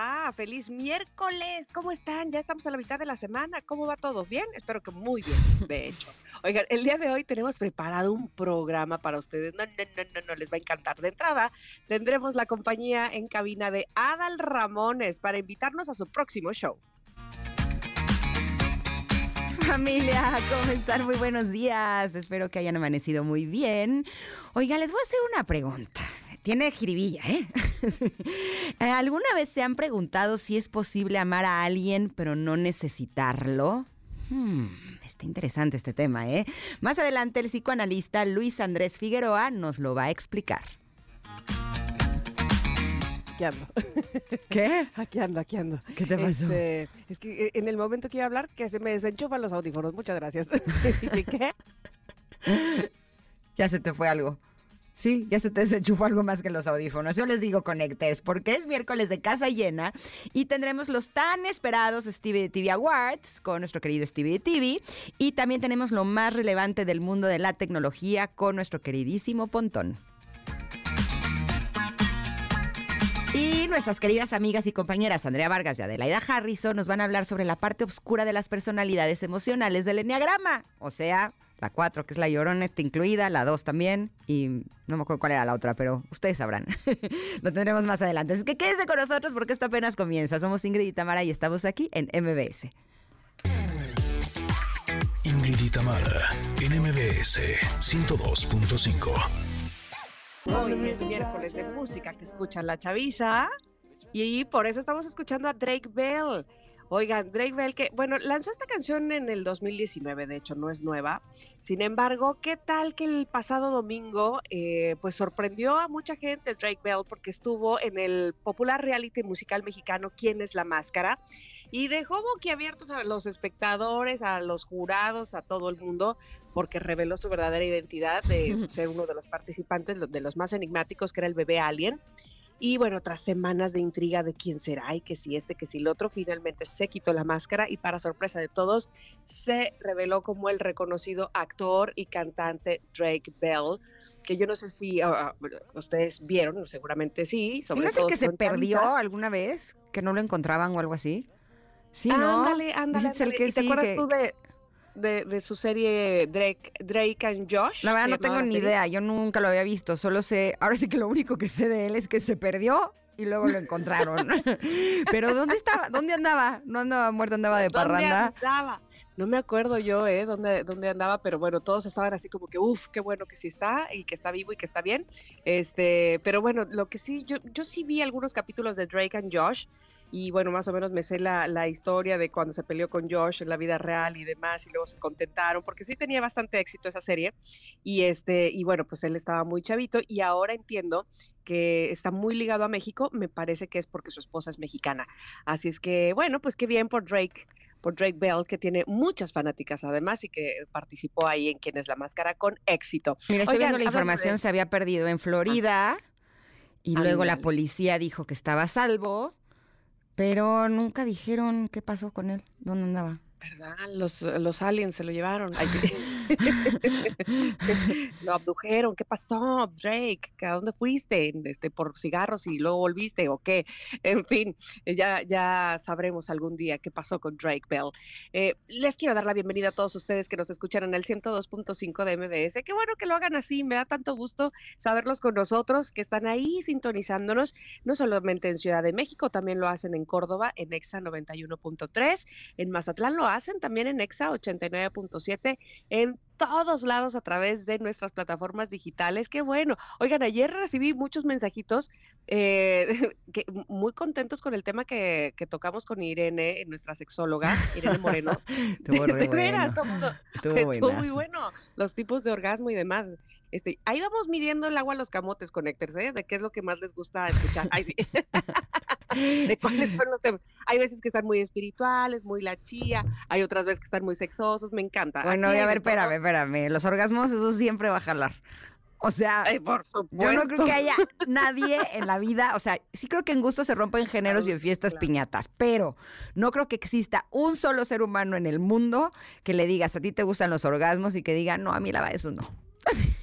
Va? Feliz miércoles. ¿Cómo están? Ya estamos a la mitad de la semana. ¿Cómo va todo? ¿Bien? Espero que muy bien, de hecho. Oigan, el día de hoy tenemos preparado un programa para ustedes. No, no, no, no, no, les va a encantar. De entrada, tendremos la compañía en cabina de Adal Ramones para invitarnos a su próximo show. Familia, ¿cómo están? Muy buenos días. Espero que hayan amanecido muy bien. Oiga, les voy a hacer una pregunta. Tiene jiribilla, ¿eh? ¿Alguna vez se han preguntado si es posible amar a alguien pero no necesitarlo? Hmm, está interesante este tema, ¿eh? Más adelante el psicoanalista Luis Andrés Figueroa nos lo va a explicar. Aquí ando. ¿Qué? Aquí ando, aquí ando. ¿Qué te pasó? Este, es que eh, en el momento que iba a hablar, que se me desenchufan los audífonos. Muchas gracias. ¿Y qué? Ya se te fue algo. Sí, ya se te desenchufó algo más que los audífonos. Yo les digo conectes, porque es miércoles de casa llena y tendremos los tan esperados Stevie TV Awards con nuestro querido Stevie TV y también tenemos lo más relevante del mundo de la tecnología con nuestro queridísimo Pontón. Nuestras queridas amigas y compañeras Andrea Vargas y Adelaida Harrison nos van a hablar sobre la parte oscura de las personalidades emocionales del Enneagrama. O sea, la 4, que es la llorona, está incluida, la 2 también, y no me acuerdo cuál era la otra, pero ustedes sabrán. Lo tendremos más adelante. Así que quédense con nosotros porque esto apenas comienza. Somos Ingrid y Tamara y estamos aquí en MBS. Ingrid y Tamara en MBS 102.5. Hoy es miércoles de música que escuchan la chaviza y por eso estamos escuchando a Drake Bell. Oigan, Drake Bell, que, bueno, lanzó esta canción en el 2019, de hecho, no es nueva. Sin embargo, ¿qué tal que el pasado domingo, eh, pues sorprendió a mucha gente Drake Bell porque estuvo en el popular reality musical mexicano ¿Quién es la máscara? Y dejó boquiabiertos a los espectadores, a los jurados, a todo el mundo, porque reveló su verdadera identidad de ser uno de los participantes, de los más enigmáticos, que era el bebé alien. Y bueno, tras semanas de intriga de quién será y que si este, que si el otro, finalmente se quitó la máscara y para sorpresa de todos, se reveló como el reconocido actor y cantante Drake Bell, que yo no sé si uh, ustedes vieron, seguramente sí. Sobre ¿No es el que se perdió alguna vez? ¿Que no lo encontraban o algo así? Sí, ¿no? Ándale, ándale. ándale. Que ¿Y ¿Te sí, acuerdas que... tú de, de, de, su serie Drake, Drake and Josh? La verdad no tengo ni idea, yo nunca lo había visto, solo sé, ahora sí que lo único que sé de él es que se perdió y luego lo encontraron. Pero ¿dónde estaba? ¿Dónde andaba? No andaba muerto, andaba de parranda. No me acuerdo yo, ¿eh? Dónde, dónde andaba, pero bueno, todos estaban así como que, uff, qué bueno que sí está y que está vivo y que está bien. Este, pero bueno, lo que sí, yo, yo sí vi algunos capítulos de Drake and Josh y bueno, más o menos me sé la, la, historia de cuando se peleó con Josh en la vida real y demás, y luego se contentaron, porque sí tenía bastante éxito esa serie, y este, y bueno, pues él estaba muy chavito, y ahora entiendo que está muy ligado a México, me parece que es porque su esposa es mexicana. Así es que, bueno, pues qué bien por Drake por Drake Bell, que tiene muchas fanáticas además y que participó ahí en Quién es la Máscara con éxito. Mira, estoy Oigan, viendo la información, de... se había perdido en Florida ah. y ah, luego la policía dijo que estaba a salvo, pero nunca dijeron qué pasó con él, dónde andaba. ¿Verdad? Los, los aliens se lo llevaron. lo abdujeron. ¿Qué pasó, Drake? ¿A dónde fuiste? Este, ¿Por cigarros y luego volviste o qué? En fin, ya, ya sabremos algún día qué pasó con Drake Bell. Eh, les quiero dar la bienvenida a todos ustedes que nos escuchan en el 102.5 de MBS. Qué bueno que lo hagan así. Me da tanto gusto saberlos con nosotros, que están ahí sintonizándonos, no solamente en Ciudad de México, también lo hacen en Córdoba, en EXA 91.3, en Mazatlán lo hacen también en EXA 89.7, en todos lados a través de nuestras plataformas digitales. Qué bueno. Oigan, ayer recibí muchos mensajitos eh, que, muy contentos con el tema que, que, tocamos con Irene, nuestra sexóloga, Irene Moreno. Estuvo de bueno. veras, todo Estuvo, estuvo muy bueno. Los tipos de orgasmo y demás. Este, ahí vamos midiendo el agua a los camotes, Connectors, ¿eh? De qué es lo que más les gusta escuchar. Ay, sí. de cuáles son los temas. Hay veces que están muy espirituales, muy la chía, hay otras veces que están muy sexosos, me encanta. Bueno, a ver, espérame, espérame. Los orgasmos, eso siempre va a jalar. O sea, por yo no creo que haya nadie en la vida, o sea, sí creo que en gusto se rompen géneros y en fiestas piñatas, pero no creo que exista un solo ser humano en el mundo que le digas a ti te gustan los orgasmos y que diga, no, a mí la verdad eso no.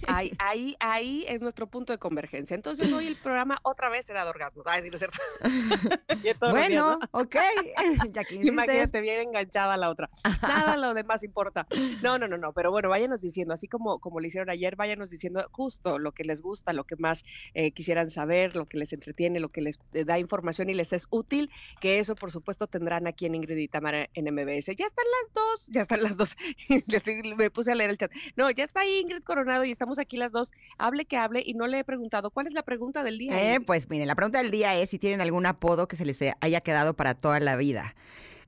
Ahí, ahí, ahí es nuestro punto de convergencia. Entonces hoy el programa otra vez será de orgasmos. Ay, sí, ¿no es cierto? bueno, ok. ya que Imagínate bien enganchada la otra. Nada lo demás importa. No, no, no, no. Pero bueno, váyanos diciendo, así como, como lo hicieron ayer, váyanos diciendo justo lo que les gusta, lo que más eh, quisieran saber, lo que les entretiene, lo que les eh, da información y les es útil, que eso por supuesto tendrán aquí en Ingrid y Tamara en MBS. Ya están las dos, ya están las dos. Me puse a leer el chat. No, ya está ahí Ingrid Coronado y estamos aquí las dos, hable que hable y no le he preguntado cuál es la pregunta del día. Eh, pues miren, la pregunta del día es si tienen algún apodo que se les haya quedado para toda la vida.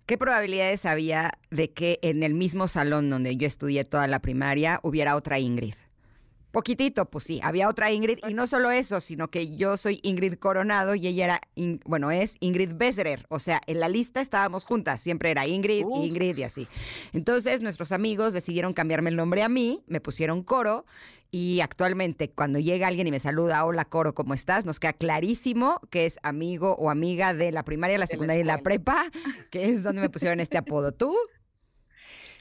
¿Qué probabilidades había de que en el mismo salón donde yo estudié toda la primaria hubiera otra Ingrid? Poquitito, pues sí, había otra Ingrid y no solo eso, sino que yo soy Ingrid Coronado y ella era, bueno, es Ingrid Besserer, o sea, en la lista estábamos juntas, siempre era Ingrid, Ingrid y así. Entonces nuestros amigos decidieron cambiarme el nombre a mí, me pusieron Coro y actualmente cuando llega alguien y me saluda, hola Coro, ¿cómo estás? Nos queda clarísimo que es amigo o amiga de la primaria, la secundaria y la prepa, que es donde me pusieron este apodo. ¿Tú?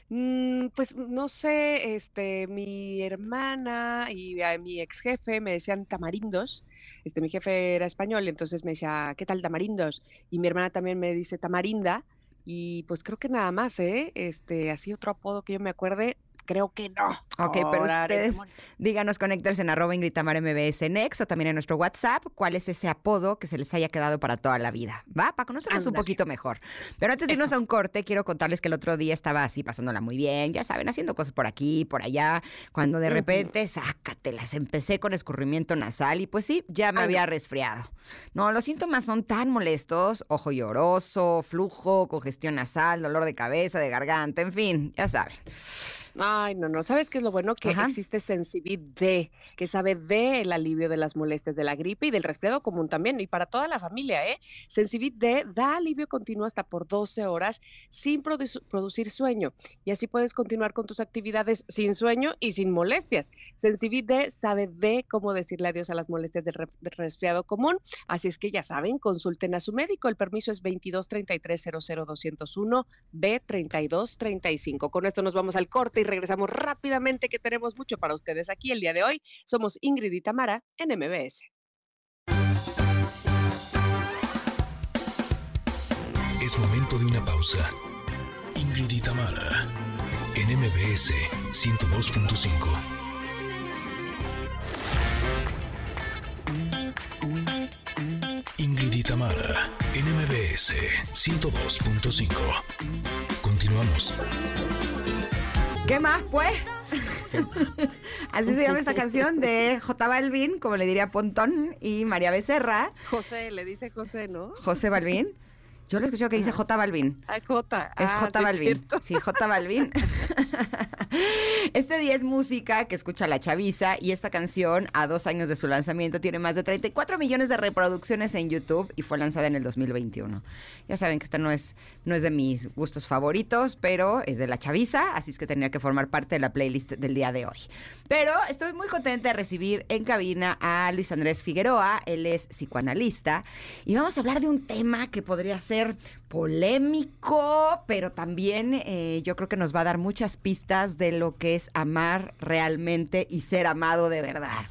Mm, pues no sé, este, mi hermana y a mi ex jefe me decían tamarindos. Este, mi jefe era español, entonces me decía, ¿qué tal tamarindos? Y mi hermana también me dice tamarinda. Y pues creo que nada más, ¿eh? Este, así otro apodo que yo me acuerde, creo que no. Ok, pero ustedes díganos, conectarse en arroba Ingrid MBS Next o también en nuestro WhatsApp, cuál es ese apodo que se les haya quedado para toda la vida, ¿va? Para conocernos un poquito mejor. Pero antes de irnos a un corte, quiero contarles que el otro día estaba así pasándola muy bien, ya saben, haciendo cosas por aquí, por allá, cuando de repente, sácatelas, empecé con escurrimiento nasal y pues sí, ya me había resfriado. No, los síntomas son tan molestos, ojo lloroso, flujo, congestión nasal, dolor de cabeza, de garganta, en fin, ya saben. Ay, no, no. ¿Sabes qué es lo bueno? Que existe Sensibit D, que sabe de el alivio de las molestias de la gripe y del resfriado común también, y para toda la familia, ¿eh? Sensibit D da alivio continuo hasta por 12 horas sin producir sueño, y así puedes continuar con tus actividades sin sueño y sin molestias. Sensibit D sabe de cómo decirle adiós a las molestias del, resfriado común, así es que ya saben, consulten a su médico. El permiso es 22 33 201 B 32 35. Con esto nos vamos al corte y regresamos rápidamente que tenemos mucho para ustedes aquí el día de hoy. Somos Ingrid y Tamara en MBS. Es momento de una pausa. Ingrid y Tamara en MBS 102.5. Ingrid y Tamara en MBS 102.5. Continuamos. ¿Qué más, pues? Así se llama esta canción de J Balvin, como le diría Pontón, y María Becerra. José, le dice José, ¿no? José Balvin. Yo lo escucho que dice J Balvin. Ah, J. Es ah, J Balvin. Sí, J Balvin. Este día es música que escucha la chaviza y esta canción, a dos años de su lanzamiento, tiene más de 34 millones de reproducciones en YouTube y fue lanzada en el 2021. Ya saben que esta no es, no es de mis gustos favoritos, pero es de la chaviza, así es que tenía que formar parte de la playlist del día de hoy. Pero estoy muy contenta de recibir en cabina a Luis Andrés Figueroa, él es psicoanalista, y vamos a hablar de un tema que podría ser polémico, pero también eh, yo creo que nos va a dar muchas pistas de lo que es amar realmente y ser amado de verdad.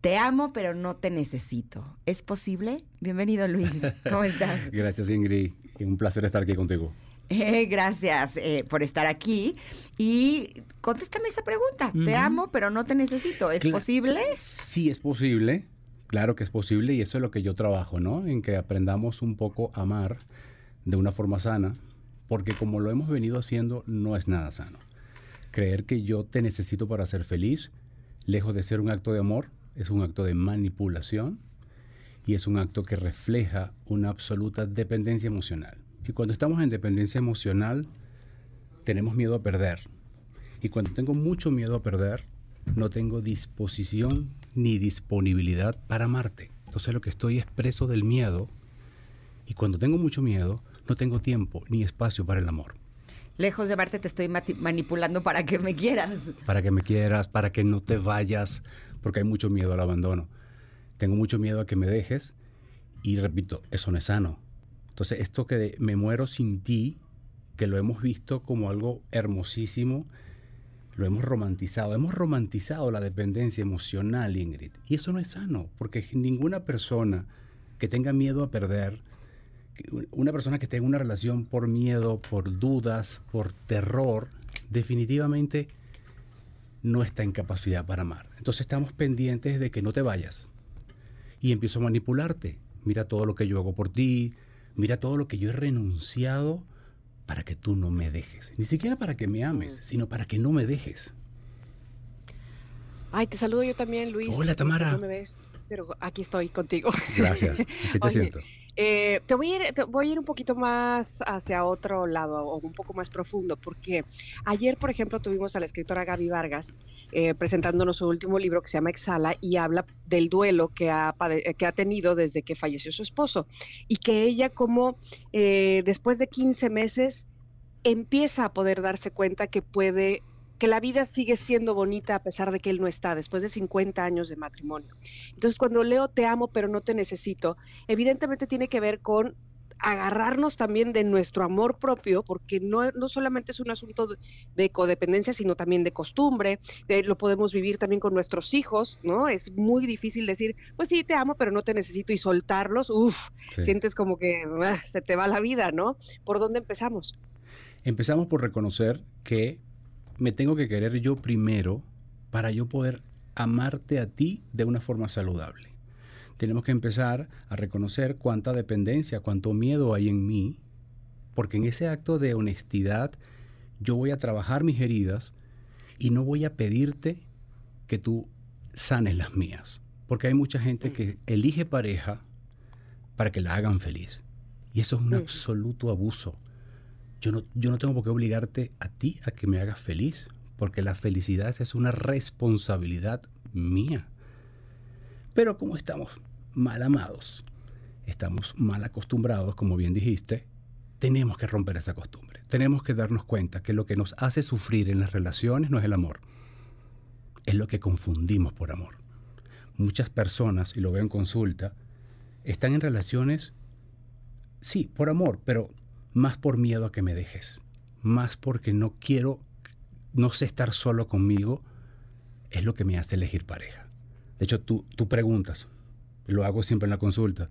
Te amo, pero no te necesito. ¿Es posible? Bienvenido, Luis. ¿Cómo estás? Gracias, Ingrid. Un placer estar aquí contigo. Eh, gracias eh, por estar aquí. Y contéstame esa pregunta. Te amo, pero no te necesito. ¿Es posible? Sí, es posible. Claro que es posible y eso es lo que yo trabajo, ¿no? En que aprendamos un poco a amar de una forma sana, porque como lo hemos venido haciendo, no es nada sano. Creer que yo te necesito para ser feliz, lejos de ser un acto de amor, es un acto de manipulación y es un acto que refleja una absoluta dependencia emocional. Y cuando estamos en dependencia emocional, tenemos miedo a perder. Y cuando tengo mucho miedo a perder, no tengo disposición ni disponibilidad para amarte. Entonces lo que estoy es preso del miedo Y cuando tengo mucho miedo, no tengo tiempo ni espacio para el amor. Lejos de amarte te estoy manipulando para que me quieras. Para que me quieras, para que no te vayas, porque hay mucho miedo al abandono. Tengo mucho miedo a que me dejes y repito, eso no es sano. Entonces, esto que me muero sin ti, que lo hemos visto como algo hermosísimo, lo hemos romantizado. Hemos romantizado la dependencia emocional, Ingrid. Y eso no es sano, porque ninguna persona que tenga miedo a perder, una persona que tenga una relación por miedo, por dudas, por terror, definitivamente no está en capacidad para amar. Entonces estamos pendientes de que no te vayas. Y empiezo a manipularte. Mira todo lo que yo hago por ti, mira todo lo que yo he renunciado para que tú no me dejes. Ni siquiera para que me ames, sino para que no me dejes. Ay, te saludo yo también, Luis. Hola, Tamara. No me ves, pero aquí estoy contigo. Gracias. ¿Qué te siento? Eh, te, voy a ir, voy a ir un poquito más hacia otro lado o un poco más profundo, porque ayer, por ejemplo, tuvimos a la escritora Gaby Vargas eh, presentándonos su último libro que se llama Exhala y habla del duelo que ha, que ha tenido desde que falleció su esposo y que ella como eh, después de 15 meses empieza a poder darse cuenta que puede que la vida sigue siendo bonita a pesar de que él no está, después de 50 años de matrimonio. Entonces, cuando leo te amo, pero no te necesito, evidentemente tiene que ver con agarrarnos también de nuestro amor propio, porque no, no solamente es un asunto de, codependencia, sino también de costumbre, lo podemos vivir también con nuestros hijos, ¿no? Es muy difícil decir, pues sí, te amo, pero no te necesito y soltarlos, uff, sientes como que ah, se te va la vida, ¿no? ¿Por dónde empezamos? Empezamos por reconocer que me tengo que querer yo primero para yo poder amarte a ti de una forma saludable. Tenemos que empezar a reconocer cuánta dependencia, cuánto miedo hay en mí, porque en ese acto de honestidad yo voy a trabajar mis heridas y no voy a pedirte que tú sanes las mías, porque hay mucha gente que elige pareja para que la hagan feliz. Y eso es un absoluto abuso. Yo no, tengo por qué obligarte a ti a que me hagas feliz, porque la felicidad es una responsabilidad mía. Pero como estamos mal amados, estamos mal acostumbrados, como bien dijiste, tenemos que romper esa costumbre. Tenemos que darnos cuenta que lo que nos hace sufrir en las relaciones no es el amor, es lo que confundimos por amor. Muchas personas, y lo veo en consulta, están en relaciones, sí, por amor, pero más por miedo a que me dejes, más porque no quiero, no sé estar solo conmigo, es lo que me hace elegir pareja. De hecho, tú, tú preguntas, lo hago siempre en la consulta,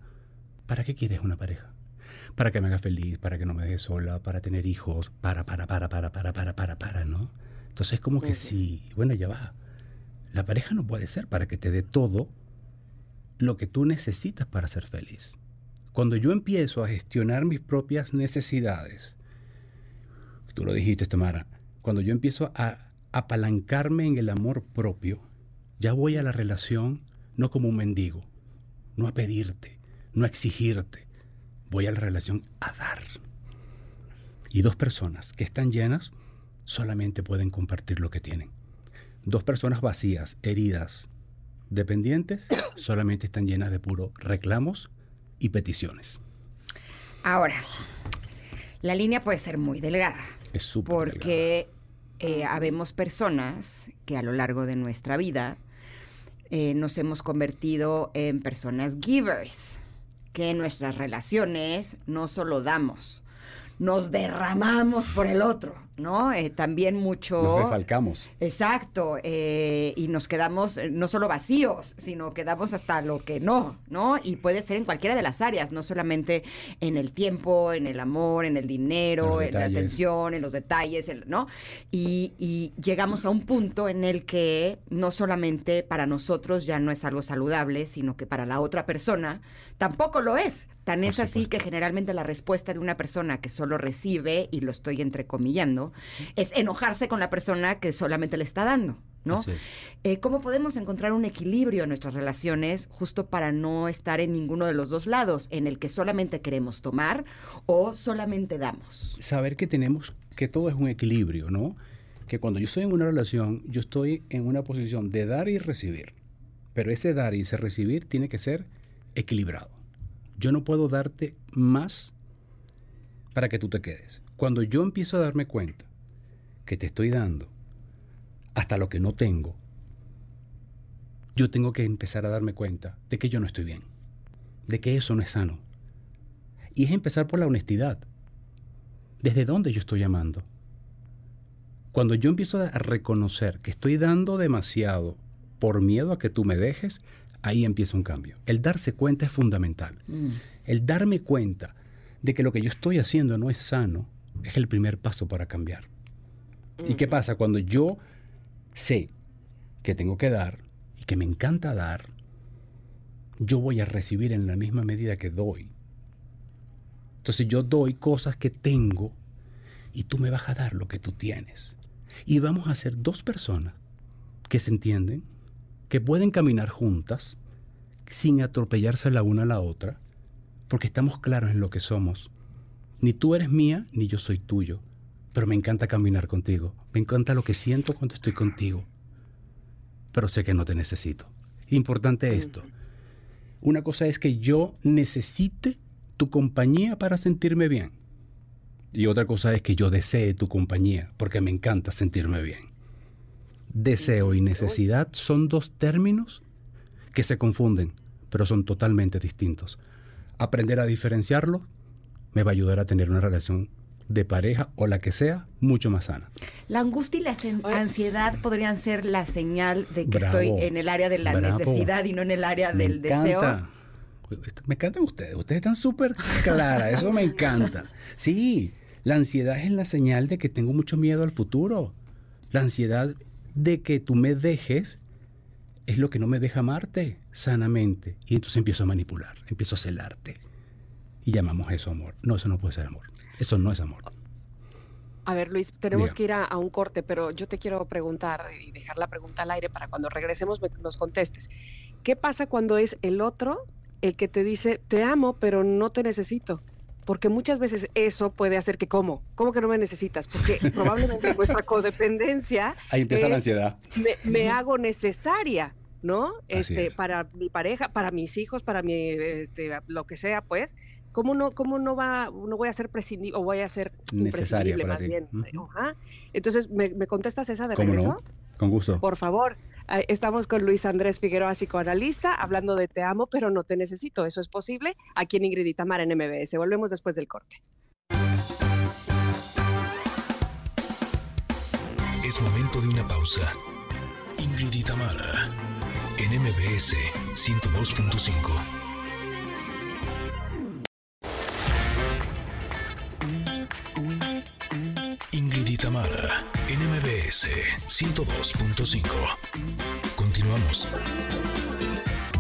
¿para qué quieres una pareja? Para que me haga feliz, para que no me deje sola, para tener hijos, para, para, para, para, para, para, para, para, ¿no? Entonces es como que sí, bueno, ya va. La pareja no puede ser para que te dé todo lo que tú necesitas para ser feliz. Cuando yo empiezo a gestionar mis propias necesidades, tú lo dijiste, Tamara, cuando yo empiezo a apalancarme en el amor propio, ya voy a la relación no como un mendigo, no a pedirte, no a exigirte, voy a la relación a dar. Y dos personas que están llenas solamente pueden compartir lo que tienen. Dos personas vacías, heridas, dependientes, solamente están llenas de puro reclamos y peticiones. Ahora, la línea puede ser muy delgada. Es súper Porque eh, habemos personas que a lo largo de nuestra vida eh, nos hemos convertido en personas givers, que en nuestras relaciones no solo damos, nos derramamos por el otro. ¿no? Eh, también mucho... Nos defalcamos. Exacto, eh, y nos quedamos eh, no solo vacíos, sino quedamos hasta lo que no, ¿no? Y puede ser en cualquiera de las áreas, no solamente en el tiempo, en el amor, en el dinero, en, la atención, en los detalles, ¿no? Y, y llegamos a un punto en el que no solamente para nosotros ya no es algo saludable, sino que para la otra persona tampoco lo es. Tan es así que generalmente la respuesta de una persona que solo recibe, y lo estoy entrecomillando, es enojarse con la persona que solamente le está dando. ¿no? Eh, ¿Cómo podemos encontrar un equilibrio en nuestras relaciones justo para no estar en ninguno de los dos lados, en el que solamente queremos tomar o solamente damos? Saber que tenemos, que todo es un equilibrio, ¿no? Que cuando yo estoy en una relación, yo estoy en una posición de dar y recibir. Pero ese dar y ese recibir tiene que ser equilibrado. Yo no puedo darte más para que tú te quedes. Cuando yo empiezo a darme cuenta que te estoy dando hasta lo que no tengo, yo tengo que empezar a darme cuenta de que yo no estoy bien, de que eso no es sano. Y es empezar por la honestidad. ¿Desde dónde yo estoy amando? Cuando yo empiezo a reconocer que estoy dando demasiado por miedo a que tú me dejes, ahí empieza un cambio. El darse cuenta es fundamental. Mm. El darme cuenta de que lo que yo estoy haciendo no es sano es el primer paso para cambiar. ¿Y qué pasa? Cuando yo sé que tengo que dar y que me encanta dar, yo voy a recibir en la misma medida que doy. Entonces yo doy cosas que tengo y tú me vas a dar lo que tú tienes. Y vamos a ser dos personas que se entienden, que pueden caminar juntas sin atropellarse la una a la otra, porque estamos claros en lo que somos. Ni tú eres mía, ni yo soy tuyo, pero me encanta caminar contigo. Me encanta lo que siento cuando estoy contigo, pero sé que no te necesito. Importante esto. Una cosa es que yo necesite tu compañía para sentirme bien. Y otra cosa es que yo desee tu compañía porque me encanta sentirme bien. Deseo y necesidad son dos términos que se confunden, pero son totalmente distintos. Aprender a diferenciarlo me va a ayudar a tener una relación de pareja o la que sea mucho más sana. La angustia y la ansiedad podrían ser la señal de que Bravo, estoy en el área de la bravo. necesidad y no en el área Me del deseo. encanta. Me encantan ustedes. Ustedes están súper claras. Eso me encanta. Sí, la ansiedad es la señal de que tengo mucho miedo al futuro. La ansiedad de que tú me dejes es lo que no me deja amarte sanamente. Y entonces empiezo a manipular, empiezo a celarte. Y llamamos eso amor. No, eso no puede ser amor. Eso no es amor. A ver, Luis, tenemos Diga. que ir a, a un corte, pero yo te quiero preguntar y dejar la pregunta al aire para cuando regresemos me- nos contestes. ¿Qué pasa cuando es el otro el que te dice, te amo, pero no te necesito? Porque muchas veces eso puede hacer que, ¿cómo? ¿Cómo que no me necesitas? Porque probablemente nuestra codependencia Ahí empieza la ansiedad. me, me hago necesaria, ¿no? Este, es. para mi pareja, para mis hijos, para mi, este, lo que sea, pues, ¿cómo no, cómo no va, no voy a ser prescindible o voy a ser Necesaria más ti. bien? Entonces, ¿me, me contestas esa de ¿Cómo regreso? no? Con gusto. Por favor. Ah, Estamos con Luis Andrés Figueroa, psicoanalista, hablando de te amo, pero no te necesito. ¿Eso es posible? Aquí en Ingrid en MBS. Volvemos después del corte. Es momento de una pausa. Ingrid y en MBS 102.5. Ingrid y Tamara, en MBS 102.5. Continuamos.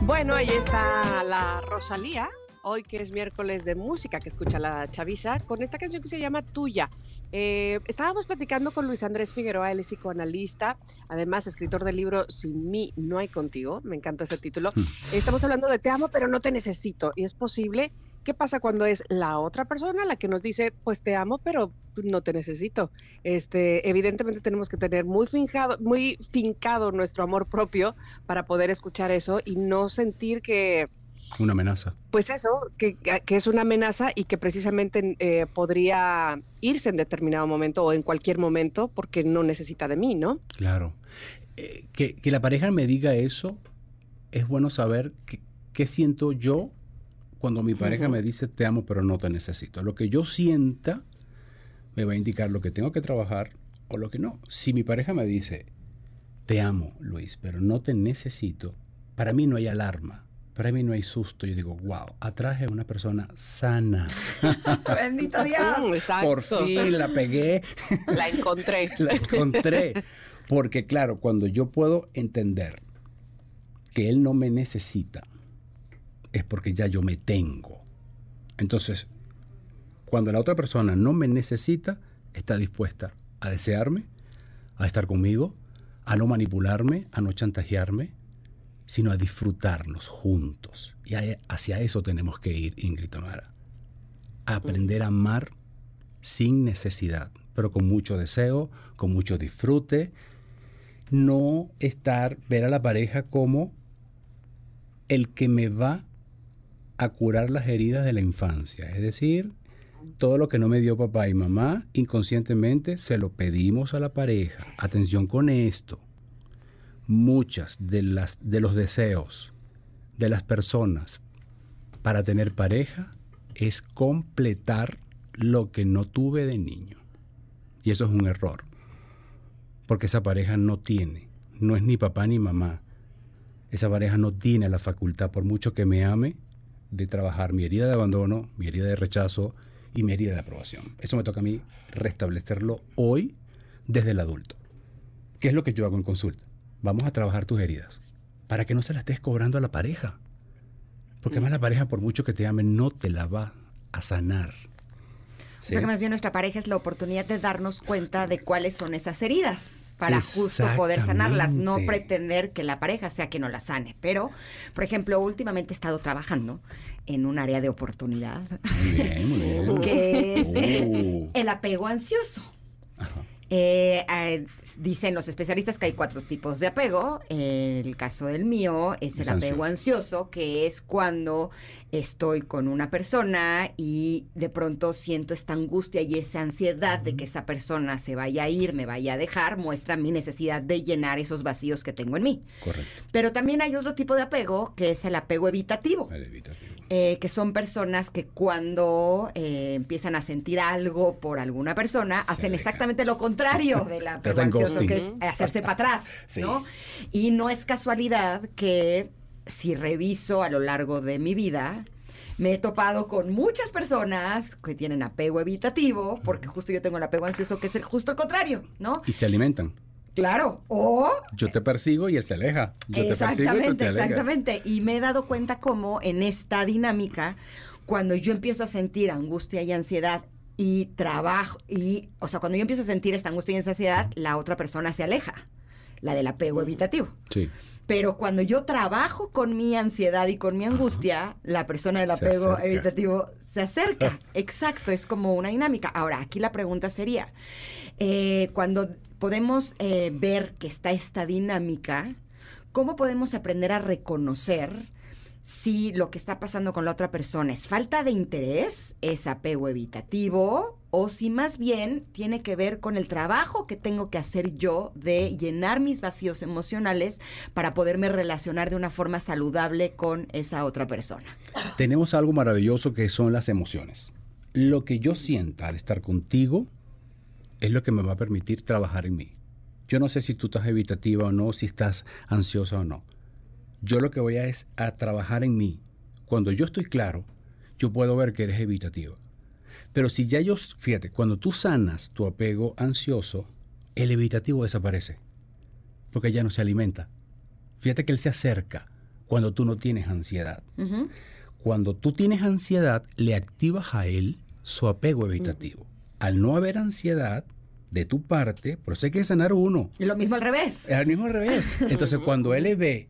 Bueno, ahí está la Rosalía, hoy que es miércoles de música que escucha la chaviza, con esta canción que se llama Tuya. Eh, estábamos platicando con Luis Andrés Figueroa, él es psicoanalista, además escritor del libro Sin mí no hay contigo, me encanta ese título. Mm. Estamos hablando de te amo pero no te necesito y es posible. ¿Qué pasa cuando es la otra persona la que nos dice, pues te amo, pero no te necesito? Este, evidentemente tenemos que tener muy finjado, muy fincado nuestro amor propio para poder escuchar eso y no sentir que, Una amenaza. pues eso, que, que es una amenaza y que precisamente eh, podría irse en determinado momento o en cualquier momento porque no necesita de mí, ¿no? Claro. Eh, que, que la pareja me diga eso, es bueno saber qué- qué siento yo cuando mi pareja me dice te amo pero no te necesito. Lo que yo sienta me va a indicar lo que tengo que trabajar o lo que no. Si mi pareja me dice te amo Luis pero no te necesito, para mí no hay alarma. Para mí no hay susto. Yo digo, wow, atraje a una persona sana. Bendito Dios. Mm. Por fin la pegué. La encontré. la encontré. Porque claro, cuando yo puedo entender que él no me necesita, es porque ya yo me tengo. Entonces, cuando la otra persona no me necesita, está dispuesta a desearme, a estar conmigo, a no manipularme, a no chantajearme, sino a disfrutarnos juntos. Y hacia eso tenemos que ir, Ingrid Tamara. Aprender a amar sin necesidad, pero con mucho deseo, con mucho disfrute. No estar, ver a la pareja como el que me va a curar las heridas de la infancia. Es decir, todo lo que no me dio papá y mamá, inconscientemente se lo pedimos a la pareja. Atención con esto. Muchas de, las, de los deseos de las personas para tener pareja es completar lo que no tuve de niño. Y eso es un error. Porque esa pareja no tiene, no es ni papá ni mamá. Esa pareja no tiene la facultad, por mucho que me ame, de trabajar mi herida de abandono, mi herida de rechazo y mi herida de aprobación. Eso me toca a mí restablecerlo hoy desde el adulto. ¿Qué es lo que yo hago en consulta? Vamos a trabajar tus heridas para que no se las estés cobrando a la pareja. Porque además la pareja, por mucho que te ame, no te la va a sanar. O sea que más bien nuestra pareja es la oportunidad de darnos cuenta de cuáles son esas heridas para justo poder sanarlas, no pretender que la pareja sea que no las sane. Pero, por ejemplo, últimamente he estado trabajando en un área de oportunidad, que es uh. el apego ansioso. Eh, eh, dicen los especialistas que hay cuatro tipos de apego. el caso del mío es el apego ansioso, que es cuando estoy con una persona y de pronto siento esta angustia y esa ansiedad de que esa persona se vaya a ir, me vaya a dejar, muestra mi necesidad de llenar esos vacíos que tengo en mí. Correcto. Pero también hay otro tipo de apego, que es el apego evitativo. El evitativo. Eh, que son personas que cuando eh, empiezan a sentir algo por alguna persona, hacen exactamente lo contrario del apego ansioso, que es hacerse para atrás, ¿no? Y no es casualidad que si reviso a lo largo de mi vida, me he topado con muchas personas que tienen apego evitativo, porque justo yo tengo el apego ansioso, que es el justo el contrario, ¿no? Y se alimentan. Claro, o... Yo te persigo y él se aleja. Yo exactamente, exactamente. Y me he dado cuenta cómo en esta dinámica, cuando yo empiezo a sentir angustia y ansiedad y trabajo, y, o sea, cuando yo empiezo a sentir esta angustia y ansiedad, la otra persona se aleja, la del apego evitativo. Sí. Pero cuando yo trabajo con mi ansiedad y con mi angustia, la persona del apego evitativo se acerca. Exacto, es como una dinámica. Ahora, aquí la pregunta sería, eh, cuando podemos eh, ver que está esta dinámica, ¿cómo podemos aprender a reconocer si lo que está pasando con la otra persona es falta de interés, es apego evitativo, o si más bien tiene que ver con el trabajo que tengo que hacer yo de llenar mis vacíos emocionales para poderme relacionar de una forma saludable con esa otra persona. Tenemos algo maravilloso que son las emociones. Lo que yo sienta al estar contigo es lo que me va a permitir trabajar en mí. Yo no sé si tú estás evitativa o no, si estás ansiosa o no yo lo que voy a es a trabajar en mí. Cuando yo estoy claro, yo puedo ver que eres evitativo. Pero si ya yo, fíjate, cuando tú sanas tu apego ansioso, el evitativo desaparece. Porque ya no se alimenta. Fíjate que él se acerca cuando tú no tienes ansiedad. Cuando tú tienes ansiedad, le activas a él su apego evitativo. Al no haber ansiedad de tu parte, por eso hay que sanar uno. Y lo mismo al revés. Es al mismo al revés. Entonces, cuando él le ve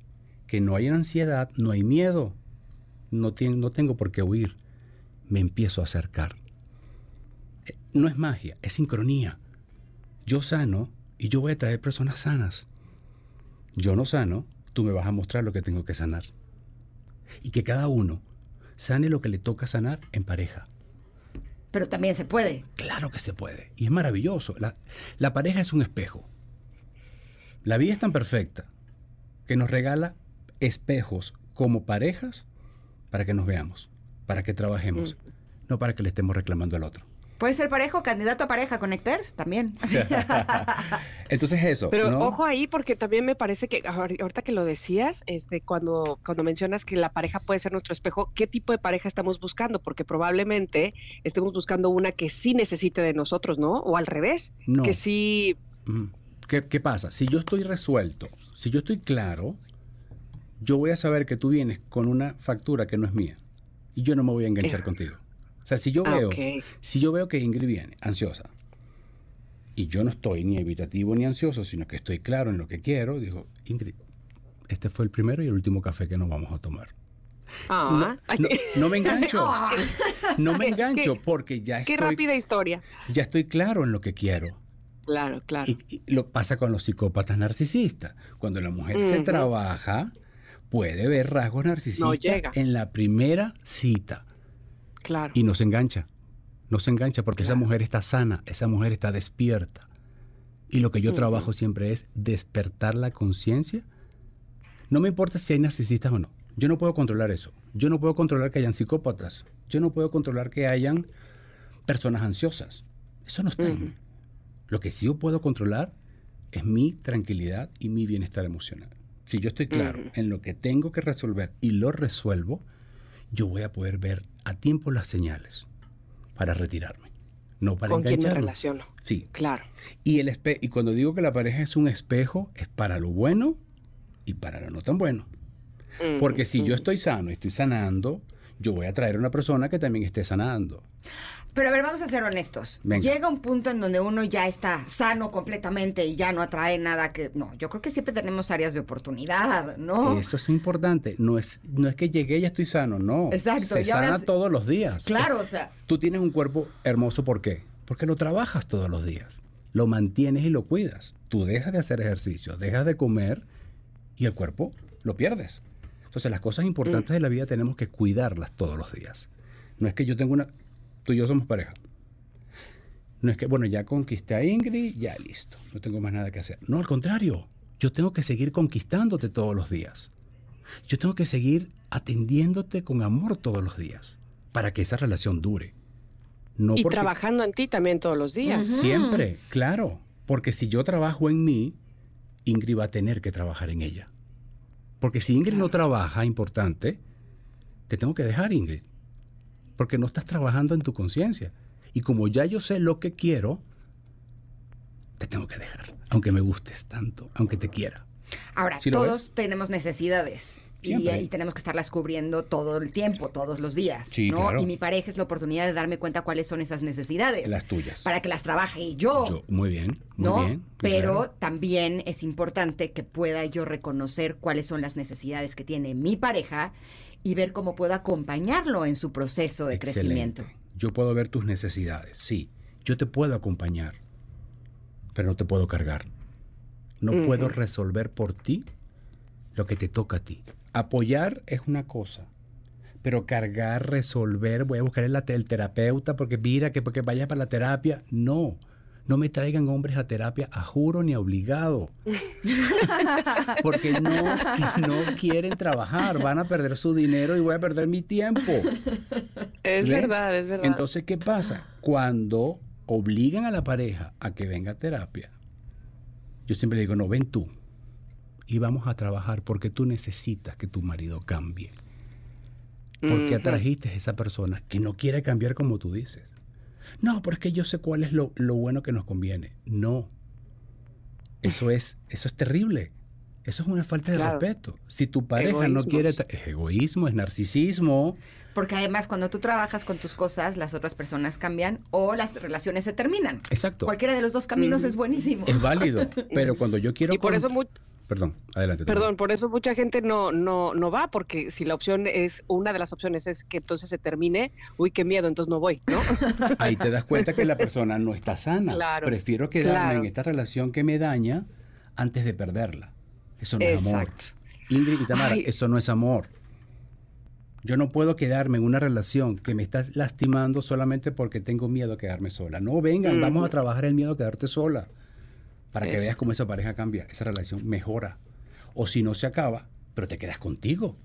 que no hay ansiedad, no hay miedo, no, no tengo por qué huir, me empiezo a acercar. Eh, no es magia, es sincronía. Yo sano y yo voy a traer personas sanas. Yo no sano, tú me vas a mostrar lo que tengo que sanar. Y que cada uno sane lo que le toca sanar en pareja. Pero también se puede. Claro que se puede. Y es maravilloso. La, la pareja es un espejo. La vida es tan perfecta que nos regala espejos como parejas para que nos veamos, para que trabajemos, mm. no para que le estemos reclamando al otro. Puede ser parejo, candidato a pareja, Connectors también. Entonces eso. Pero ojo ahí porque también me parece que ahorita que lo decías, este, cuando, cuando mencionas que la pareja puede ser nuestro espejo, ¿qué tipo de pareja estamos buscando? Porque probablemente estemos buscando una que sí necesite de nosotros, ¿no? O al revés, que sí... ¿Qué, ¿Qué pasa? Si yo estoy resuelto, si yo estoy claro, yo voy a saber que tú vienes con una factura que no es mía y yo no me voy a enganchar eh. contigo. O sea, si yo ah, veo, si yo veo que Ingrid viene ansiosa y yo no estoy ni evitativo ni ansioso, sino que estoy claro en lo que quiero, digo, Ingrid, este fue el primero y el último café que nos vamos a tomar. Ah. no, me engancho. No me engancho porque ya estoy. Qué rápida historia. Ya estoy claro en lo que quiero. Claro, claro. Y, lo pasa con los psicópatas narcisistas. Cuando la mujer se trabaja, puede ver rasgos narcisistas llega. en la primera cita Claro. y no se engancha. No se engancha porque esa mujer está sana, esa mujer está despierta. Y lo que yo trabajo siempre es despertar la conciencia. No me importa si hay narcisistas o no. Yo no puedo controlar eso. Yo no puedo controlar que hayan psicópatas. Yo no puedo controlar que hayan personas ansiosas. Eso no está en mí. Lo que sí yo puedo controlar es mi tranquilidad y mi bienestar emocional. Si yo estoy claro en lo que tengo que resolver y lo resuelvo, yo voy a poder ver a tiempo las señales para retirarme, no para ¿Con quién me relaciono? Sí. Claro. Y, el espe- y cuando digo que la pareja es un espejo, es para lo bueno y para lo no tan bueno. Porque si yo Ujú. estoy sano y estoy sanando, yo voy a traer a una persona que también esté sanando. Pero a ver, vamos a ser honestos. Venga. Llega un punto en donde uno ya está sano completamente y ya no atrae nada que... No, yo creo que siempre tenemos áreas de oportunidad, ¿no? Eso es importante. No es, no es que llegué y ya estoy sano, no. Exacto, Se y sana todos los días. Claro, o sea, Tú tienes un cuerpo hermoso, ¿por qué? Porque lo trabajas todos los días. Lo mantienes y lo cuidas. Tú dejas de hacer ejercicio, dejas de comer y el cuerpo lo pierdes. Entonces las cosas importantes Mm. de la vida tenemos que cuidarlas todos los días. No es que yo tengo una... Tú y yo somos pareja. No es que, bueno, ya conquisté a Ingrid, ya listo. No tengo más nada que hacer. No, al contrario. Yo tengo que seguir conquistándote todos los días. Yo tengo que seguir atendiéndote con amor todos los días para que esa relación dure. No y porque- trabajando en ti también todos los días. Siempre, claro. Porque si yo trabajo en mí, Ingrid va a tener que trabajar en ella. Porque si Ingrid no trabaja, importante, te tengo que dejar, Ingrid. Porque no estás trabajando en tu conciencia. Y como ya yo sé lo que quiero, te tengo que dejar. Aunque me gustes tanto, aunque te quiera. ahora, ¿Sí lo todos tenemos necesidades. Y, tenemos que estarlas cubriendo todo el tiempo, todos los días. Sí, ¿no? claro. Y mi pareja es la oportunidad de darme cuenta cuáles son esas necesidades. Las tuyas. Para que las trabaje yo. Yo- muy bien, muy ¿no? bien. Pero claro. también es importante que pueda yo reconocer cuáles son las necesidades que tiene mi pareja y ver cómo puedo acompañarlo en su proceso de Excelente. crecimiento. Yo puedo ver tus necesidades, sí. Yo te puedo acompañar, pero no te puedo cargar. No puedo resolver por ti lo que te toca a ti. Apoyar es una cosa, pero cargar, resolver, voy a buscar el, el terapeuta porque mira que porque vaya para la terapia. No, no me traigan hombres a terapia a juro ni a obligado. Porque no, no quieren trabajar, van a perder su dinero y voy a perder mi tiempo. Es ¿Ves? verdad, es verdad. Entonces, ¿qué pasa? Cuando obligan a la pareja a que venga a terapia, yo siempre digo, no, ven tú y vamos a trabajar porque tú necesitas que tu marido cambie. Porque atrajiste a esa persona que no quiere cambiar como tú dices. No, porque yo sé cuál es lo, lo bueno que nos conviene. No. Eso es, eso es terrible. Eso es una falta de Claro. respeto. Si tu pareja no quiere... Es egoísmo, es narcisismo. Porque además cuando tú trabajas con tus cosas, las otras personas cambian o las relaciones se terminan. Exacto. Cualquiera de los dos caminos es buenísimo. Es válido. Pero cuando yo quiero... y por eso Perdón, adelante. Perdón, por eso mucha gente no, no, no va, porque si la opción es, una de las opciones es que entonces se termine, uy, qué miedo, entonces no voy, ¿no? Ahí te das cuenta que la persona no está sana. Claro, Prefiero quedarme claro. en esta relación que me daña antes de perderla. Eso no es amor. Exacto. Ingrid y Tamara, Ay. eso no es amor. Yo no puedo quedarme en una relación que me estás lastimando solamente porque tengo miedo a quedarme sola. No, vengan, vamos a trabajar el miedo a quedarte sola. Para que veas cómo esa pareja cambia, esa relación mejora. O si no se acaba, pero te quedas contigo,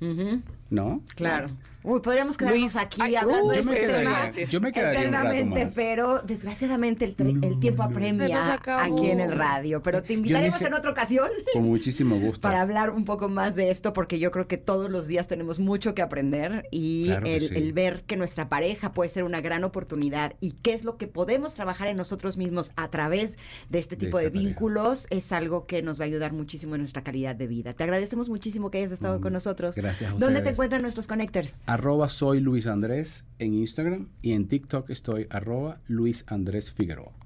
¿no? claro. Uy, podríamos quedarnos Luis, aquí ay, hablando uy, de este tema. yo me quedaría Eternamente, más. pero desgraciadamente el, tre- el tiempo no. Se apremia aquí en el radio. Pero te invitaremos en otra ocasión Con muchísimo gusto. para hablar un poco más de esto, porque yo creo que todos los días tenemos mucho que aprender y Claro que el, sí. el ver que nuestra pareja puede ser una gran oportunidad y qué es lo que podemos trabajar en nosotros mismos a través de este tipo de, pareja. vínculos es algo que nos va a ayudar muchísimo en nuestra calidad de vida. Te agradecemos muchísimo que hayas estado No, con nosotros. gracias a ¿Dónde te encuentran nuestros connectors? Arroba soy Luis Andrés en Instagram y en TikTok estoy arroba Luis Andrés Figueroa.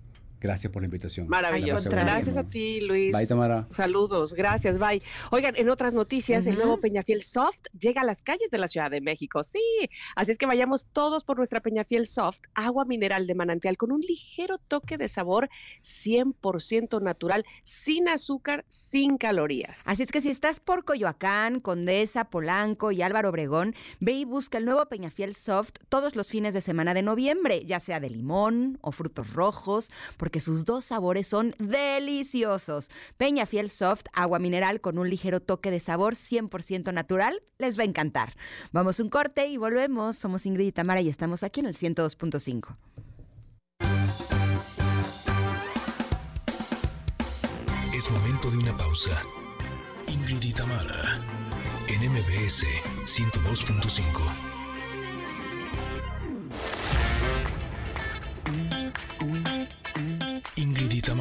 Gracias por la invitación. Maravilloso. Gracias, a ti, Luis. Bye, Tamara. Saludos, gracias, bye. Oigan, en otras noticias, el nuevo Peñafiel Soft llega a las calles de la Ciudad de México. Sí, así es que vayamos todos por nuestra Peñafiel Soft, agua mineral de manantial con un ligero toque de sabor 100% natural, sin azúcar, sin calorías. Así es que si estás por Coyoacán, Condesa, Polanco y Álvaro Obregón, ve y busca el nuevo Peñafiel Soft todos los fines de semana de noviembre, ya sea de limón o frutos rojos, porque que sus dos sabores son deliciosos. Peña Fiel Soft, agua mineral con un ligero toque de sabor 100% natural, les va a encantar. Vamos un corte y volvemos. Somos Ingrid y Tamara y estamos aquí en el 102.5. Es momento de una pausa. Ingrid y en MBS 102.5.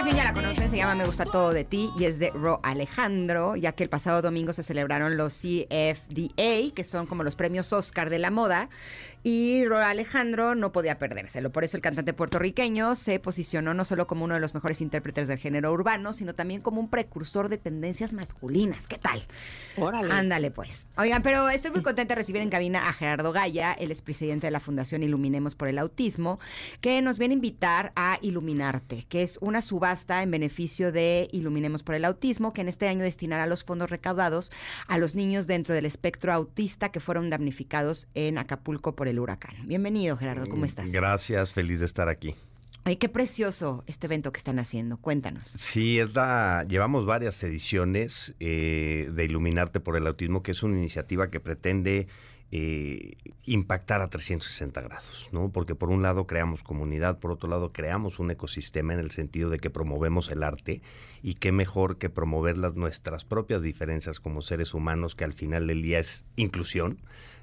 Canción ya la conocen, se llama Me gusta todo de ti y es de Ro Alejandro, ya que el pasado domingo se celebraron los CFDA, que son como los premios Oscar de la moda, y Roa Alejandro no podía perdérselo. Por eso el cantante puertorriqueño se posicionó no solo como uno de los mejores intérpretes del género urbano, sino también como un precursor de tendencias masculinas. ¿Qué tal? Órale. Ándale, pues. Oigan, pero estoy muy contenta de recibir en cabina a Gerardo Gaya, el expresidente de la Fundación Iluminemos por el Autismo, que nos viene a invitar a Iluminarte, que es una subasta en beneficio de Iluminemos por el Autismo, que en este año destinará los fondos recaudados a los niños dentro del espectro autista que fueron damnificados en Acapulco por el huracán. Bienvenido, Gerardo, ¿cómo estás? Gracias, feliz de estar aquí. Ay, qué precioso este evento que están haciendo. Cuéntanos. Sí, es la, llevamos varias ediciones eh, de Iluminarte por el Autismo, que es una iniciativa que pretende eh, impactar a 360 grados, ¿no? Porque por un lado creamos comunidad, por otro lado creamos un ecosistema en el sentido de que promovemos el arte y qué mejor que promover las nuestras propias diferencias como seres humanos, que al final del día es inclusión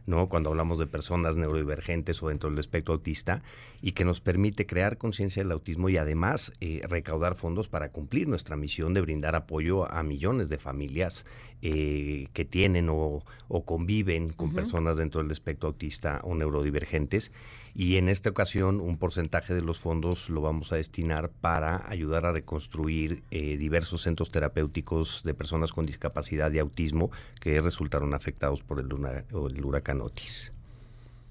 ¿no? Cuando hablamos de personas neurodivergentes o dentro del espectro autista, y que nos permite crear conciencia del autismo y además eh, recaudar fondos para cumplir nuestra misión de brindar apoyo a millones de familias eh, que tienen o, conviven con personas dentro del espectro autista o neurodivergentes y en esta ocasión un porcentaje de los fondos lo vamos a destinar para ayudar a reconstruir eh, diversos centros terapéuticos de personas con discapacidad y autismo que resultaron afectados por el, el huracán Otis.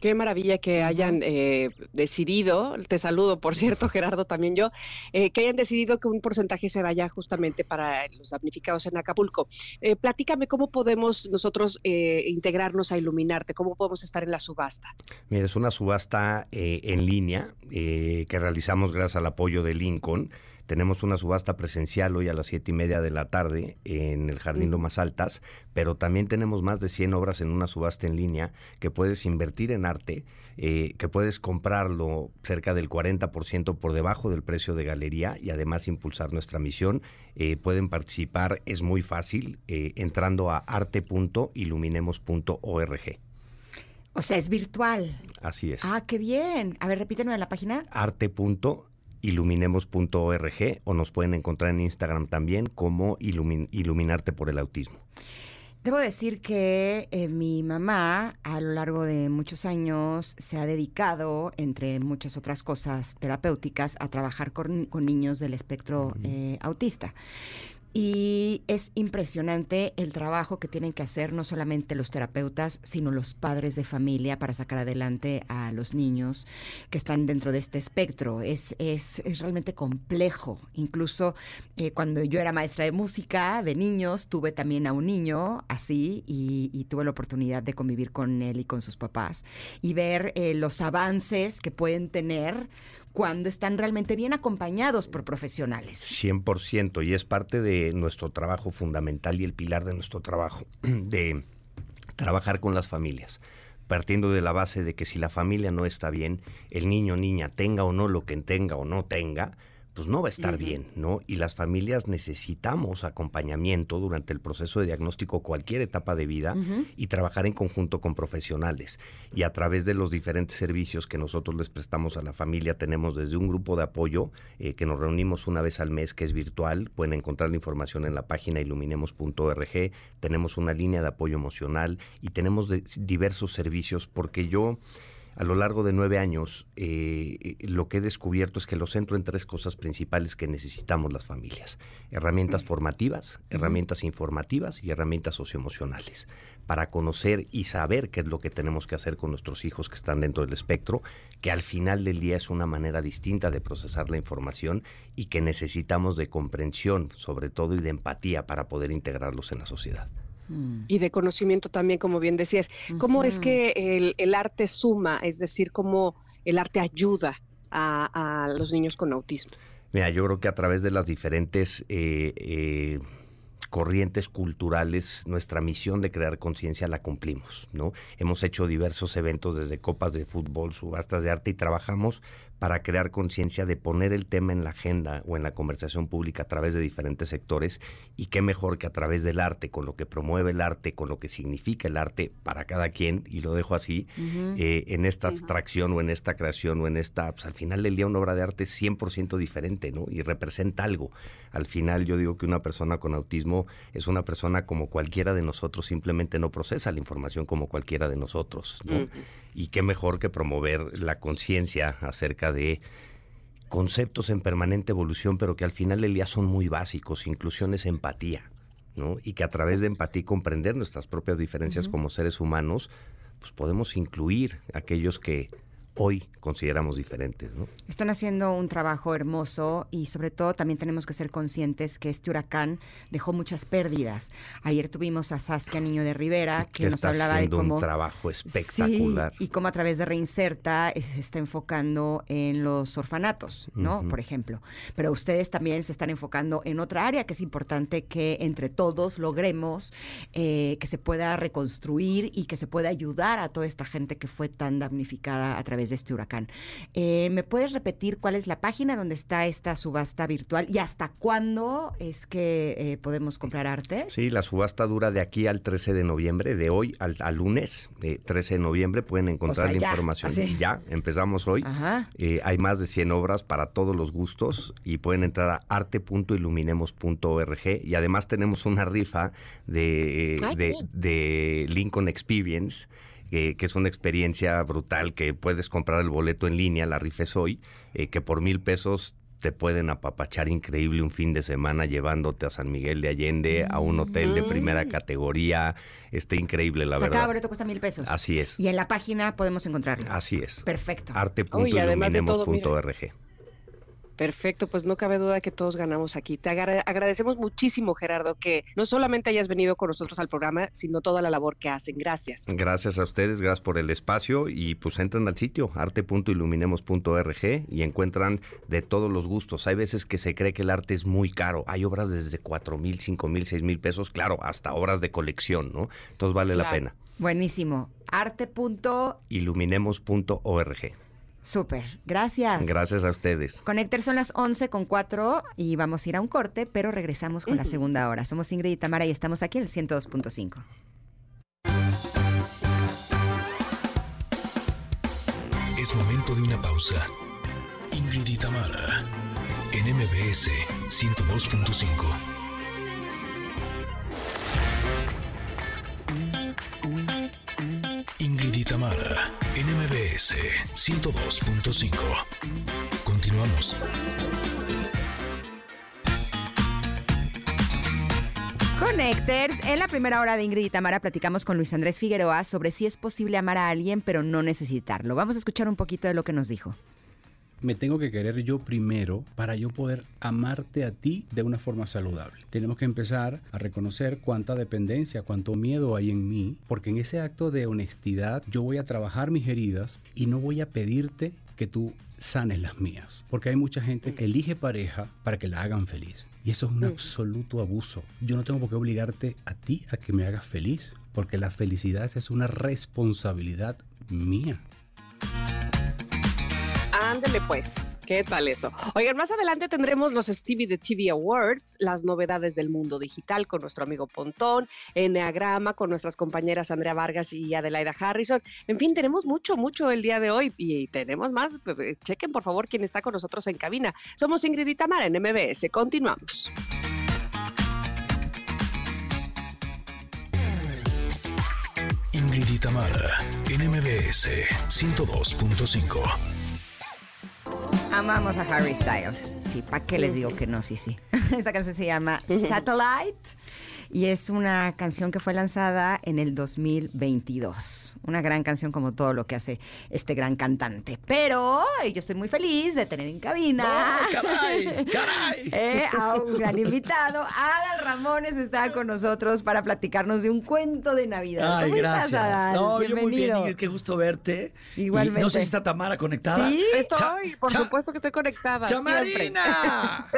Qué maravilla que hayan eh, decidido, te saludo por cierto Gerardo también yo, eh, que hayan decidido que un porcentaje se vaya justamente para los damnificados en Acapulco. Eh, platícame cómo podemos nosotros integrarnos a Iluminarte, cómo podemos estar en la subasta. Mira, es una subasta en línea que realizamos gracias al apoyo de Lincoln. Tenemos una subasta presencial hoy a las siete y media de la tarde en el Jardín Lomas Altas, pero también tenemos más de 100 obras en una subasta en línea que puedes invertir en arte, eh, que puedes comprarlo cerca del 40% por debajo del precio de galería y además impulsar nuestra misión. Eh, pueden participar, es muy fácil, eh, entrando a arte.iluminemos.org. O sea, es virtual. Así es. Ah, qué bien. A ver, repíteme la página. Arte.iluminemos.org iluminemos.org o nos pueden encontrar en Instagram también como Iluminarte por el Autismo. Debo decir que eh, mi mamá a lo largo de muchos años se ha dedicado, entre muchas otras cosas terapéuticas, a trabajar con, niños del espectro eh, autista. Y es impresionante el trabajo que tienen que hacer no solamente los terapeutas, sino los padres de familia para sacar adelante a los niños que están dentro de este espectro. Es, es, es realmente complejo. Incluso eh, cuando yo era maestra de música de niños, tuve también a un niño así y, tuve la oportunidad de convivir con él y con sus papás y ver eh, los avances que pueden tener cuando están realmente bien acompañados por profesionales. 100%, y es parte de nuestro trabajo fundamental y el pilar de nuestro trabajo, de trabajar con las familias partiendo de la base de que si la familia no está bien, el niño o niña tenga o no lo que tenga o no tenga, pues no va a estar bien, ¿no? Y las familias necesitamos acompañamiento durante el proceso de diagnóstico, cualquier etapa de vida, y trabajar en conjunto con profesionales. Y a través de los diferentes servicios que nosotros les prestamos a la familia, tenemos desde un grupo de apoyo eh, que nos reunimos una vez al mes, que es virtual, pueden encontrar la información en la página iluminemos.org, tenemos una línea de apoyo emocional y tenemos diversos servicios porque yo a lo largo de nueve años, eh, lo que he descubierto es que lo centro en tres cosas principales que necesitamos las familias. Herramientas formativas, herramientas informativas y herramientas socioemocionales para conocer y saber qué es lo que tenemos que hacer con nuestros hijos que están dentro del espectro, que al final del día es una manera distinta de procesar la información y que necesitamos de comprensión, sobre todo, y de empatía para poder integrarlos en la sociedad. Mm. Y de conocimiento también, como bien decías. ¿Cómo es que el, arte suma, es decir, cómo el arte ayuda a, los niños con autismo? Mira, yo creo que a través de las diferentes eh, eh, corrientes culturales, nuestra misión de crear conciencia la cumplimos, ¿no? Hemos hecho diversos eventos desde copas de fútbol, subastas de arte y trabajamos para crear conciencia de poner el tema en la agenda o en la conversación pública a través de diferentes sectores y qué mejor que a través del arte, con lo que promueve el arte, con lo que significa el arte para cada quien, y lo dejo así, eh, en esta abstracción o en esta creación o en esta, pues al final del día una obra de arte es 100% diferente, ¿no? Y representa algo. Al final yo digo que una persona con autismo es una persona como cualquiera de nosotros, simplemente no procesa la información como cualquiera de nosotros, ¿no? Y qué mejor que promover la conciencia acerca de conceptos en permanente evolución, pero que al final del día son muy básicos. Inclusión es empatía, ¿no? Y que a través de empatía y comprender nuestras propias diferencias como seres humanos, pues podemos incluir aquellos que hoy consideramos diferentes. ¿no? Están haciendo un trabajo hermoso y sobre todo también tenemos que ser conscientes que este huracán dejó muchas pérdidas. Ayer tuvimos a Saskia Niño de Rivera que, nos hablaba de cómo un trabajo espectacular y cómo a través de Reinserta se está enfocando en los orfanatos, ¿no? Por ejemplo. Pero ustedes también se están enfocando en otra área que es importante que entre todos logremos eh, que se pueda reconstruir y que se pueda ayudar a toda esta gente que fue tan damnificada a través de este huracán. Eh, ¿Me puedes repetir cuál es la página donde está esta subasta virtual y hasta cuándo es que eh, podemos comprar arte? Sí, la subasta dura de aquí al 13 de noviembre, de hoy al, lunes, de 13 de noviembre pueden encontrar la información. Ya, empezamos hoy. Eh, hay más de 100 obras para todos los gustos y pueden entrar a arte.iluminemos.org y además tenemos una rifa de, de Lincoln Experience que es una experiencia brutal, que puedes comprar el boleto en línea, la rifes hoy, eh, que por mil pesos te pueden apapachar increíble un fin de semana llevándote a San Miguel de Allende, a un hotel de primera mm. categoría. Está increíble, la verdad. Cada boleto cuesta mil pesos. Así es. Y en la página podemos encontrarlo. Así es. Perfecto. Arte.iluminemos.org. Perfecto, pues no cabe duda que todos ganamos aquí. Te agradecemos muchísimo, Gerardo, que no solamente hayas venido con nosotros al programa, sino toda la labor que hacen. Gracias. Gracias a ustedes, gracias por el espacio y pues entran al sitio arte.iluminemos.org y encuentran de todos los gustos. Hay veces que se cree que el arte es muy caro. Hay obras desde cuatro mil, cinco mil, seis mil pesos, claro, hasta obras de colección, ¿no? Entonces vale la pena. Buenísimo. Arte.iluminemos.org. Súper, gracias. Gracias a ustedes. Conecter son las 11 con 4 y vamos a ir a un corte, pero regresamos con la segunda hora. Somos Ingrid y Tamara y estamos aquí en el 102.5. Es momento de una pausa. Ingrid y Tamara en MBS 102.5. Tamara, NMBS 102.5. Continuamos. Connectors, en la primera hora de Ingrid y Tamara platicamos con Luis Andrés Figueroa sobre si es posible amar a alguien pero no necesitarlo. Vamos a escuchar un poquito de lo que nos dijo me tengo que querer yo primero para yo poder amarte a ti de una forma saludable. Tenemos que empezar a reconocer cuánta dependencia, cuánto miedo hay en mí, porque en ese acto de honestidad yo voy a trabajar mis heridas y no voy a pedirte que tú sanes las mías, porque hay mucha gente que elige pareja para que la hagan feliz. Y eso es un absoluto abuso. Yo no tengo por qué obligarte a ti a que me hagas feliz, porque la felicidad es una responsabilidad mía. Ándele pues. ¿Qué tal eso? Oigan, más adelante tendremos los Stevie de TV Awards, las novedades del mundo digital con nuestro amigo Pontón, Enneagrama con nuestras compañeras Andrea Vargas y Adelaida Harrison. En fin, tenemos mucho, mucho el día de hoy y tenemos más. Chequen, por favor, quién está con nosotros en cabina. Somos Ingrid y Tamara en MBS. Continuamos. Ingrid y Tamara en MBS 102.5. Amamos a Harry Styles. Sí, ¿para qué les digo que no? Sí, sí. Esta canción se llama Satellite y es una canción que fue lanzada en el 2022. Una gran canción como todo lo que hace este gran cantante. Pero yo estoy muy feliz de tener en cabina caray, caray. eh, a un gran invitado. Adal Ramones está con nosotros para platicarnos de un cuento de Navidad. Ay, ¿Cómo gracias. estás, Adal? No, yo muy bien, Bienvenido. Ingrid, qué gusto verte. Igualmente. Y no sé si está Tamara conectada. Sí. Estoy, por Cha- supuesto que estoy conectada. ¡Chamarina!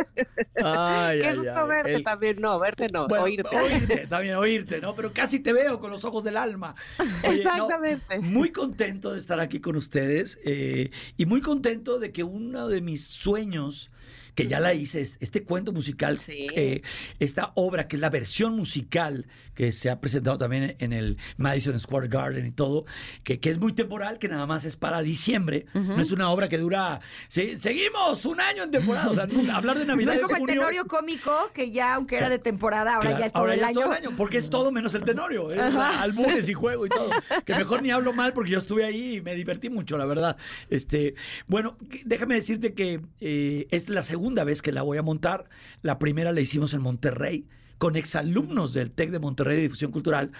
Ay, Qué ay, gusto ay. verte El- también. No, verte no, Bueno, oírte. Oírte, también oírte, ¿no? Pero casi te veo con los ojos del alma. Oye, no, Exactamente. muy contento de estar aquí con ustedes eh, y muy contento de que uno de mis sueños, que ya la hice, es este cuento musical, Sí. eh, esta obra que es la versión musical que se ha presentado también en el Madison Square Garden y todo, que, que es muy temporal, que nada más es para diciembre, no es una obra que dura, sí, seguimos un año en temporada, o sea, no- hablar de Navidad No es como el tenorio cómico, que ya, aunque era de temporada, ahora Claro, ya es todo ahora el ya año. todo el año, porque es todo menos el tenorio, es albures y juego y todo. Que mejor ni hablo mal porque yo estuve ahí y me divertí mucho, la verdad. Este, bueno, déjame decirte que eh, es la segunda vez que la voy a montar. La primera la hicimos en Monterrey con exalumnos del TEC de Monterrey de Difusión Cultural,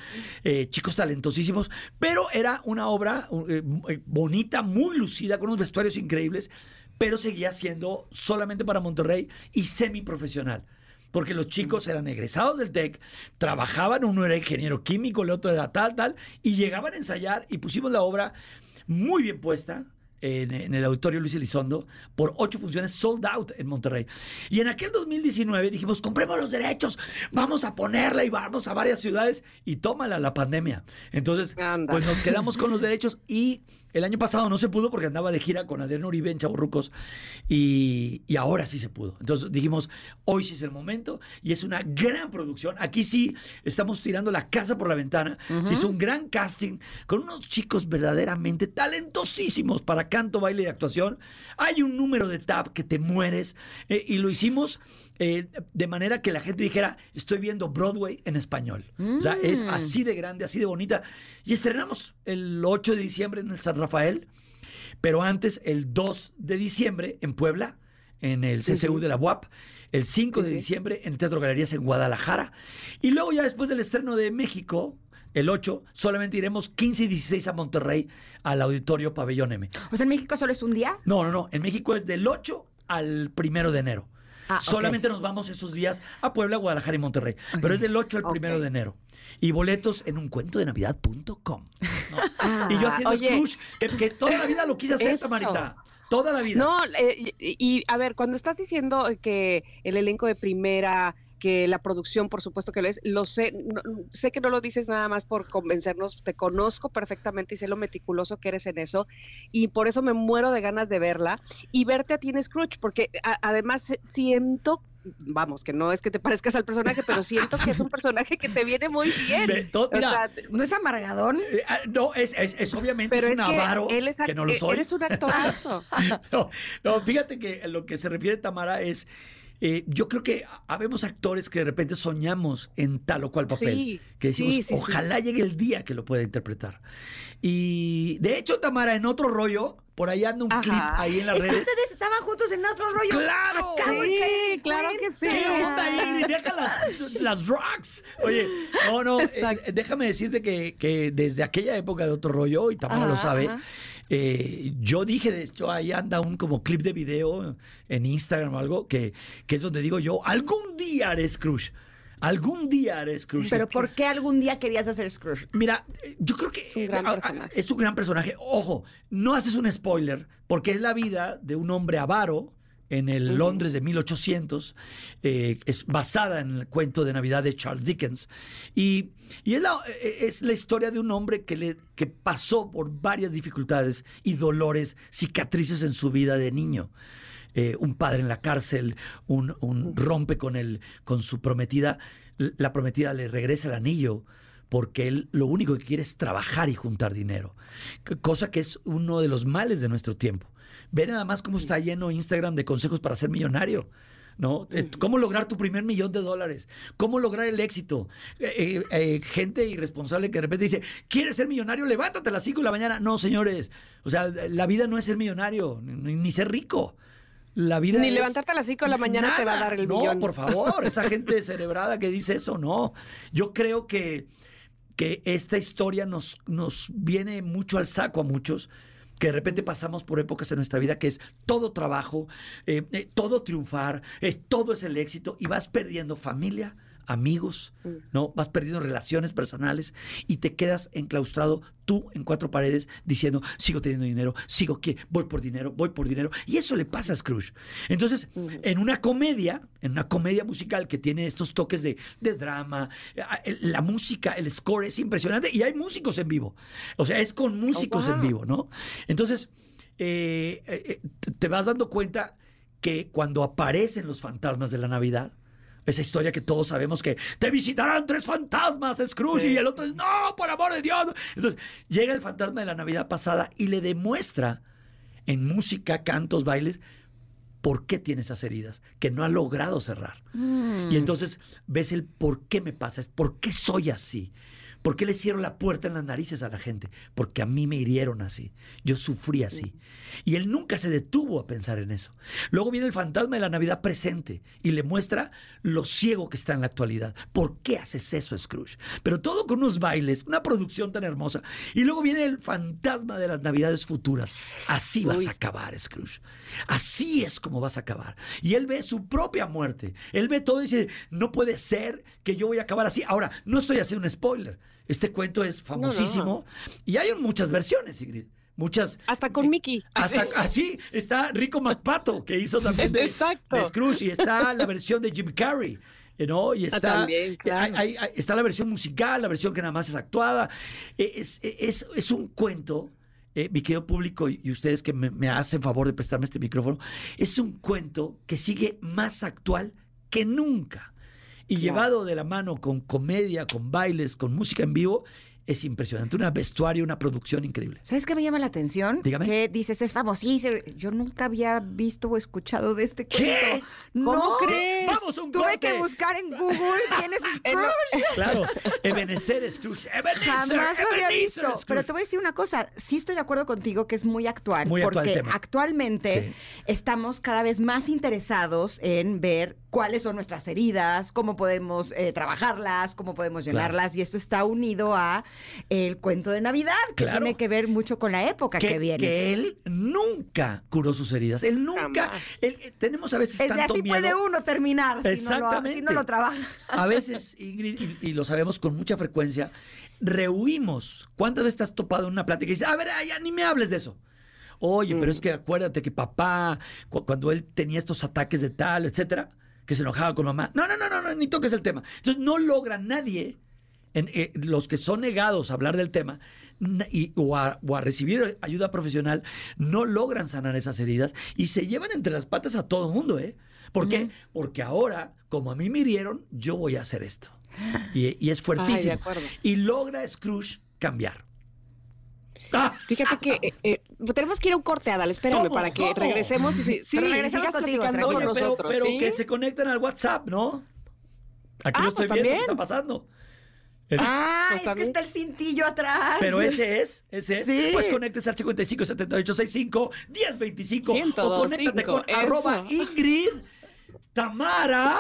eh, chicos talentosísimos, pero era una obra eh, eh, bonita, muy lucida, con unos vestuarios increíbles, pero seguía siendo solamente para Monterrey y semiprofesional porque los chicos eran egresados del TEC, trabajaban, uno era ingeniero químico, el otro era tal, tal, y llegaban a ensayar y pusimos la obra muy bien puesta. En, en el auditorio Luis Elizondo por ocho funciones sold out en Monterrey. Y en aquel 2019 dijimos, compremos los derechos, vamos a ponerla y vamos a varias ciudades y tómala la pandemia. Entonces, Anda. pues nos quedamos con los derechos y el año pasado no se pudo porque andaba de gira con Adrián Uribe en Chaborrucos y, y ahora sí se pudo. Entonces dijimos, hoy sí es el momento y es una gran producción. Aquí sí estamos tirando la casa por la ventana. Se hizo un gran casting con unos chicos verdaderamente talentosísimos para canto, baile y actuación. Hay un número de tap que te mueres eh, y lo hicimos eh, de manera que la gente dijera, estoy viendo Broadway en español. O sea, es Mm. así de grande, así de bonita. Y estrenamos el 8 de diciembre en el San Rafael, pero antes el 2 de diciembre en Puebla, en el CCU de la UAP, el 5 Sí, de sí. diciembre en Teatro Galerías en Guadalajara, y luego ya después del estreno de México, el 8, solamente iremos 15 y 16 a Monterrey, al Auditorio Pabellón M. O sea, en México solo es un día. No, no, no, en México es del 8 al 1 de enero. Ah. Solamente nos vamos esos días a Puebla, Guadalajara y Monterrey. Pero es del 8 al Ok. 1 de enero. Y boletos en un cuento de navidad.com. Y yo Ah, haciendo Scrooge, que, que toda la vida lo quise hacer, Eso. Tamarita. Toda la vida. No, eh, y, y, a ver, cuando estás diciendo que el elenco de primera, que la producción, por supuesto que lo es, lo sé, no- sé que no lo dices nada más por convencernos, te conozco perfectamente y sé lo meticuloso que eres en eso, y por eso me muero de ganas de verla y verte a ti en Scrooge, porque a- además siento, vamos, que no es que te parezcas al personaje, pero siento que es un personaje que te viene muy bien. O mira, sea, ¿No es amargadón? eh, ah, no, es, es, es obviamente pero es es un que avaro él es que act- no lo eh, soy. eres un actorazo. No, no, fíjate que a lo que se refiere Tamara es, eh, yo creo que habemos actores que de repente soñamos en tal o cual papel. Sí, que decimos, sí, sí, sí. ojalá llegue el día que lo pueda interpretar. Y de hecho, Tamara, en otro rollo, por ahí anda un Ajá. clip ahí en las Es que redes. ustedes estaban juntos en otro rollo. ¡Claro! Acabo de Sí, claro que sí. ¿Qué onda, Ingrid? Deja las, las rocks. Oye, no, no, eh, déjame decirte que, que desde aquella época de otro rollo, y Tamara lo sabe, ajá. Eh, yo dije, de hecho, ahí anda un como clip de video en Instagram o algo, que, que es donde digo yo, algún día haré Scrooge. Algún día haré Scrooge. Pero ¿por qué algún día querías hacer Scrooge? Mira, eh, yo creo que Es un gran ah, personaje. es un gran personaje. Ojo, no haces un spoiler, porque es la vida de un hombre avaro en el. Londres de 1800. eh, es basada en el cuento de Navidad de Charles Dickens. Y, y es, la, eh, es la historia de un hombre que, le, que pasó por varias dificultades y dolores, cicatrices en su vida de niño. eh, un padre en la cárcel, un, un rompe con, el, con su prometida, la prometida le regresa el anillo porque él lo único que quiere es trabajar y juntar dinero, cosa que es uno de los males de nuestro tiempo. Ve nada más cómo está lleno Instagram de consejos para ser millonario. ¿No? Eh, ¿Cómo lograr tu primer millón de dólares? ¿Cómo lograr el éxito? Eh, eh, gente irresponsable que de repente dice, ¿quieres ser millonario? Levántate a las 5 de la mañana. No, señores. O sea, la vida no es ser millonario, ni, ni ser rico. La vida Ni es- levantarte a las 5 de la mañana te va a dar el no, millón. por favor, esa gente cerebrada que dice eso, no. Yo creo que, que esta historia nos, nos viene mucho al saco a muchos que de repente pasamos por épocas en nuestra vida que es todo trabajo, eh, eh, todo triunfar, es, todo es el éxito y vas perdiendo familia, amigos, Mm. ¿no? Vas perdiendo relaciones personales y te quedas enclaustrado tú en cuatro paredes diciendo, sigo teniendo dinero, sigo que voy por dinero, voy por dinero. Y eso le pasa a Scrooge. Entonces, en una comedia, en una comedia musical que tiene estos toques de, de drama, el- la música, el score es impresionante y hay músicos en vivo. O sea, es con músicos en wow. vivo, ¿no? Entonces, eh, eh, eh, te vas dando cuenta que cuando aparecen los fantasmas de la Navidad, esa historia que todos sabemos que te visitarán tres fantasmas, Scrooge, Sí. y el otro es, no, por amor de Dios. Entonces, llega el fantasma de la Navidad pasada y le demuestra en música, cantos, bailes, por qué tiene esas heridas que no ha logrado cerrar. Mm. Y entonces ves el por qué me pasa, es por qué soy así. ¿Por qué le cierro la puerta en las narices a la gente? Porque a mí me hirieron así. Yo sufrí así. Y él nunca se detuvo a pensar en eso. Luego viene el fantasma de la Navidad presente y le muestra lo ciego que está en la actualidad. ¿Por qué haces eso, Scrooge? Pero todo con unos bailes, una producción tan hermosa. Y luego viene el fantasma de las Navidades futuras. Así vas Uy. a acabar, Scrooge. Así es como vas a acabar. Y él ve su propia muerte. Él ve todo y dice, no puede ser que yo voy a acabar así. Ahora, no estoy haciendo un spoiler. Este cuento es famosísimo. Y hay muchas versiones, Sigrid. Muchas. Hasta con Mickey. Hasta así está Rico McPato, que hizo también de, Exacto. de Scrooge, y está la versión de Jim Carrey. ¿no? Y está, Ah, también, claro. hay- hay- está la versión musical, la versión que nada más es actuada. Eh, Es, es, es un cuento, eh, mi querido público y y ustedes que me, me hacen favor de prestarme este micrófono, es un cuento que sigue más actual que nunca. Y Claro. llevado de la mano con comedia, con bailes, con música en vivo, es impresionante. Un vestuario, una producción increíble. ¿Sabes qué me llama la atención? Dígame. Que dices, es famosísimo. Yo nunca había visto o escuchado de este ¿Qué? ¿Cómo no, crees? ¡Vamos a un Tuve corte! que buscar en Google quién es Scrooge. Claro, Ebenezer Scrooge. Ebenezer, Jamás lo había visto. Scrooge. Pero te voy a decir una cosa. Sí estoy de acuerdo contigo que es muy actual. Muy actual porque el tema. actualmente Sí. estamos cada vez más interesados en ver cuáles son nuestras heridas, cómo podemos eh, trabajarlas, cómo podemos Claro. llenarlas. Y esto está unido a el cuento de Navidad, que Claro. tiene que ver mucho con la época que, que, viene. que él nunca curó sus heridas. Él nunca. Él- eh, tenemos a veces es de tanto así miedo. puede uno terminar si no, lo, Exactamente. si no lo trabaja. A veces, Ingrid, y, y lo sabemos con mucha frecuencia, rehuimos. ¿Cuántas veces has topado en una plática y dices, a ver, ya ni me hables de eso? Oye, pero Mm. es que acuérdate que papá, cu- cuando él tenía estos ataques de tal, etcétera, que se enojaba con mamá. No, no, no, no, no, ni toques el tema. Entonces no logra nadie, en, eh, los que son negados a hablar del tema y, o, a, o a recibir ayuda profesional, no logran sanar esas heridas y se llevan entre las patas a todo el mundo, ¿eh? ¿Por qué? Porque ahora, como a mí me hirieron, yo voy a hacer esto. Y, y es fuertísimo. Ay, y logra Scrooge cambiar. ¡Ah! Fíjate que eh, eh, tenemos que ir a un corte, Adal. Espérame ¿Cómo? para que ¿Cómo? regresemos y sí, sí, sigas contigo, Oye, con pero, nosotros. pero ¿sí? que se conecten al WhatsApp, ¿no? Aquí Ah, lo estoy pues viendo, ¿qué está pasando? El- Ah, Pues es que está el cintillo atrás. Pero ese es, ese es. Sí. Pues conéctese al 55 78 65 10 25 o 102.5, conéctate con eso. arroba Ingrid Tamara.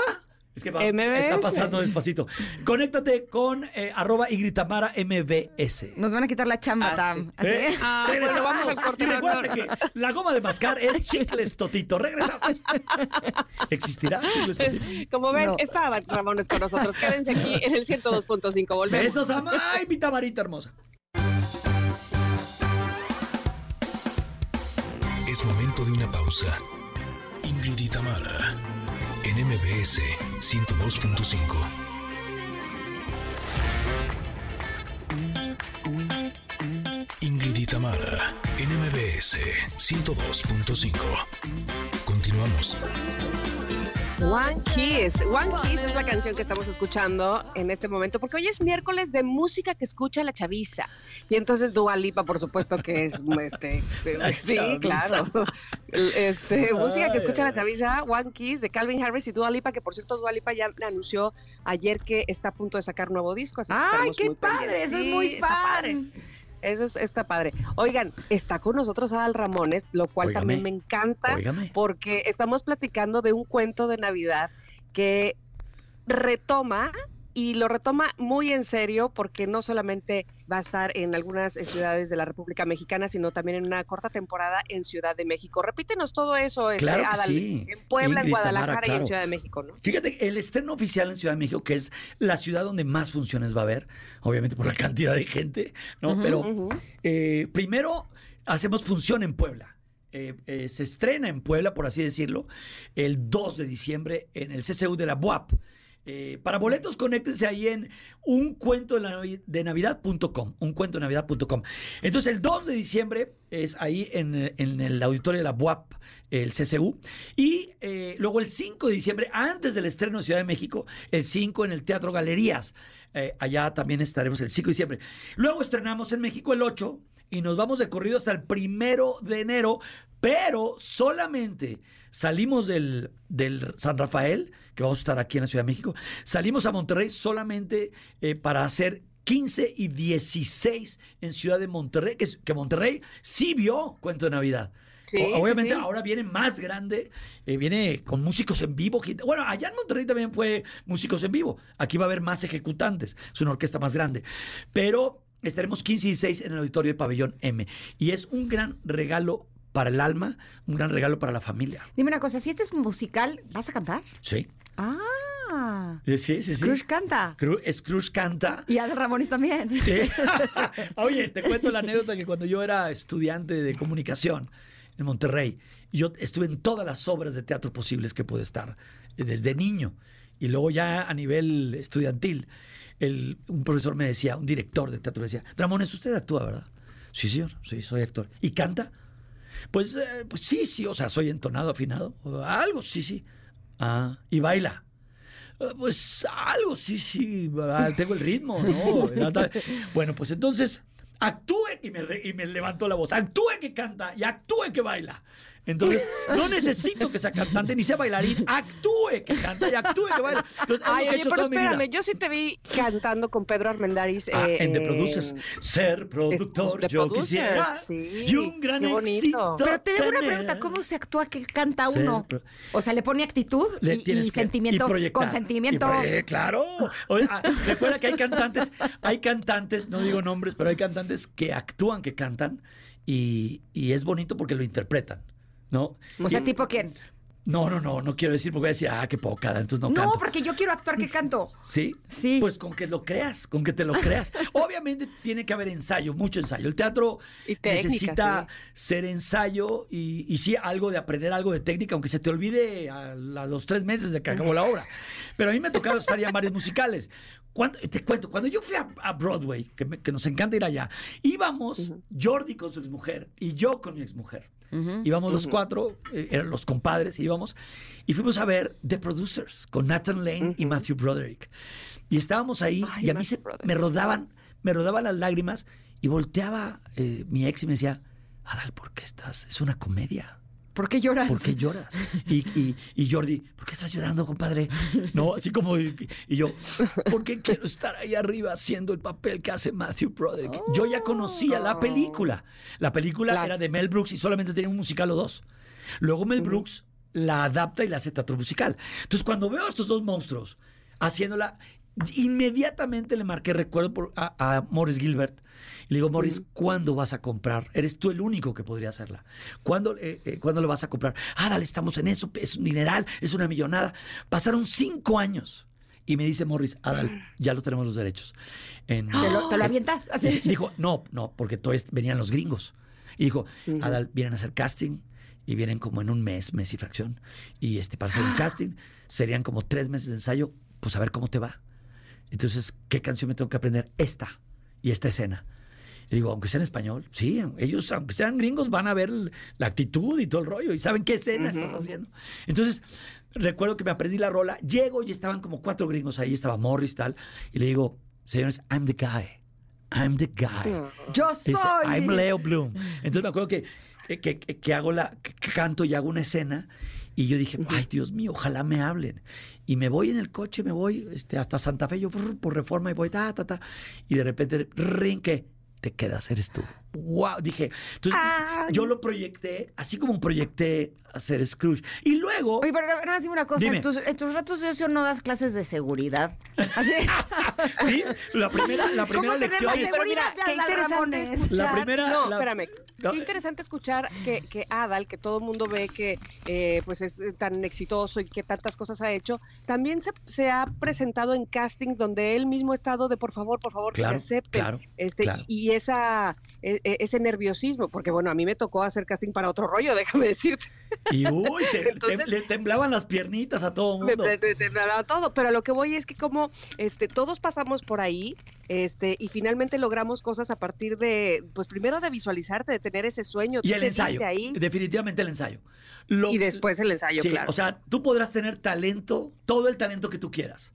Es que va- MBS. está pasando despacito. Conéctate con eh, arroba Ingrid Tamara MBS. Nos van a quitar la chamba, Ah, Tam. ¿Eh? Ah, Regresamos. bueno, vamos al corte, Y no. que la goma de mascar es chicles totito. Regresamos. ¿Existirá chicles totito? Como ven, No. está Adal Ramones con nosotros. Quédense aquí en el 102.5. Volvemos. Besos a Ay, mi tamarita hermosa. Es momento de una pausa. Ingrid y Tamara, en MBS 102.5. Ingrid y Tamara, en MBS 102.5. Continuamos. One Kiss. One Kiss es la canción que estamos escuchando en este momento, porque hoy es miércoles de música que escucha la chaviza. Y entonces Dua Lipa, por supuesto, que es este. Sí, claro. Este, música que escucha la chaviza, One Kiss de Calvin Harris y Dua Lipa, que por cierto, Dua Lipa ya anunció ayer que está a punto de sacar nuevo disco. Así ¡Ay, qué muy padre! pendientes. Soy Sí, muy padre. Eso es, está padre. Oigan, está con nosotros Adal Ramones, lo cual también me encanta porque estamos platicando de un cuento de Navidad que retoma y lo retoma muy en serio porque no solamente va a estar en algunas eh, ciudades de la República Mexicana, sino también en una corta temporada en Ciudad de México. Repítenos todo eso, este, Claro Adal, sí. en Puebla, en Guadalajara Tamara, y en. Ciudad de México, ¿no? Fíjate, el estreno oficial en Ciudad de México, que es la ciudad donde más funciones va a haber, obviamente por la cantidad de gente, ¿no? Pero eh, primero hacemos función en Puebla. Eh, eh, se estrena en Puebla, por así decirlo, el 2 de diciembre en el CCU de la BUAP. Eh, para boletos, conéctense ahí en un cuento de, la navi- de navidad.com. Un cuento de navidad.com. Entonces, el 2 de diciembre es ahí en, en el auditorio de la BUAP, el CCU. Y eh, luego el 5 de diciembre, antes del estreno en Ciudad de México, el 5 en el Teatro Galerías. Eh, allá también estaremos el 5 de diciembre. Luego estrenamos en México el 8 y nos vamos de corrido hasta el primero de enero, pero solamente salimos del, del San Rafael, que vamos a estar aquí en la Ciudad de México, salimos a Monterrey solamente eh, para hacer 15 y 16 en Ciudad de Monterrey, que, Monterrey sí vio Cuento de Navidad. Sí, O- sí, Obviamente sí. ahora viene más grande, eh, viene con músicos en vivo. gente- Bueno, allá en Monterrey también fue músicos en vivo. Aquí va a haber más ejecutantes, es una orquesta más grande. Pero estaremos 15 y 16 en el auditorio de Pabellón M. Y es un gran regalo para el alma, un gran regalo para la familia. Dime una cosa, si este es musical, ¿vas a cantar? Sí. Ah, Sí, sí, sí. Scrooge canta. Scrooge canta. Y Adal Ramones también. Sí. Oye, te cuento la anécdota que cuando yo era estudiante de comunicación en Monterrey, yo estuve en todas las obras de teatro posibles que pude estar, eh, desde niño. Y luego ya a nivel estudiantil, el- un profesor me decía, un director de teatro me decía, Ramones, usted actúa, ¿verdad? Sí, señor, sí, soy actor. ¿Y canta? Pues, eh, pues sí, sí, o sea, soy entonado, afinado, algo, sí, sí. Ah, y baila. "Eh, Pues algo, sí, sí, tengo el ritmo, ¿no? Bueno, pues entonces actúe y me, y me levantó la voz, actúe que canta y actúe que baila. Entonces, no necesito que sea cantante ni sea bailarín, actúe que canta y actúe que baila. Entonces, Ay, que he oye, hecho pero toda mi vida. espérame, yo sí te vi cantando con Pedro Armendáriz. Ah, eh, en The Producers. Ser productor, The yo Producers, quisiera. sí, y un gran qué éxito. Pero te debo una pregunta, ¿cómo se actúa que canta Ser uno? O sea, le pone actitud Le y, y que- sentimiento, y proyectar. con sentimiento. Y proye- claro. Oye, ah, recuerda que hay cantantes, hay cantantes, no digo nombres, pero hay cantantes que actúan que cantan y, y es bonito porque lo interpretan, ¿no? O sea, Y- tipo quién? No, no, no, no quiero decir porque voy a decir, ah, qué poca, entonces no, No, canto. porque yo quiero actuar que canto. ¿Sí? Sí. Pues con que lo creas, con que te lo creas. Obviamente tiene que haber ensayo, mucho ensayo. El teatro técnica, necesita sí. ser ensayo y, y sí algo de aprender algo de técnica, aunque se te olvide a, los tres meses de que acabó la obra. Pero a mí me ha tocado estar ya en varios musicales. Cuando, te cuento, cuando yo fui a, a Broadway, que, me- que nos encanta ir allá, íbamos. Jordi con su exmujer y yo con mi exmujer. Íbamos los cuatro, eh, eran los compadres, íbamos, y fuimos a ver The Producers con Nathan Lane y. Matthew Broderick. Y estábamos ahí Ay, y a mí se, me rodaban, me rodaban las lágrimas y volteaba eh, mi ex y me decía, Adal, ¿por qué estás? Es una comedia. ¿Por qué lloras? ¿Por qué lloras? Y, y, y Jordi, ¿por qué estás llorando, compadre? No, así como, y, y yo, porque quiero estar ahí arriba haciendo el papel que hace Matthew Broderick. Yo ya conocía la película. La película era de Mel Brooks y solamente tenía un musical o dos. Luego Mel. Brooks la adapta y la hace teatro musical. Entonces, cuando veo a estos dos monstruos haciéndola, inmediatamente le marqué recuerdo por- a, a Morris Gilbert. Y le digo, Morris, ¿cuándo vas a comprar? Eres tú el único que podría hacerla. ¿Cuándo, eh, eh, ¿cuándo lo vas a comprar? Ah, dale, estamos en eso, es un dineral, es una millonada. Pasaron cinco años. Y me dice Morris, Adal, ya lo tenemos los derechos. En- ¿Te lo, te lo avientas? Así. Dijo, no, no, porque todavía venían los gringos. Y dijo. Adal, vienen a hacer casting y vienen como en un mes, mes y fracción. Y este, para hacer un casting serían como tres meses de ensayo, pues a ver cómo te va. Entonces, ¿qué canción me tengo que aprender? Esta y esta escena. Y digo, aunque sea en español, sí, ellos, aunque sean gringos, van a ver la actitud y todo el rollo y saben qué escena estás haciendo. Entonces, recuerdo que me aprendí la rola, llego y estaban como cuatro gringos ahí, estaba Morris tal, y le digo, señores, I'm the guy. I'm the guy. Yo Dice, soy. I'm Leo Bloom. Entonces me acuerdo que, que, que- que hago la, que canto y hago una escena. Y yo dije, ay, Dios mío, ojalá me hablen. Y me voy en el coche, me voy este, hasta Santa Fe, yo por reforma y voy, ta, ta, ta. Y de repente, rin, que te quedas, eres tú. Wow, dije. Entonces, Ay. yo lo proyecté, así como proyecté hacer Scrooge. Y luego. Oye, pero nada más dime una cosa. Dime. En tus, en tus ratos de ocio no das clases de seguridad. Así. Sí, la primera, la ¿Cómo primera lección la es. seguridad de qué Adal interesante Ramones? escuchar- La primera- No, la- espérame. no. Qué interesante escuchar que, que Adal, que todo el mundo ve que eh, pues es eh, tan exitoso y que tantas cosas ha hecho, también se, se ha presentado en castings donde él mismo ha estado de por favor, por favor, Claro, que me acepten. claro, este, claro. Y esa, e- e- ese nerviosismo, porque bueno, a mí me tocó hacer casting para otro rollo, déjame decirte. Y uy, te- Entonces- te- le temblaban las piernitas a todo mundo. me- me hablaba todo, pero a lo que voy es que como este, todos pasamos por ahí este, y finalmente logramos cosas a partir de, pues primero de visualizarte, de tener ese sueño. Y el te ensayo. Ahí, Definitivamente el ensayo. Lo- y después el ensayo, Sí, claro. O sea, tú podrás tener talento, todo el talento que tú quieras,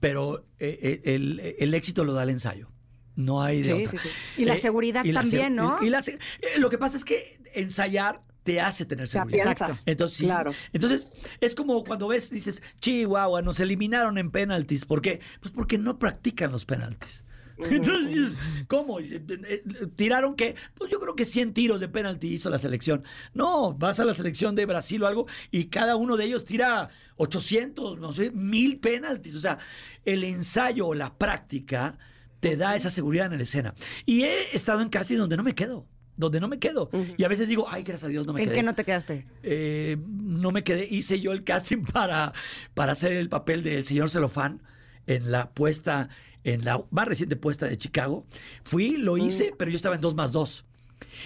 pero eh, eh, el, el éxito lo da el ensayo. No hay de sí, otra. sí, sí. Y la Eh, seguridad y también, ¿no? y- y la eh, lo que pasa es que ensayar te hace tener Se seguridad. Exacto. Entonces, sí. Claro. Entonces, es como cuando ves, dices, Chihuahua, nos eliminaron en penaltis. ¿Por qué? Pues porque no practican los penaltis. Entonces ¿cómo? Eh, ¿Tiraron qué? Pues yo creo que 100 tiros de penalti hizo la selección. No, vas a la selección de Brasil o algo y cada uno de ellos tira 800, no sé, mil penaltis. O sea, el ensayo o la práctica te da esa seguridad en la escena. Y he estado en castings donde no me quedo. Donde no me quedo. Y a veces digo, ay, gracias a Dios no me ¿En quedé qué no te quedaste? eh, no me quedé, hice yo el casting para, para hacer el papel del señor Celofán en la puesta, en la más reciente puesta de Chicago. Fui, lo hice, pero yo estaba en 2 más 2.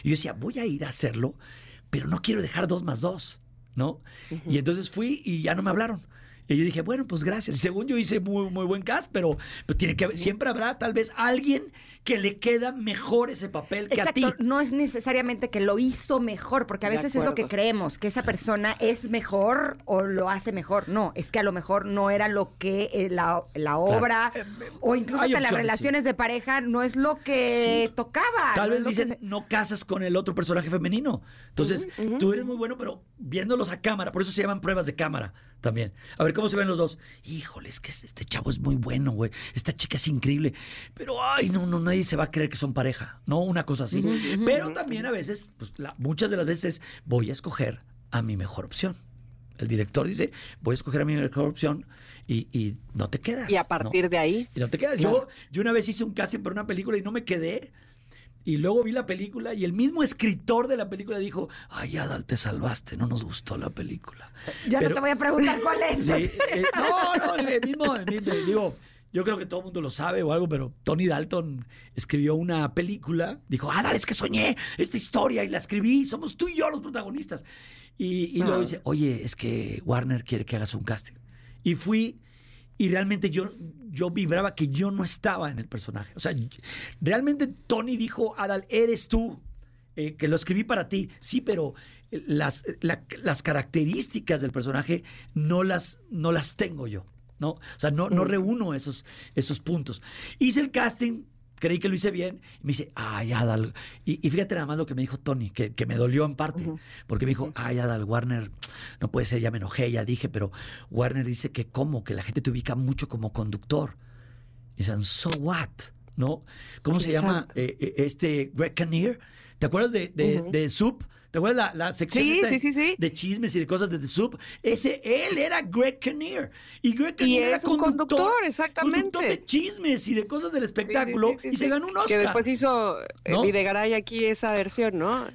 Y yo decía, voy a ir a hacerlo, pero no quiero dejar 2 más 2, ¿no? Y entonces fui y ya no me hablaron. Y yo dije, bueno, pues gracias. Según yo hice muy, muy buen cast, pero, pero tiene que haber- siempre habrá tal vez alguien que le queda mejor ese papel que a ti. Exacto, no es necesariamente que lo hizo mejor, porque a veces es lo que creemos, que esa persona es mejor o lo hace mejor. No, es que a lo mejor no era lo que eh, la, la obra o incluso hay hasta las relaciones de pareja no es lo que tocaba. Tal no vez dicen, no casas con el otro personaje femenino. Entonces, tú eres muy bueno, pero viéndolos a cámara, por eso se llaman pruebas de cámara también. A ver cómo se ven los dos. Híjole, es que este chavo es muy bueno, güey. Esta chica es increíble. Pero, ay, no, no, nadie se va a creer que son pareja. No, una cosa así. Pero también a veces, pues la- muchas de las veces voy a escoger a mi mejor opción. El director dice, voy a escoger a mi mejor opción y, y no te quedas. Y a ¿no? partir de ahí, Y no te quedas. Claro. Yo, yo una vez hice un casting para una película y no me quedé. Y luego vi la película y el mismo escritor de la película dijo, ay, Adal, te salvaste, no nos gustó la película. Ya pero- no te voy a preguntar cuál es. Sí, eh, no, no, el mismo, el mismo, digo, yo creo que todo el mundo lo sabe o algo, pero Tony Dalton escribió una película, dijo, Adal, es que soñé esta historia y la escribí, somos tú y yo los protagonistas. Y, y luego Ah. dice, oye, es que Warner quiere que hagas un casting. Y fui y realmente yo, yo vibraba que yo no estaba en el personaje. O sea, realmente Tony dijo, Adal, eres tú, eh, que lo escribí para ti. Sí, pero las, la- las características del personaje no las, no las tengo yo. ¿no? O sea, no, no Mm. reúno esos, esos puntos. Hice el casting, creí que lo hice bien, y me dice, ay, Adal. Y, y fíjate nada más lo que me dijo Tony, que, que me dolió en parte, porque me dijo, ay, Adal, Warner, no puede ser, ya me enojé, ya dije, pero Warner dice que cómo, que la gente te ubica mucho como conductor. Y dicen, so what? ¿No? ¿Cómo se llama eh, eh, este Greg Kinnear? ¿Te acuerdas de, de, de Soup? ¿Te acuerdas la, la sección Sí, esta sí, sí, sí. de chismes y de cosas de The Soup? Ese, él era Greg Kinnear. Y Greg y Kinnear era es un conductor, conductor de exactamente. chismes y de cosas del espectáculo y se ganó un Oscar. Que después hizo eh, ¿No? Videgaray aquí esa versión, ¿no?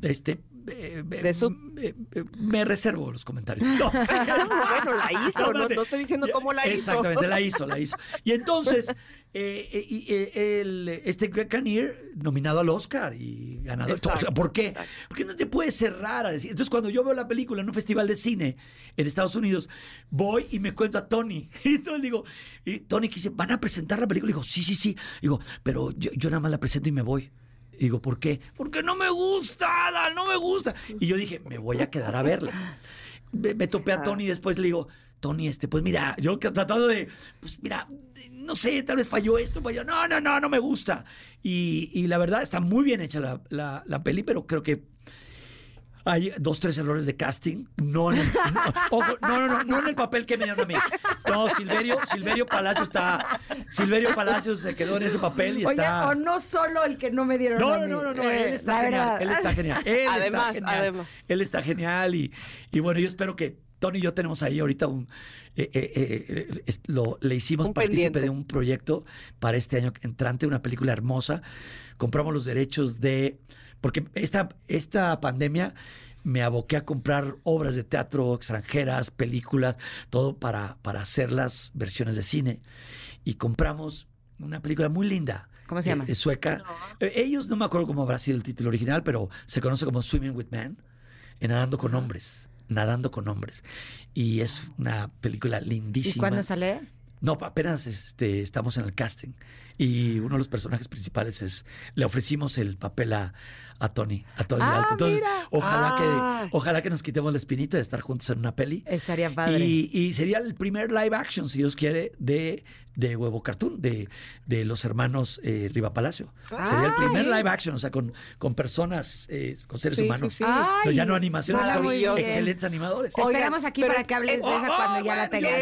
Este, eh, eh, eh, me reservo los comentarios. No. bueno, la hizo, no, no estoy diciendo cómo la hizo. Exactamente, la hizo, la hizo. Y entonces, eh, eh, y, eh, el- este Greg Kinnear nominado al Oscar y ganador. O sea, Exacto, ¿Por qué? exacto. Porque no te puedes cerrar a decir. Entonces, cuando yo veo la película en un festival de cine en Estados Unidos, voy y me cuento a Tony. Y entonces digo, y Tony que dice, ¿van a presentar la película? Y digo, sí, sí, sí. Digo, pero yo, yo nada más la presento y me voy. Y digo, ¿por qué? Porque no me gusta, Adal, no me gusta. Y yo dije, me voy a quedar a verla. Me, me topé a Tony y después le digo, Tony, este, pues mira, yo que- tratando de, pues mira, no sé, tal vez falló esto, falló, no, no, no, no me gusta. Y, y la verdad está muy bien hecha la, la, la peli, pero creo que hay dos, tres errores de casting. No en el, no, ojo, no, no, no, no en el papel que me dieron a mí. No, Silverio, Silverio Palacio está, Silverio Palacio se quedó en ese papel y Oye, está... o no solo el que no me dieron No, a no, mí. no, no, no, Eh, él está genial, él está genial, él está Además, genial, además. él está genial y, y bueno, yo espero que Tony y yo tenemos ahí ahorita un, eh, eh, eh, es- lo, le hicimos Un partícipe pendiente. de un proyecto para este año entrante, una película hermosa, compramos los derechos de, porque esta, esta pandemia me aboqué a comprar obras de teatro extranjeras, películas, todo para, para hacer las versiones de cine. Y compramos una película muy linda. ¿Cómo se llama? eh, sueca. Eh, Ellos, no me acuerdo cómo habrá sido el título original, pero se conoce como Swimming with Men, en Nadando con Hombres. Nadando con Hombres. Y es una película ¿Y lindísima. cuándo sale? No, apenas este, estamos en el casting. Y uno de los personajes principales es. Le ofrecimos el papel a, a Tony, a Tony Ah, Dalton. Entonces, mira. ojalá Ah. que, ojalá que nos quitemos la espinita de estar juntos en una peli. Estaría padre. Y, y sería el primer live action, si Dios quiere, de, de Huevo Cartoon, de, de los hermanos eh, Riva Palacio. Sería el primer Ay. live action, o sea, con, con personas, eh, con seres Sí, sí, humanos. sí. Ay, ya no animaciones, son excelentes animadores. Te esperamos aquí pero para que hables de esa Oh, cuando ya la tengas.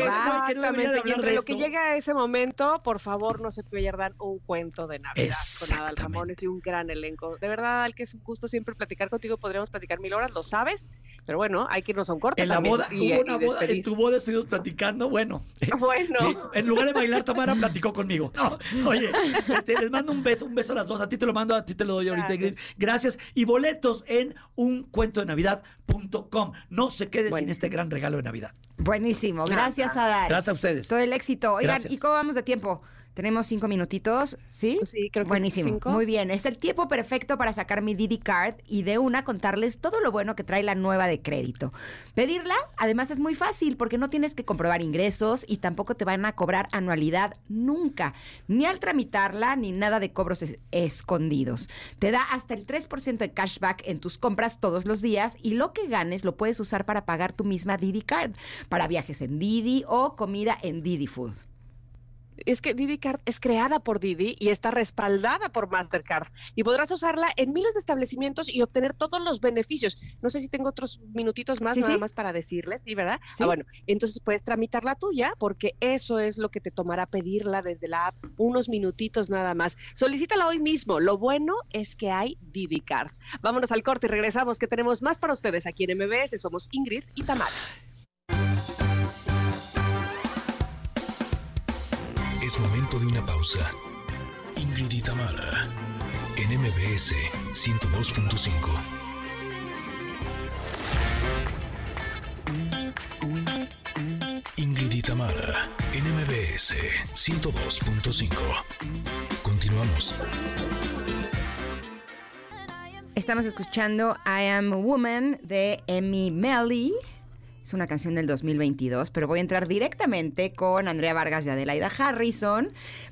no. Y entre lo que llega a ese momento, por favor, no se pierdan un cuento de Navidad con Adal. Ramones y un gran elenco. De verdad, Al, que es un gusto siempre platicar contigo. Podríamos platicar mil horas, lo sabes. Pero bueno, hay que irnos a un corte En la también boda, y- hubo una boda, en tu boda estuvimos platicando, bueno. eh, Bueno. en lugar de bailar, Tamara platicó conmigo. No, oye, este, les mando un beso, un beso a las dos. A ti te lo mando, a ti te lo doy ahorita, Gracias. Y boletos en uncuentodenavidad.com. No se quede sin este gran regalo de Navidad. Buenísimo. Gracias, Adal. Gracias a ustedes. Todo el éxito. Oigan, Gracias. ¿y cómo vamos de tiempo? Tenemos cinco minutitos, ¿sí? Sí, creo que Buenísimo. cinco. Muy bien. Es el tiempo perfecto para sacar mi Didi Card y de una contarles todo lo bueno que trae la nueva de crédito. Pedirla, además, es muy fácil porque no tienes que comprobar ingresos y tampoco te van a cobrar anualidad nunca, ni al tramitarla, ni nada de cobros es- escondidos. Te da hasta el 3% de cashback en tus compras todos los días y lo que ganes lo puedes usar para pagar tu misma Didi Card, para viajes en Didi o comida en Didi Food. Es que Didi Card es creada por Didi y está respaldada por Mastercard. Y podrás usarla en miles de establecimientos y obtener todos los beneficios. No sé si tengo otros minutitos más, Sí, nada sí. más para decirles, ¿sí, verdad? Sí. Ah, bueno, entonces puedes tramitar la tuya porque eso es lo que te tomará pedirla desde la app. Unos minutitos nada más. Solicítala hoy mismo. Lo bueno es que hay Didi Card. Vámonos al corte y regresamos que tenemos más para ustedes aquí en MBS. Somos Ingrid y Tamara. Momento de una pausa. Ingrid y Tamara, en MBS 102.5. Ingrid y Tamara, en MBS 102.5. Continuamos. Estamos escuchando I Am a Woman de Emmy Melly. Es una canción del 2022, pero voy a entrar directamente con Andrea Vargas y Adelaida Harrison,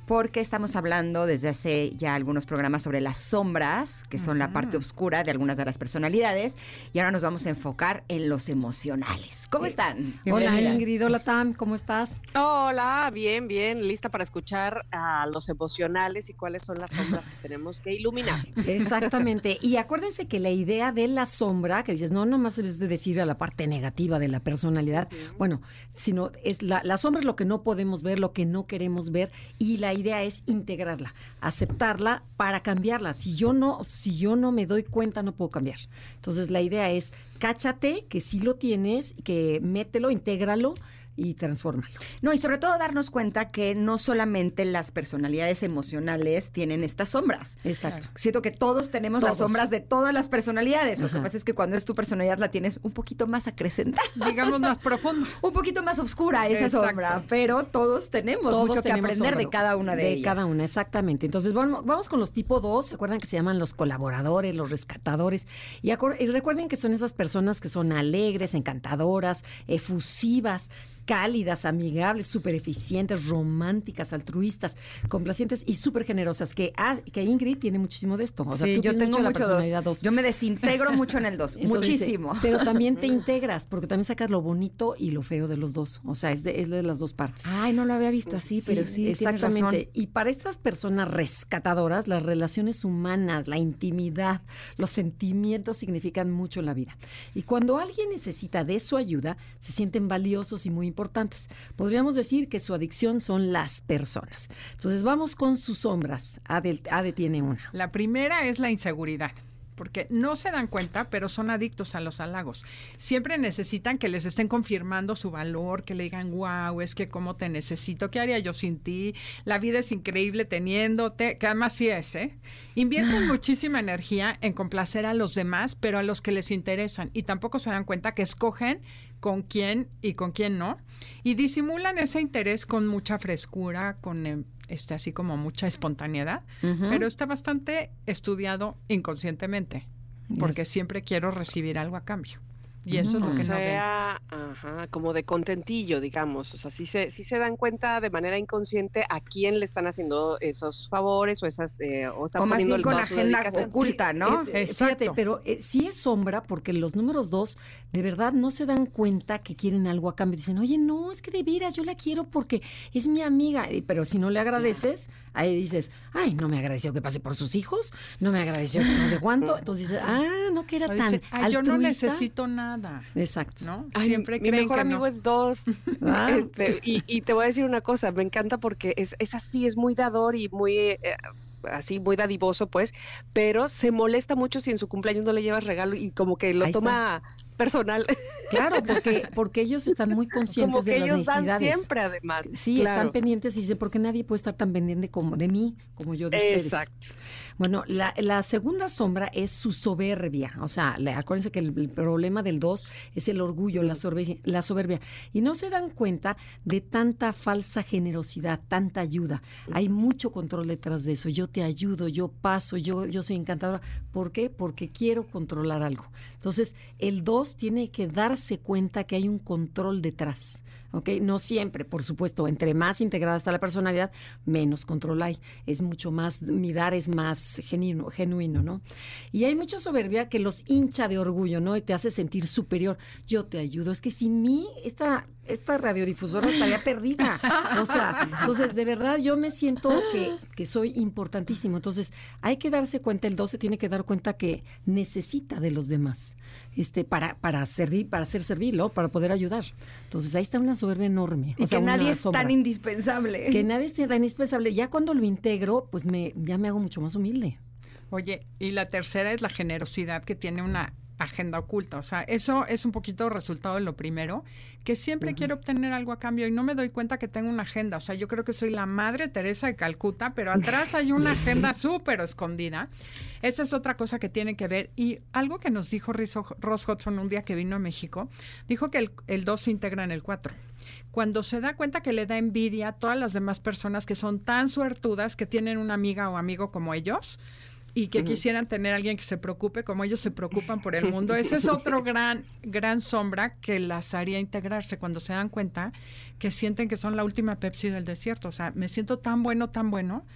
porque estamos hablando desde hace ya algunos programas sobre las sombras, que son la parte oscura de algunas de las personalidades, y ahora nos vamos a enfocar en los emocionales. ¿Cómo están? Hola. Ingrid, hola Tam, ¿cómo estás? Hola, bien, bien, lista para escuchar a los emocionales y cuáles son las sombras que tenemos que iluminar. Exactamente. Y acuérdense que la idea de la sombra, que dices, no, nomás es de decir a la parte negativa de la personalidad, bueno, sino es la, la sombra es lo que no podemos ver, lo que no queremos ver, y la idea es integrarla, aceptarla para cambiarla. Si yo no, si yo no me doy cuenta, no puedo cambiar. Entonces la idea es cáchate que sí lo tienes, que mételo, intégralo y transfórmalo. No, y sobre todo darnos cuenta que no solamente las personalidades emocionales tienen estas sombras. Exacto. Siento que todos tenemos las sombras de todas las personalidades. Lo que pasa es que cuando es tu personalidad la tienes un poquito más acrecentada, digamos más profundo. un poquito más oscura esa Exacto. sombra, pero todos tenemos Todos mucho que tenemos aprender de cada una de, ellas. cada una, exactamente. Entonces vamos, vamos con los tipo 2, ¿se acuerdan que se llaman los colaboradores, los rescatadores? Y, y recuerden que son esas personas que son alegres, encantadoras, efusivas, cálidas, amigables, súper eficientes, románticas, altruistas, complacientes y súper generosas, que, ah, que Ingrid tiene muchísimo de esto. O sea, sí, tú yo tienes tengo mucho la mucho personalidad dos. Yo me desintegro mucho en el 2, Entonces dice, muchísimo. pero también te integras, porque también sacas lo bonito y lo feo de los dos. O sea, es de, es de las dos partes. Ay, no lo había visto así, pero sí, exactamente. razón. Y para estas personas rescatadoras, las relaciones humanas, la intimidad, los sentimientos significan mucho en la vida. Y cuando alguien necesita de su ayuda, se sienten valiosos y muy importantes. Podríamos decir que su adicción son las personas. Entonces vamos con sus sombras. Ade, Ade tiene una. La primera es la inseguridad. Porque no se dan cuenta, pero son adictos a los halagos. Siempre necesitan que les estén confirmando su valor, que le digan, wow, es que cómo te necesito, ¿qué haría yo sin ti? La vida es increíble teniéndote, que además sí es, ¿eh? Invierten muchísima energía en complacer a los demás, pero a los que les interesan. Y tampoco se dan cuenta que escogen con quién y con quién no. Y disimulan ese interés con mucha frescura, con eh, este, así como mucha espontaneidad, pero está bastante estudiado inconscientemente, porque Yes. siempre quiero recibir algo a cambio. Y eso es lo que no ven. sea, ajá, como de contentillo, digamos. O sea, sí se, sí se dan cuenta de manera inconsciente a quién le están haciendo esos favores o esas eh, o están O más poniendo bien con agenda dedicación. oculta, ¿no? Eh, eh, fíjate, pero eh, sí es sombra porque los números dos de verdad no se dan cuenta que quieren algo a cambio. Dicen, oye, no, es que de veras yo la quiero porque es mi amiga. Pero si no le agradeces, ahí dices, ay, no me agradeció que pase por sus hijos, no me agradeció que no sé cuánto. Entonces dices, ah, no que era O tan dice, "Ay, yo no altruista". necesito nada. Exacto. ¿no? Ay, Siempre mi mejor que amigo no. es dos. Ah. Este, y, y te voy a decir una cosa, me encanta porque es, es así, es muy dador y muy eh, así, muy dadivoso, pues, pero se molesta mucho si en su cumpleaños no le llevas regalo y como que lo Ahí está. toma personal, Claro, porque, porque ellos están muy conscientes como que de las ellos dan necesidades. siempre además. Sí, Claro. están pendientes y dicen, porque nadie puede estar tan pendiente como de mí, como yo de ustedes. Exacto. Bueno, la, la segunda sombra es su soberbia. O sea, le- acuérdense que el, el problema del 2 es el orgullo, la soberbia, la soberbia. Y no se dan cuenta de tanta falsa generosidad, tanta ayuda. Hay mucho control detrás de eso. Yo te ayudo, yo paso, yo, yo soy encantadora. ¿Por qué? Porque quiero controlar algo. Entonces, el 2 tiene que darse cuenta que hay un control detrás. ¿Ok? No siempre, por supuesto, entre más integrada está la personalidad, menos control hay. Es mucho más, mi dar es más genuino, genuino, ¿no? Y hay mucha soberbia que los hincha de orgullo, ¿no? Y te hace sentir superior. Yo te ayudo. Es que sin mí, esta, esta radiodifusora estaría perdida. O sea, entonces, de verdad, yo me siento que, que soy importantísimo. Entonces, hay que darse cuenta, el 12 tiene que dar cuenta que necesita de los demás este, para, para, servir, para ser servir, ¿no? Para poder ayudar. Entonces, ahí está una soberbia enorme. Y o sea, que nadie es sombra. tan indispensable. Que nadie es tan indispensable. Ya cuando lo integro, pues me, ya me hago mucho más humilde. Oye, y la tercera es la generosidad que tiene una agenda oculta. O sea, eso es un poquito resultado de lo primero, que siempre quiero obtener algo a cambio y no me doy cuenta que tengo una agenda. O sea, yo creo que soy la madre Teresa de Calcuta, pero atrás hay una agenda súper escondida. Esa es otra cosa que tiene que ver. Y algo que nos dijo Ross Hudson un día que vino a México, dijo que el, el 2 se integra en el 4. Cuando se da cuenta que le da envidia a todas las demás personas que son tan suertudas que tienen una amiga o amigo como ellos, y que quisieran tener a alguien que se preocupe como ellos se preocupan por el mundo. Ese es otro gran, gran sombra que las haría integrarse cuando se dan cuenta que sienten que son la última Pepsi del desierto. O sea, me siento tan bueno, tan bueno.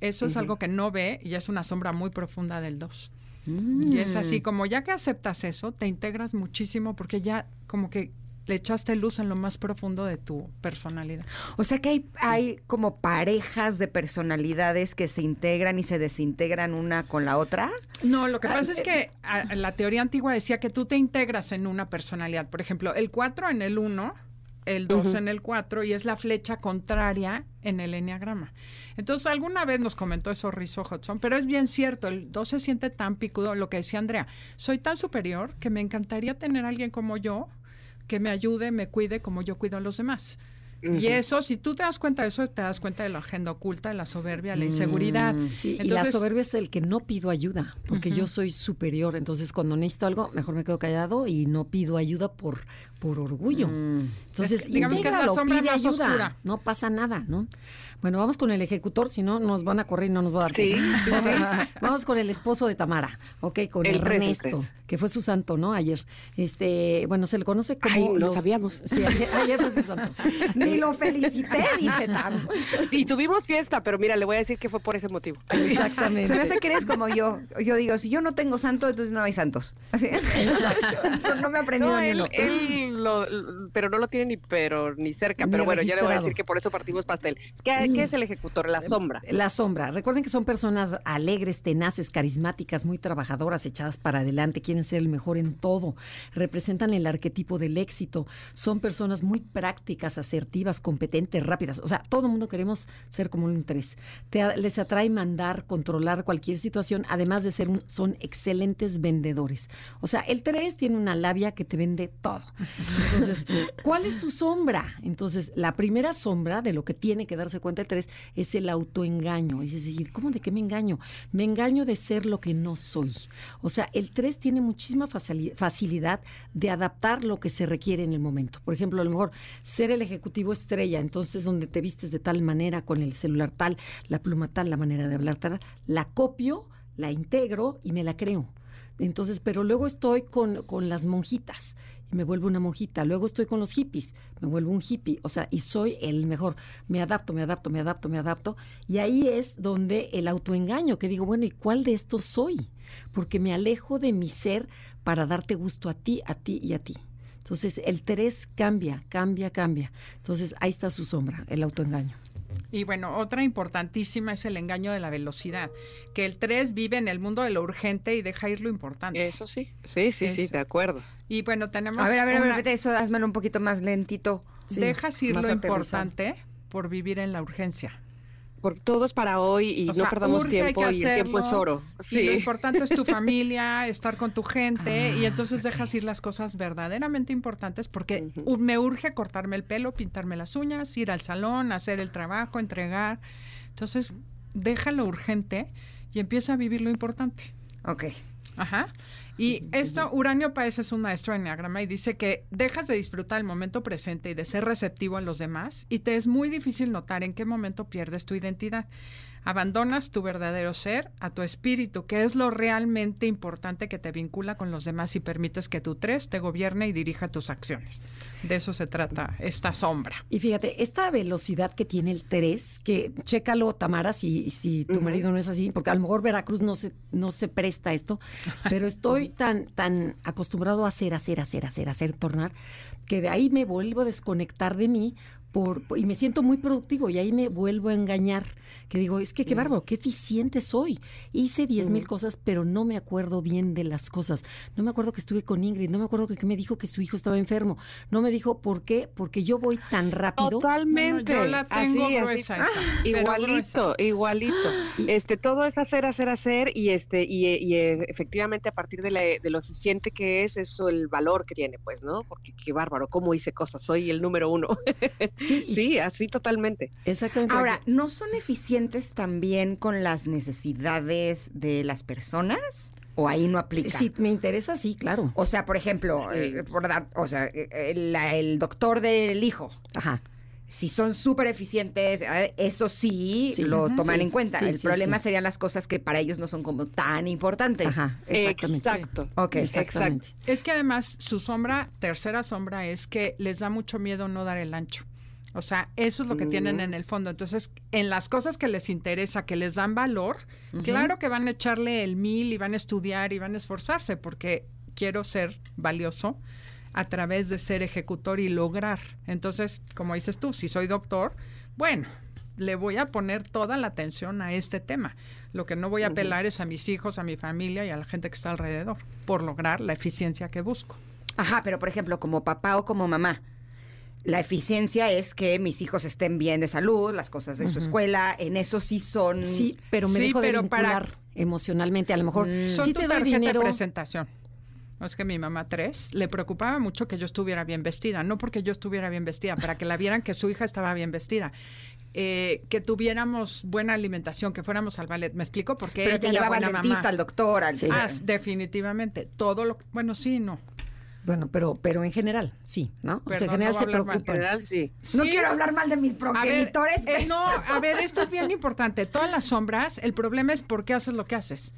Eso es algo que no ve y es una sombra muy profunda del 2. Y es así, como ya que aceptas eso, te integras muchísimo porque ya como que le echaste luz en lo más profundo de tu personalidad. O sea que hay, hay como parejas de personalidades que se integran y se desintegran una con la otra. No, lo que pasa es que a- la teoría antigua decía que tú te integras en una personalidad. Por ejemplo, el 4 en el 1, el 2 en el 4 y es la flecha contraria en el enneagrama. Entonces, alguna vez nos comentó eso Rizzo Hudson, pero es bien cierto, el 2 se siente tan picudo, lo que decía Andrea, soy tan superior que me encantaría tener a alguien como yo que me ayude, me cuide como yo cuido a los demás. Y eso, si tú te das cuenta de eso, te das cuenta de la agenda oculta, de la soberbia, la inseguridad. Mm, sí, y la soberbia es el que no pido ayuda, porque yo soy superior. Entonces, cuando necesito algo, mejor me quedo callado y no pido ayuda por, por orgullo. Mm. Entonces, Es que, digamos que es la intégralo, sombra pide más ayuda. oscura. No pasa nada, ¿no? Bueno, vamos con el ejecutor, si no nos van a correr y no nos va a dar Sí, tiempo. sí, sí. Vamos con el esposo de Tamara, ok, con El Ernesto, tres. que fue su santo, ¿no? Ayer. Este, bueno, se le conoce como Ay, lo sabíamos. Sí, ayer, ayer fue su santo. Ni lo felicité, dice Tam. Y tuvimos fiesta, pero mira, le voy a decir que fue por ese motivo. Exactamente. Se me hace que eres como yo. Yo digo, si yo no tengo santo, entonces no hay santos. Así. No, no me he aprendido No, ni él, uno. él lo- pero no lo tiene ni pero ni cerca. Ni Pero bueno, ya le voy a registrado. decir que por eso partimos pastel. ¿Qué, qué es el ejecutor? La sombra. La sombra. Recuerden que son personas alegres, tenaces, carismáticas, muy trabajadoras, echadas para adelante, quieren ser el mejor en todo, representan el arquetipo del éxito, son personas muy prácticas, asertivas, competentes, rápidas. O sea, todo el mundo queremos ser como un tres. Te les atrae mandar, controlar cualquier situación, además de ser un, son excelentes vendedores. O sea, el tres tiene una labia que te vende todo. Entonces, ¿cuál es su sombra? Entonces, la primera sombra de lo que tiene que darse cuenta el tres es el autoengaño. Es decir, ¿cómo de qué me engaño? Me engaño de ser lo que no soy. O sea, el 3 tiene muchísima facili- facilidad de adaptar lo que se requiere en el momento. Por ejemplo, a lo mejor ser el ejecutivo estrella, entonces donde te vistes de tal manera, con el celular tal, la pluma tal, la manera de hablar tal, la copio, la integro y me la creo. Entonces, pero luego estoy con, con las monjitas y me vuelvo una monjita. Luego estoy con los hippies, me vuelvo un hippie. O sea, y soy el mejor. Me adapto, me adapto, me adapto, me adapto. Y ahí es donde el autoengaño, que digo, bueno, ¿y cuál de estos soy? Porque me alejo de mi ser para darte gusto a ti, a ti y a ti. Entonces, el 3 cambia, cambia, cambia. Entonces, ahí está su sombra, el autoengaño. Y bueno, otra importantísima es el engaño de la velocidad, que el 3 vive en el mundo de lo urgente y deja ir lo importante. Eso sí. Sí, sí, sí, de acuerdo. Y bueno, tenemos A ver, a ver, a ver, una- vete eso, házmelo un poquito más lentito. Sí, dejas ir lo importante por vivir en la urgencia. Porque todo es para hoy y O no sea, perdamos tiempo y el tiempo es oro. Y lo Sí. importante es tu familia, estar con tu gente, y entonces dejas ir las cosas verdaderamente importantes porque me urge cortarme el pelo, pintarme las uñas, ir al salón, hacer el trabajo, entregar. Entonces, deja lo urgente y empieza a vivir lo importante. Ok. Ajá. Y esto, Uranio Paez es un maestro en Enneagrama y dice que dejas de disfrutar el momento presente y de ser receptivo a los demás y te es muy difícil notar en qué momento pierdes tu identidad. Abandonas tu verdadero ser a tu espíritu, que es lo realmente importante que te vincula con los demás y permites que tu tres te gobierne y dirija tus acciones. De eso se trata esta sombra. Y fíjate, esta velocidad que tiene el 3, que chécalo, Tamara, si, si tu marido no es así, porque a lo mejor Veracruz no se, no se presta a esto, pero estoy tan, tan acostumbrado a hacer, hacer, hacer, hacer, hacer, tornar, que de ahí me vuelvo a desconectar de mí por, y me siento muy productivo y ahí me vuelvo a engañar, que digo, es que qué bárbaro, qué eficiente soy. Hice diez mil cosas, pero no me acuerdo bien de las cosas. No me acuerdo que estuve con Ingrid, no me acuerdo que me dijo que su hijo estaba enfermo. No me dijo por qué, porque yo voy tan rápido. Totalmente. Bueno, yo la tengo así, así. gruesa esa, Igualito, gruesa. igualito. Este, todo es hacer, hacer, hacer y este y, y, eh, efectivamente a partir de, la- de lo eficiente que es eso el valor que tiene, pues, ¿no? Porque qué bárbaro, cómo hice cosas, soy el número uno. Sí, sí, así totalmente. exactamente. Ahora, ¿no son eficientes también con las necesidades de las personas? ¿O ahí no aplica? si me interesa, sí, claro. O sea, por ejemplo, eh, por dar- o sea, eh, eh, el doctor del hijo, Ajá. si son súper eficientes, eso sí, Sí. lo toman Sí. en cuenta. Sí, el sí, problema sí. serían las cosas que para ellos no son como tan importantes. Ajá, exactamente. Exacto. Ok, Exactamente. Es que además su sombra, tercera sombra, es que les da mucho miedo no dar el ancho. O sea, eso es lo que tienen en el fondo. Entonces, en las cosas que les interesa, que les dan valor, claro que van a echarle el mil y van a estudiar y van a esforzarse porque quiero ser valioso a través de ser ejecutor y lograr. Entonces, como dices tú, si soy doctor, bueno, le voy a poner toda la atención a este tema. Lo que no voy a apelar es a mis hijos, a mi familia y a la gente que está alrededor, por lograr la eficiencia que busco. Ajá, pero por ejemplo, como papá o como mamá, la eficiencia es que mis hijos estén bien de salud, las cosas de su escuela, en eso sí son... Sí, pero me Sí, dejo de pero para- vincular emocionalmente. A lo mejor Son sí tu te doy tarjeta dinero. de presentación. es que mi mamá tres, le preocupaba mucho que yo estuviera bien vestida, no porque yo estuviera bien vestida, para que la vieran que su hija estaba bien vestida. Eh, que tuviéramos buena alimentación, que fuéramos al ballet. ¿Me explico? Porque Pero ella llevaba al dentista, mamá. al doctor, al... Ah, definitivamente. Todo lo bueno, sí, no. Bueno, pero, pero en general, sí, ¿no? o sea, en general no se preocupan. general, sí. No Sí. quiero hablar mal de mis A ver, progenitores, eh, pero- no, a ver, esto es bien importante. Todas las sombras, el problema es por qué haces lo que haces.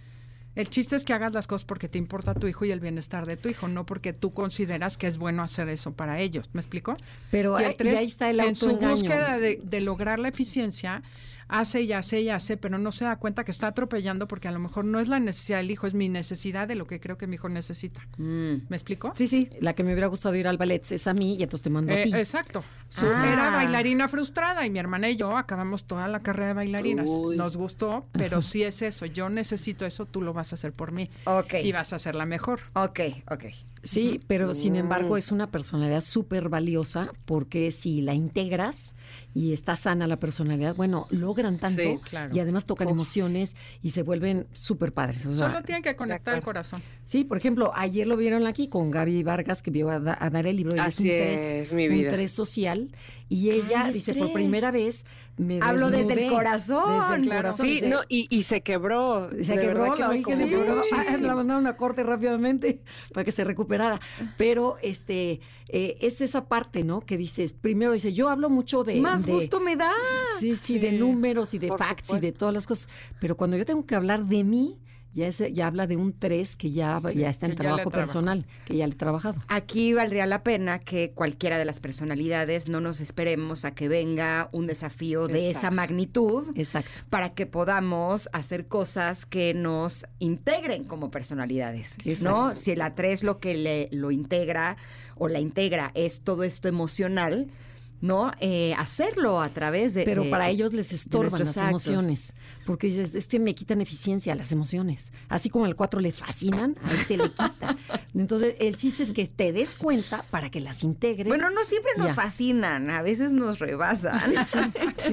El chiste es que hagas las cosas porque te importa tu hijo y el bienestar de tu hijo, no porque tú consideras que es bueno hacer eso para ellos. ¿Me explico? Pero Y ahí, y tres, ahí está el En su búsqueda de, de lograr la eficiencia, hace y hace y hace, pero no se da cuenta que está atropellando porque a lo mejor no es la necesidad del hijo, es mi necesidad de lo que creo que mi hijo necesita. Mm. ¿Me explico? Sí, sí, la que me hubiera gustado ir al ballet es a mí y entonces te mando a Eh, ti. exacto. Ah. Era bailarina frustrada y mi hermana y yo acabamos toda la carrera de bailarinas. Uy. Nos gustó, pero sí es eso. Yo necesito eso, tú lo vas a hacer por mí. Ok. Y vas a hacerla mejor. Ok, ok. Sí, pero sin Mm. embargo es una personalidad súper valiosa porque si la integras y está sana la personalidad, bueno, logran tanto Sí, claro. y además tocan Uf. emociones y se vuelven súper padres. O sea, Solo tienen que conectar el corazón. Sí, por ejemplo, ayer lo vieron aquí con Gaby Vargas que vio a, da- a dar el libro. Así es un tres, es, mi un vida. tres social y ella Ay, dice por primera vez me Hablo desde el desnudé". corazón. Desde el Claro. corazón. Sí, dice, no, y, y se quebró. se quebró, verdad que la me oí que se conmovió quebró. Ah, la mandaron a corte rápidamente para que se recuperara. Pero este eh, es esa parte, ¿no? Que dices, primero dice, yo hablo mucho de... Más de- gusto me da. Sí, sí, de números y de facts y de todas las cosas. Pero cuando yo tengo que hablar de mí, ya, es, ya habla de un 3 que ya, Sí, ya está en trabajo personal, que ya le he trabajado. Aquí valdría la pena que cualquiera de las personalidades no nos esperemos a que venga un desafío de esa magnitud Exacto. para que podamos hacer cosas que nos integren como personalidades, ¿no? Exacto. Si la 3 lo que le, lo integra o la integra es todo esto emocional, ¿no? Eh, hacerlo a través de... Pero de- para ellos les estorban las actos. emociones, porque dices, es que me quitan eficiencia las emociones. Así como al 4 le fascinan, a este le quita. Entonces, el chiste es que te des cuenta para que las integres. Bueno, no siempre nos Ya. fascinan, a veces nos rebasan. Sí, sí.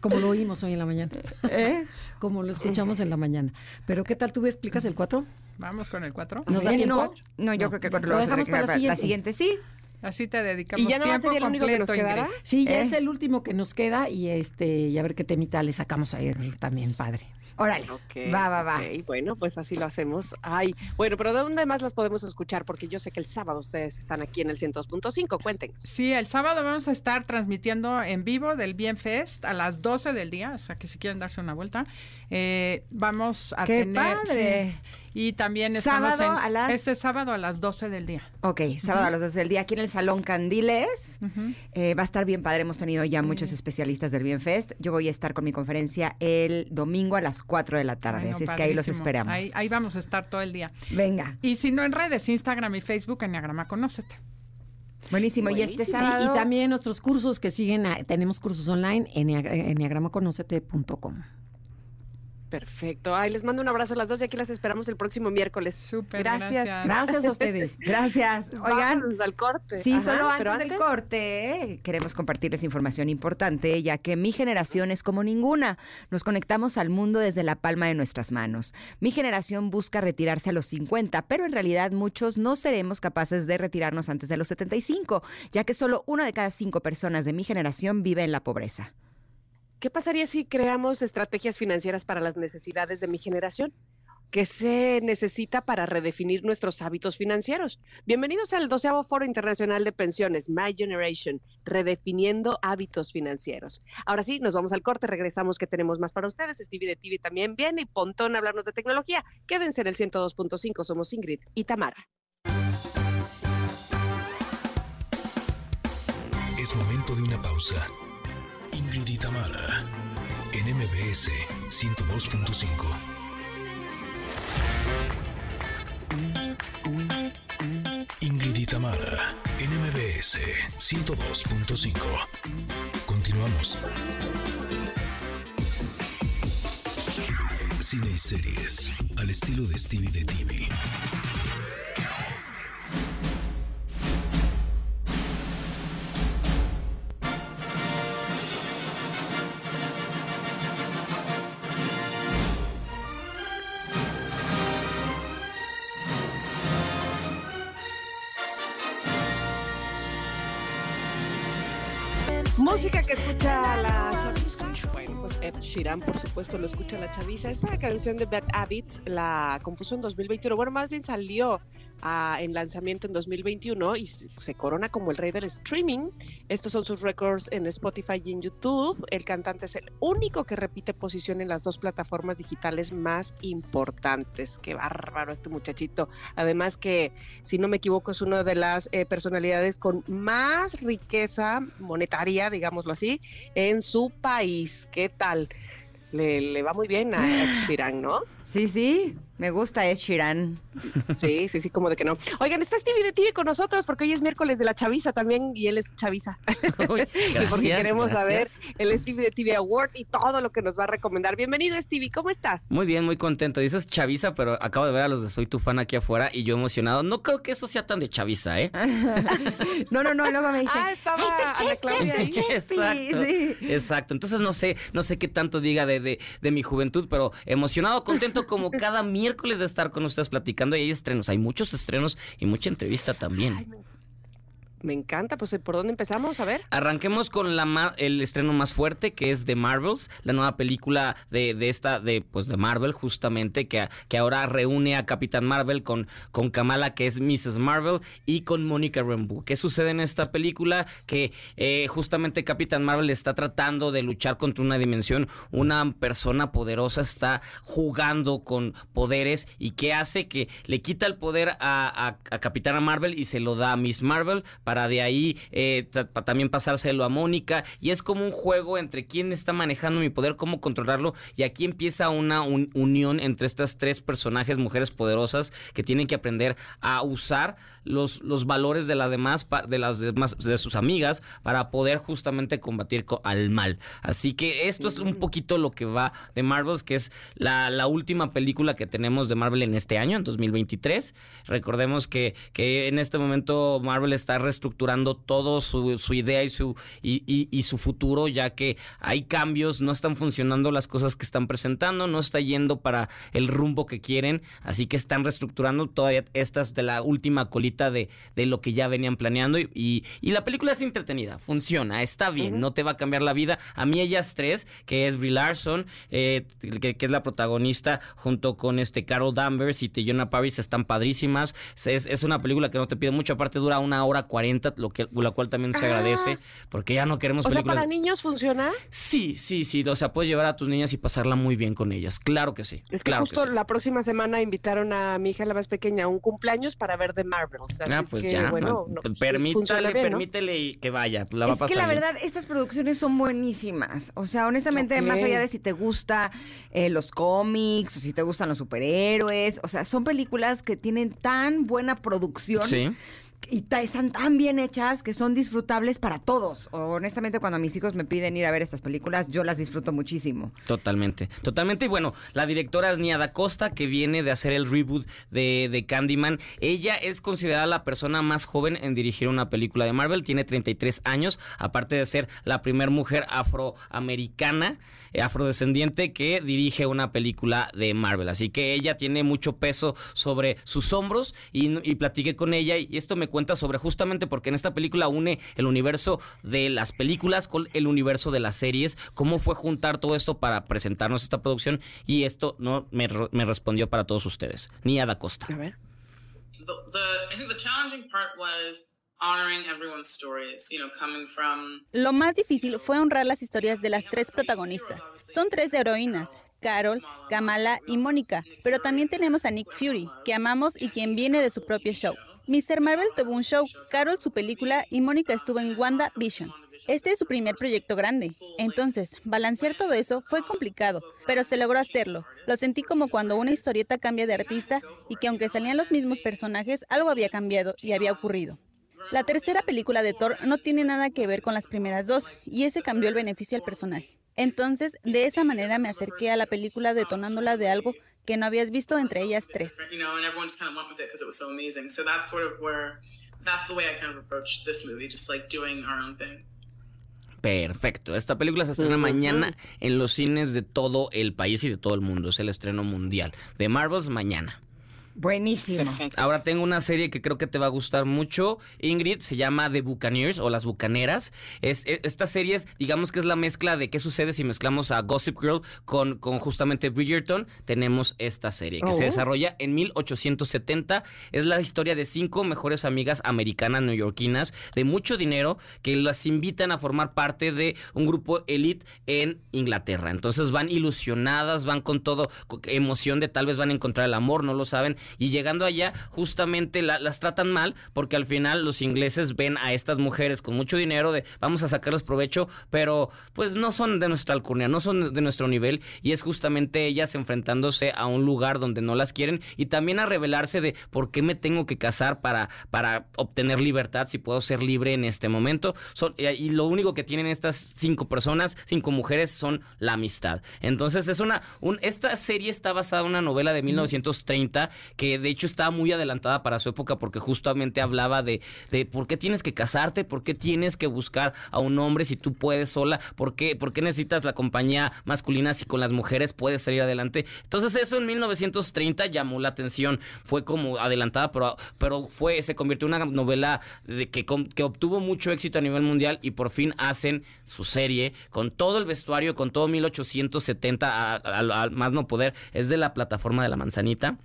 Como lo oímos hoy en la mañana. ¿Eh? Como lo escuchamos en la mañana. Pero, ¿qué tal tú explicas el 4? Vamos con el 4. ¿Nos da Eh, tiempo? no, no, yo No. creo que cuando Lo lo, vamos a dejamos para dejar la la siguiente. siguiente, sí. Así te dedicamos ¿Y ya no tiempo sería lo único que nos completo? Ingrid. Sí, ya ¿Eh? es el último que nos queda y este y a ver qué temita le sacamos ahí también, padre. Órale. Va, va, va. bueno, pues así lo hacemos. Ay, bueno, pero ¿de dónde más las podemos escuchar? Porque yo sé que el sábado ustedes están aquí en el 102.5, cuéntenos. Sí, el sábado vamos a estar transmitiendo en vivo del Bien Fest a las 12 del día, o sea que si quieren darse una vuelta, eh, vamos a ¡Qué tener... padre! sí, y también estamos ¿Sábado en- a las- este sábado a las 12 del día. Ok, sábado a las 12 del día aquí en el Salón Candiles. Eh, va a estar bien padre, hemos tenido ya muchos especialistas del Bienfest. Yo voy a estar con mi conferencia el domingo a las 4 de la tarde, Ay, no, así es que ahí los esperamos. Ahí, ahí vamos a estar todo el día. Venga, Y si no en redes, Instagram y Facebook, Enneagrama Conócete. buenísimo. Y este Buenísimo. Sí, sábado... y también nuestros cursos que siguen, ah, tenemos cursos online en enneagramaconocete.com. Perfecto. Ay, les mando un abrazo a las dos y aquí las esperamos el próximo miércoles. Súper, Gracias. gracias. Gracias a ustedes. Gracias. Oigan, Vámonos al corte. Sí, Ajá, solo antes, del corte eh, queremos compartirles información importante, ya que mi generación es como ninguna. Nos conectamos al mundo desde la palma de nuestras manos. Mi generación busca retirarse a los 50, pero en realidad muchos no seremos capaces de retirarnos antes de los 75, ya que solo una de cada cinco personas de mi generación vive en la pobreza. ¿Qué pasaría si creamos estrategias financieras para las necesidades de mi generación? ¿Qué se necesita para redefinir nuestros hábitos financieros? Bienvenidos al doceavo Foro Internacional de Pensiones, My Generation, redefiniendo hábitos financieros. Ahora sí, nos vamos al corte, regresamos que tenemos más para ustedes. Stevie de TV también viene y Pontón a hablarnos de tecnología. Quédense en el 102.5, somos Ingrid y Tamara. Es momento de una pausa. Ingrid y Tamara, en MBS 102.5. Ingrid en MBS 102.5. Continuamos. Cine y series, al estilo de Stevie de TV. Música que escucha la Ed por supuesto, lo escucha la chaviza. Esta canción de Bad Habits la compuso en 2021. Bueno, más bien salió ah, en lanzamiento en 2021 y se corona como el rey del streaming. Estos son sus récords en Spotify y en YouTube. El cantante es el único que repite posición en las dos plataformas digitales más importantes. Qué bárbaro este muchachito. Además que, si no me equivoco, es una de las eh, personalidades con más riqueza monetaria, digámoslo así, en su país. ¿Qué tal? Le, le va muy bien a Ed ¿no? Sí, sí, me gusta Ed Sheeran. Sí, sí, sí, como de que no. Oigan, está Stevie de TV con nosotros porque hoy es miércoles de la chaviza también y él es chaviza. Uy, y porque gracias, queremos saber el Stevie de TV Award y todo lo que nos va a recomendar. Bienvenido, Stevie, ¿cómo estás? Muy bien, muy contento. Dices chaviza, pero acabo de ver a los de Soy tu fan aquí afuera y yo emocionado. No creo que eso sea tan de chaviza, ¿eh? No, no, no, luego me dicen. Ah, estaba "Ay, está Ana Chespi, Claudia está ahí". Chespi", Exacto. sí. Exacto. Entonces no sé, no sé qué tanto diga de, de, de mi juventud, pero emocionado, contento como cada miércoles de estar con ustedes platicando y hay estrenos, hay muchos estrenos y mucha entrevista también. Me encanta, pues ¿por dónde empezamos? A ver. Arranquemos con la el estreno más fuerte, que es The Marvels, la nueva película de, de esta, de, pues de Marvel, justamente, que, que ahora reúne a Capitán Marvel con, con Kamala, que es Mrs. Marvel, y con Mónica Rambeau. ¿Qué sucede en esta película? Que eh, justamente Capitán Marvel está tratando de luchar contra una dimensión, una persona poderosa está jugando con poderes y que hace que le quita el poder a, a, a Capitana Marvel y se lo da a Miss Marvel para de ahí eh, también pasárselo a Mónica. Y es como un juego entre quién está manejando mi poder, cómo controlarlo. Y aquí empieza una un- unión entre estas tres personajes, mujeres poderosas que tienen que aprender a usar los, los valores de las demás de las demás de sus amigas para poder justamente combatir co- al mal. Así que esto es un poquito lo que va de Marvels, que es la, la última película que tenemos de Marvel en este año, en 2023. Recordemos que, que en este momento Marvel está reestructurando todo su, su idea y su, y, y- y su futuro, ya que hay cambios, no están funcionando las cosas que están presentando, no está yendo para el rumbo que quieren, así que están reestructurando todavía estas de la última colita de, de lo que ya venían planeando y, y- y la película es entretenida, funciona, está bien, no te va a cambiar la vida. A mí ellas tres, que es Brie Larson, eh, que, que es la protagonista, junto con este Carol Danvers y Teyona Paris, están padrísimas. Es, es una película que no te pide mucho, aparte dura una hora cuarenta, lo que, la cual también se agradece, porque ya no queremos O sea, películas... para niños funciona. Sí, sí, sí, o sea, puedes llevar a tus niñas y pasarla muy bien con ellas, claro que sí, Es que claro justo que sí. la próxima semana invitaron a mi hija la más pequeña a un cumpleaños para ver The Ah, es pues que, ya, bueno, no, no, sí, permítale, permítele y que vaya, la va a es pasar que la bien. verdad, estas producciones son buenísimas. O sea, honestamente, más allá de si te gusta eh, los cómics o si te gustan los superhéroes, o sea, son películas que tienen tan buena producción Sí. Y están tan bien hechas que son disfrutables para todos. Honestamente, cuando mis hijos me piden ir a ver estas películas, yo las disfruto muchísimo. Totalmente, totalmente. Y bueno, la directora es Nia Costa, que viene de hacer el reboot de, de Candyman. Ella es considerada la persona más joven en dirigir una película de Marvel. Tiene 33 años, aparte de ser la primera mujer afroamericana, afrodescendiente, que dirige una película de Marvel. Así que ella tiene mucho peso sobre sus hombros y, y platiqué con ella y esto me cuenta sobre justamente porque en esta película une el universo de las películas con el universo de las series, cómo fue juntar todo esto para presentarnos esta producción y esto no me, re- me respondió para todos ustedes. Nia Da Costa. A ver. the, the I think the challenging part was honoring everyone's stories, you know, coming from Lo más difícil fue honrar las historias de las tres protagonistas. Son tres heroínas, Carol, Kamala y Mónica, pero también tenemos a Nick Fury, que amamos y quien viene de su propio show. Mr. Marvel tuvo un show, Carol su película y Mónica estuvo en Wanda Vision. Este es su primer proyecto grande. Entonces, balancear todo eso fue complicado, pero se logró hacerlo. Lo sentí como cuando una historieta cambia de artista y que aunque salían los mismos personajes, algo había cambiado y había ocurrido. La tercera película de Thor no tiene nada que ver con las primeras dos, y ese cambió el beneficio al personaje. Entonces, de esa manera me acerqué a la película detonándola de algo que no habías visto entre ellas tres. Perfecto. Esta película se estrena mañana en los cines de todo el país y de todo el mundo. Es el estreno mundial. De Marvels mañana. Buenísimo. Ahora tengo una serie que creo que te va a gustar mucho, Ingrid, se llama The Buccaneers o Las Bucaneras. Es, e- esta serie es, digamos que es la mezcla de qué sucede si mezclamos a Gossip Girl con, con justamente Bridgerton. Tenemos esta serie que se Oh. desarrolla en 1870. Es la historia de cinco mejores amigas americanas neoyorquinas de mucho dinero que las invitan a formar parte de un grupo elite en Inglaterra. Entonces van ilusionadas, van con todo co- emoción de tal vez van a encontrar el amor, no lo saben. Y llegando allá, justamente la- las tratan mal porque al final los ingleses ven a estas mujeres con mucho dinero de vamos a sacarles provecho, pero pues no son de nuestra alcurnia, no son de nuestro nivel y es justamente ellas enfrentándose a un lugar donde no las quieren y también a revelarse de por qué me tengo que casar para, para obtener libertad si puedo ser libre en este momento. Y, lo único que tienen estas cinco personas, cinco mujeres, son la amistad. Entonces es una, un, esta serie está basada en una novela de 1930 que de hecho estaba muy adelantada para su época porque justamente hablaba de, de por qué tienes que casarte, por qué tienes que buscar a un hombre si tú puedes sola, por qué, por qué necesitas la compañía masculina si con las mujeres puedes salir adelante. Entonces eso en 1930 llamó la atención, fue como adelantada, pero, pero fue, se convirtió en una novela de que, que obtuvo mucho éxito a nivel mundial y por fin hacen su serie con todo el vestuario, con todo 1870 a- a- al más no poder. Es de la plataforma de la manzanita.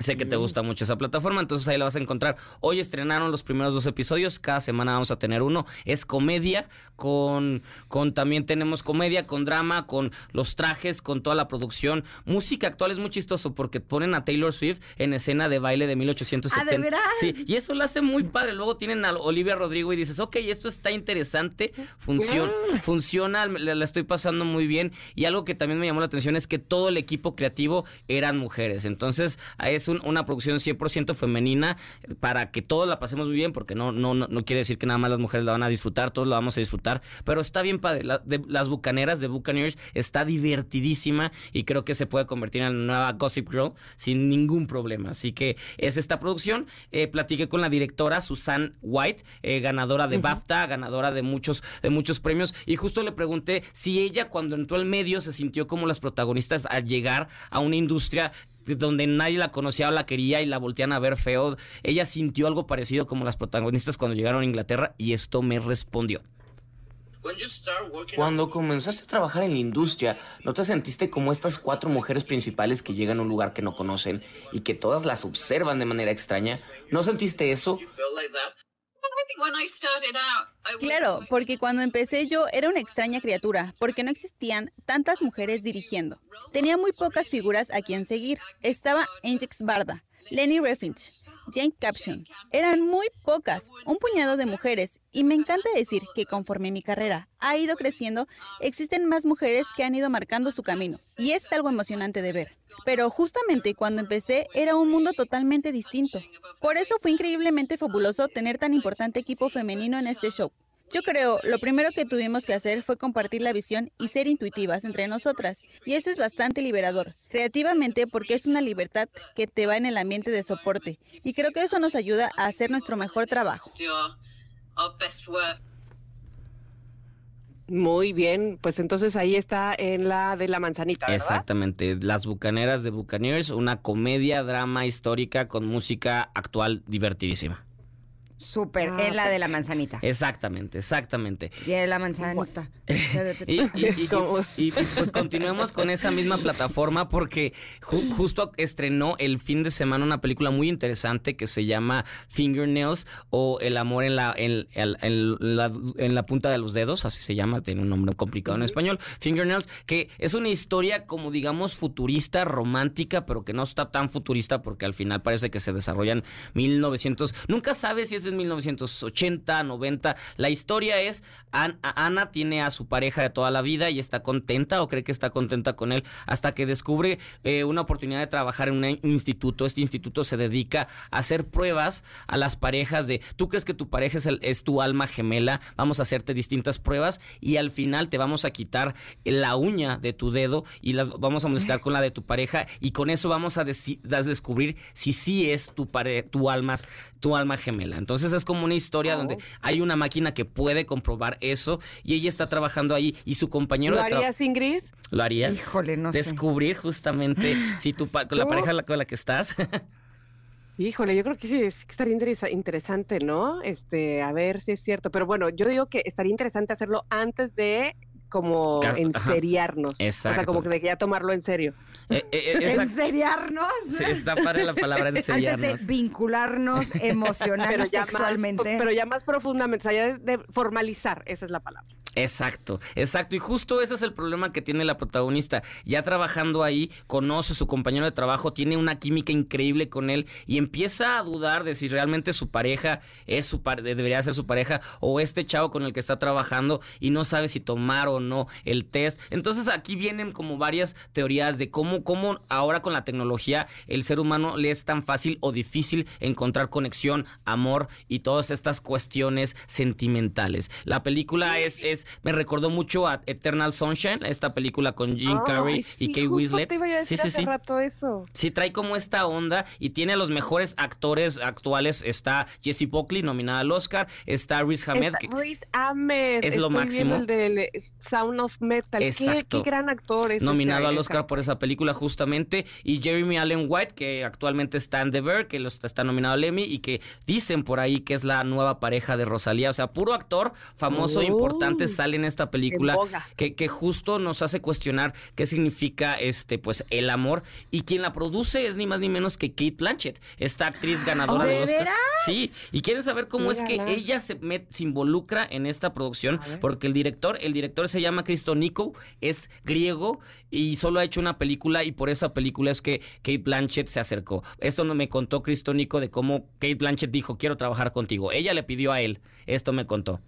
Sé que te gusta mucho esa plataforma, entonces ahí la vas a encontrar. Hoy estrenaron los primeros dos episodios, cada semana vamos a tener uno. Es comedia, con, con también tenemos comedia, con drama, con los trajes, con toda la producción. Música actual es muy chistoso porque ponen a Taylor Swift en escena de baile de 1870. ¿Ah, de veras? Sí, y eso lo hace muy padre. Luego tienen a Olivia Rodrigo y dices, ok, esto está interesante, funciona, funciona, la, la estoy pasando muy bien. Y algo que también me llamó la atención es que todo el equipo creativo eran mujeres. Entonces, es un- una producción 100% femenina para que todos la pasemos muy bien, porque no, no, no, quiere decir que nada más las mujeres la van a disfrutar, todos la vamos a disfrutar. Pero está bien padre. La- de- las bucaneras de Buccaneers está divertidísima y creo que se puede convertir en la nueva Gossip Girl sin ningún problema. Así que es esta producción. Eh, platiqué con la directora Susan White, eh, ganadora de BAFTA, ganadora de muchos, de muchos premios, y justo le pregunté si ella cuando entró al medio se sintió como las protagonistas al llegar a una industria donde nadie la conocía o la quería y la voltean a ver feo. Ella sintió algo parecido como las protagonistas cuando llegaron a Inglaterra y esto me respondió. Cuando comenzaste a trabajar en la industria, ¿no te sentiste como estas cuatro mujeres principales que llegan a un lugar que no conocen y que todas las observan de manera extraña? ¿No sentiste eso? Claro, porque cuando empecé yo era una extraña criatura, porque no existían tantas mujeres dirigiendo. Tenía muy pocas figuras a quien seguir. Estaba Angex Barda, Lenny Reffinch, Jane Caption. Eran muy pocas, un puñado de mujeres. Y me encanta decir que conforme mi carrera ha ido creciendo, existen más mujeres que han ido marcando su camino. Y es algo emocionante de ver. Pero justamente cuando empecé era un mundo totalmente distinto. Por eso fue increíblemente fabuloso tener tan importante equipo femenino en este show. Yo creo, lo primero que tuvimos que hacer fue compartir la visión y ser intuitivas entre nosotras. Y eso es bastante liberador, creativamente porque es una libertad que te va en el ambiente de soporte. Y creo que eso nos ayuda a hacer nuestro mejor trabajo. Muy bien, pues entonces ahí está en la de la manzanita, ¿verdad? Exactamente, Las Bucaneras de Buccaneers, una comedia, drama histórica con música actual divertidísima. Súper, Ah, en la de la manzanita. Exactamente, exactamente. Y de la manzanita. Y, y- y- y- y, pues continuemos con esa misma plataforma porque ju- justo estrenó el fin de semana una película muy interesante que se llama Fingernails o El amor en la, en, en- en la, en la punta de los dedos, así se llama, tiene un nombre complicado en español, Fingernails, que es una historia como digamos futurista, romántica, pero que no está tan futurista porque al final parece que se desarrolla en 1900, nunca sabes si es en 1980, 90, la historia es, Ana tiene a su pareja de toda la vida y está contenta o cree que está contenta con él hasta que descubre eh, una oportunidad de trabajar en un instituto. Este instituto se dedica a hacer pruebas a las parejas de, tú crees que tu pareja es, tu alma gemela, vamos a hacerte distintas pruebas y al final te vamos a quitar la uña de tu dedo y las vamos a mezclar con la de tu pareja y con eso vamos a, descubrir si sí es tu, pare- tu, alma, tu alma gemela. Entonces es como una historia donde hay una máquina que puede comprobar eso y ella está trabajando ahí y su compañero ¿Lo de trabajo... harías, Ingrid? ¿Lo harías? Híjole, no sé. Descubrir justamente si tu pa- con la pareja la- con la que estás. Híjole, yo creo que sí, estaría interesa- interesante, ¿no? Este, a ver si es cierto. Pero bueno, yo digo que estaría interesante hacerlo antes de como enseriarnos. O sea, Exacto. como que de que ya tomarlo en serio. Eh, eh, eh, esa- ¿Enseriarnos? sí, está padre la palabra Antes enseriarnos. de vincularnos emocional Pero y ya, más, sexualmente. pero ya más profundamente, o sea, ya de, de formalizar, esa es la palabra. Exacto, exacto. Y justo ese es el problema que tiene la protagonista. Ya trabajando ahí, conoce a su compañero de trabajo, tiene una química increíble con él y empieza a dudar de si realmente su pareja es su par- debería ser su pareja o este chavo con el que está trabajando y no sabe si tomar o no el test. Entonces aquí vienen como varias teorías de cómo, cómo ahora con la tecnología el ser humano le es tan fácil o difícil encontrar conexión, amor y todas estas cuestiones sentimentales. La película es, es me recordó mucho a Eternal Sunshine, esta película con Jim Carrey Ay, y Kate Winslet. te iba a decir sí, sí, hace sí. rato eso. Sí, trae como esta onda y tiene a los mejores actores actuales. Está Jesse Buckley, nominada al Oscar. Está Riz Ahmed. Está que- Riz Ahmed. es lo estoy máximo. el del eh, Sound of Metal. Qué, Exacto. qué gran actor es. nominado ese, al Oscar por esa película justamente y Jeremy Allen White que actualmente está en The Bear que los- está nominado al Emmy y que dicen por ahí que es la nueva pareja de Rosalía o sea puro actor famoso Oh. importante sale en esta película que, que justo nos hace cuestionar qué significa este pues el amor y quien la produce es ni más ni menos que Kate Blanchett esta actriz ganadora ¿de del Oscar veras? sí y quieren saber cómo es que ella se, met- se involucra en esta producción porque el director el director se llama Cristo Nico es griego y solo ha hecho una película y por esa película es que Kate Blanchett se acercó. Esto no me contó Cristo Nico de cómo Kate Blanchett dijo, quiero trabajar contigo. Ella le pidió a él. Esto me contó.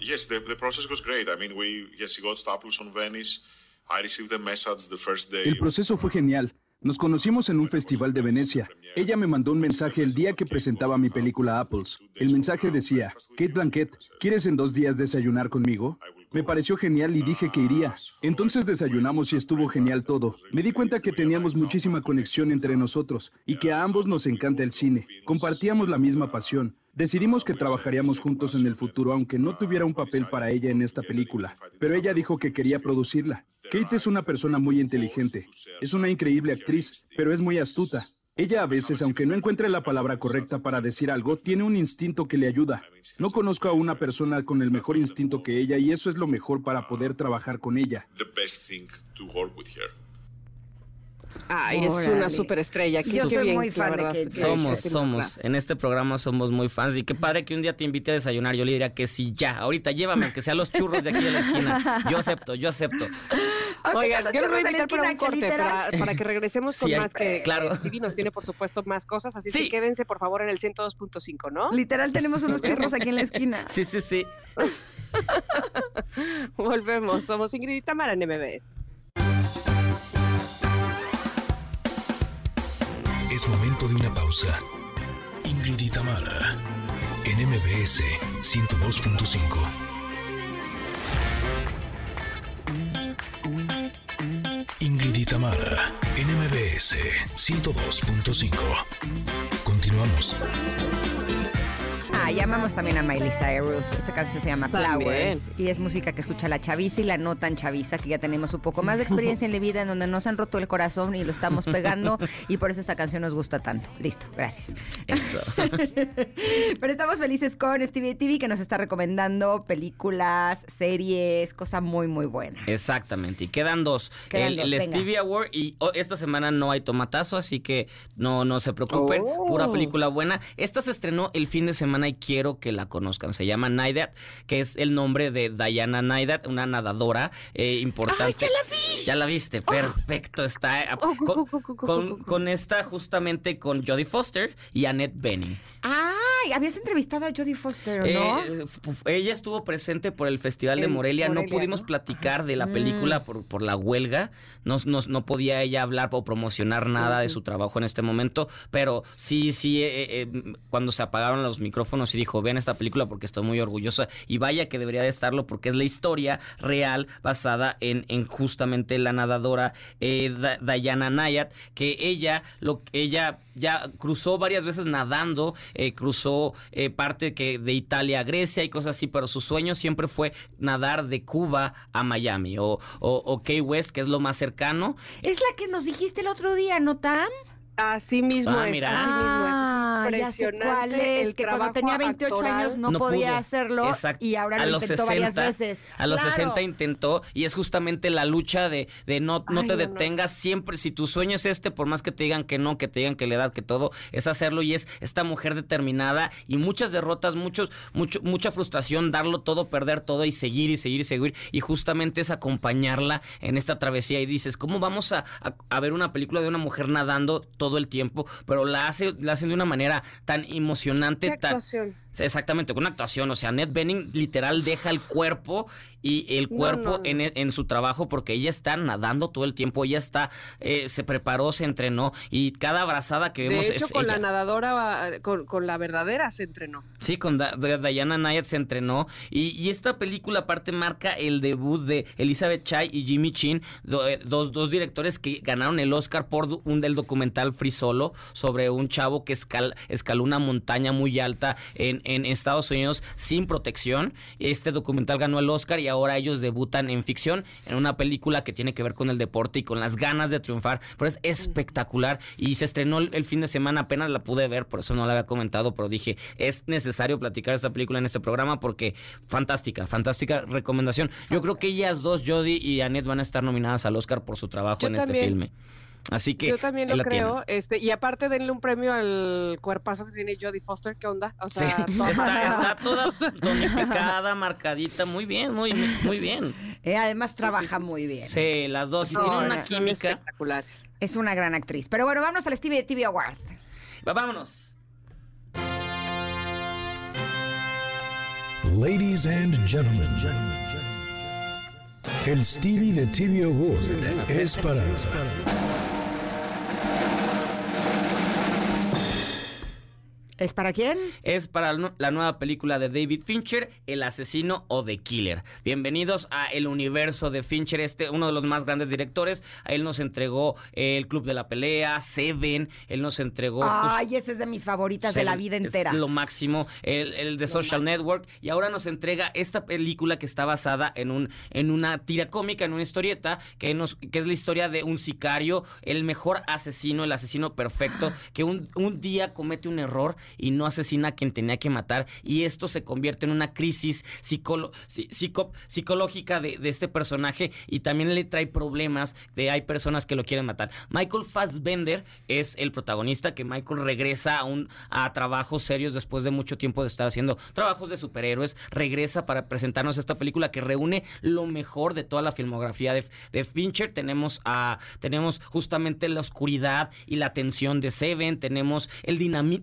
Yes, the, the process was great. I mean, we yes, he got staples on Venice. I received the message the first day. El proceso fue genial. Nos conocimos en un festival de Venecia. Ella me mandó un mensaje el día que presentaba mi película Apples. El mensaje decía, Kate Blanquett, ¿quieres en dos días desayunar conmigo? Me pareció genial y dije que iría. Entonces desayunamos y estuvo genial todo. Me di cuenta que teníamos muchísima conexión entre nosotros y que a ambos nos encanta el cine. Compartíamos la misma pasión. Decidimos que trabajaríamos juntos en el futuro, aunque no tuviera un papel para ella en esta película. Pero ella dijo que quería producirla. Kate es una persona muy inteligente. Es una increíble actriz, pero es muy astuta. Ella a veces, aunque no encuentre la palabra correcta para decir algo, tiene un instinto que le ayuda. No conozco a una persona con el mejor instinto que ella y eso es lo mejor para poder trabajar con ella. Ay, es una superestrella. Yo soy bien, muy fan de. Kate Somos, Blanchett. somos. En este programa somos muy fans. Y qué padre que un día te invite a desayunar. Yo le diría que sí, ya. Ahorita llévame, aunque sea los churros de aquí de la esquina. Yo acepto, yo acepto. Aunque Oigan, yo les voy a invitar para un esquina, que corte literal- para, para que regresemos con más que claro. que Stevie nos tiene, por supuesto, más cosas. Así Sí. que quédense, por favor, en el 102.5, ¿no? Literal tenemos unos churros aquí en la esquina. Sí, sí, sí. Volvemos. Somos Ingrid y Tamara en MBS. Es momento de una pausa. Ingrid y Tamara, en MBS 102.5. Ingrid y Tamara, en MBS 102.5. Continuamos. Ah, llamamos también a Miley Cyrus. Esta canción se llama También. Flowers y es música que escucha la chaviza y la no tan chaviza, que ya tenemos un poco más de experiencia en la vida en donde nos han roto el corazón y lo estamos pegando y por eso esta canción nos gusta tanto. Listo, gracias. Eso. Pero estamos felices con Stevie TV que nos está recomendando películas, series, cosa muy muy buena. Exactamente, y quedan dos. Quedan el dos, el. Stevie Award y oh, esta semana no hay tomatazo, así que no, no se preocupen. Oh. Pura película buena. Esta se estrenó el fin de semana y quiero que la conozcan. Se llama Naidat, que es el nombre de Diana Naidat, una nadadora eh, importante. ¡Ay, ya la vi! Ya la viste, perfecto. Está eh, Oh, con, con- con esta justamente con Jodie Foster y Annette Bening. Ay, habías entrevistado a Jodie Foster, ¿no? Eh, f- ella estuvo presente por el Festival de Morelia. No pudimos ¿no? platicar de la Mm. película por, por la huelga. No, no, no podía ella hablar o promocionar nada de su trabajo en este momento. Pero sí, sí, eh, eh, cuando se apagaron los micrófonos y dijo, vean esta película porque estoy muy orgullosa. Y vaya que debería de estarlo porque es la historia real basada en, en justamente la nadadora eh, Da- Diana Nayat, que ella, lo, ella ya cruzó varias veces nadando, eh, cruzó eh, parte que de Italia a Grecia y cosas así, pero su sueño siempre fue nadar de Cuba a Miami o, o, o Key West, que es lo más cercano. Es la que nos dijiste el otro día, ¿no, Tam? Así mismo Ah, es. mira. Así mismo es. Ah, ya sé impresionante cuál es, el que cuando tenía 28 actoral. años no, No podía pudo. hacerlo Exacto. y ahora A lo los intentó varias 60, veces. A los Claro. 60 intentó y es justamente la lucha de, de no, no Ay, te no, no. detengas siempre. Si tu sueño es este, por más que te digan que no, que te digan que la edad, que todo, es hacerlo y es esta mujer determinada y muchas derrotas, muchos, mucho, mucha frustración, darlo todo, perder todo y seguir y seguir y seguir. Y justamente es acompañarla en esta travesía y dices, ¿cómo vamos a, a- a ver una película de una mujer nadando todo el tiempo? Pero la, hace, la hacen de una manera tan emocionante, tan... Exactamente, con una actuación. O sea, Ned Benning literal deja el cuerpo y el cuerpo no, no. En, e- en su trabajo porque ella está nadando todo el tiempo. Ella está, eh, se preparó, se entrenó y cada abrazada que vemos De hecho, es con ella. la nadadora, eh, con, con la verdadera se entrenó. Sí, con Da- Diana Nayat se entrenó. Y, y esta película, aparte, marca el debut de Elizabeth Chai y Jimmy Chin, do- eh, dos, dos directores que ganaron el Oscar por un del documental Free Solo sobre un chavo que escal- escaló una montaña muy alta en, en Estados Unidos sin protección. Este documental ganó el Oscar y ahora ellos debutan en ficción en una película que tiene que ver con el deporte y con las ganas de triunfar. Pero es espectacular y se estrenó el, el fin de semana, apenas la pude ver, por eso no la había comentado, pero dije, es necesario platicar esta película en este programa porque fantástica, fantástica recomendación. Yo creo que ellas dos, Jodie y Annette, van a estar nominadas al Oscar por su trabajo Yo en también. este filme. Así que Yo también lo creo. Este, y aparte denle un premio al cuerpazo que tiene Jodie Foster, ¿qué onda? O Sí, sea, toda- está, está toda tonificada, marcadita, muy bien, muy, muy bien. Eh, además trabaja muy bien. Sí, las dos. Y No, tienen una química. espectaculares. Es una gran actriz. Pero bueno, vámonos al Stevie TV Award. Va- Vámonos. Ladies and gentlemen, el Stevie de TV Award es para ¿Es para quién? Es para la nu- la nueva película de David Fincher, El asesino o The Killer. Bienvenidos a el universo de Fincher, este uno de los más grandes directores. A él nos entregó eh, El Club de la Pelea, Seven, él nos entregó Ay, esa es de mis favoritas de la vida es entera. lo máximo, el, el de Social Network. Y ahora nos entrega esta película que está basada en, un, en una tira cómica, en una historieta, que, nos, que es la historia de un sicario, el mejor asesino, el asesino perfecto, que un, un día comete un error y no asesina a quien tenía que matar. Y esto se convierte en una crisis psicolo- psi- psico- psicológica de, de este personaje y también le trae problemas de hay personas que lo quieren matar. Michael Fassbender es el protagonista, que Michael regresa a, un, a trabajos serios después de mucho tiempo de estar haciendo trabajos de superhéroes, regresa para presentarnos esta película que reúne lo mejor de toda la filmografía de, de Fincher. Tenemos, a, tenemos justamente la oscuridad y la tensión de Seven, tenemos el dinami-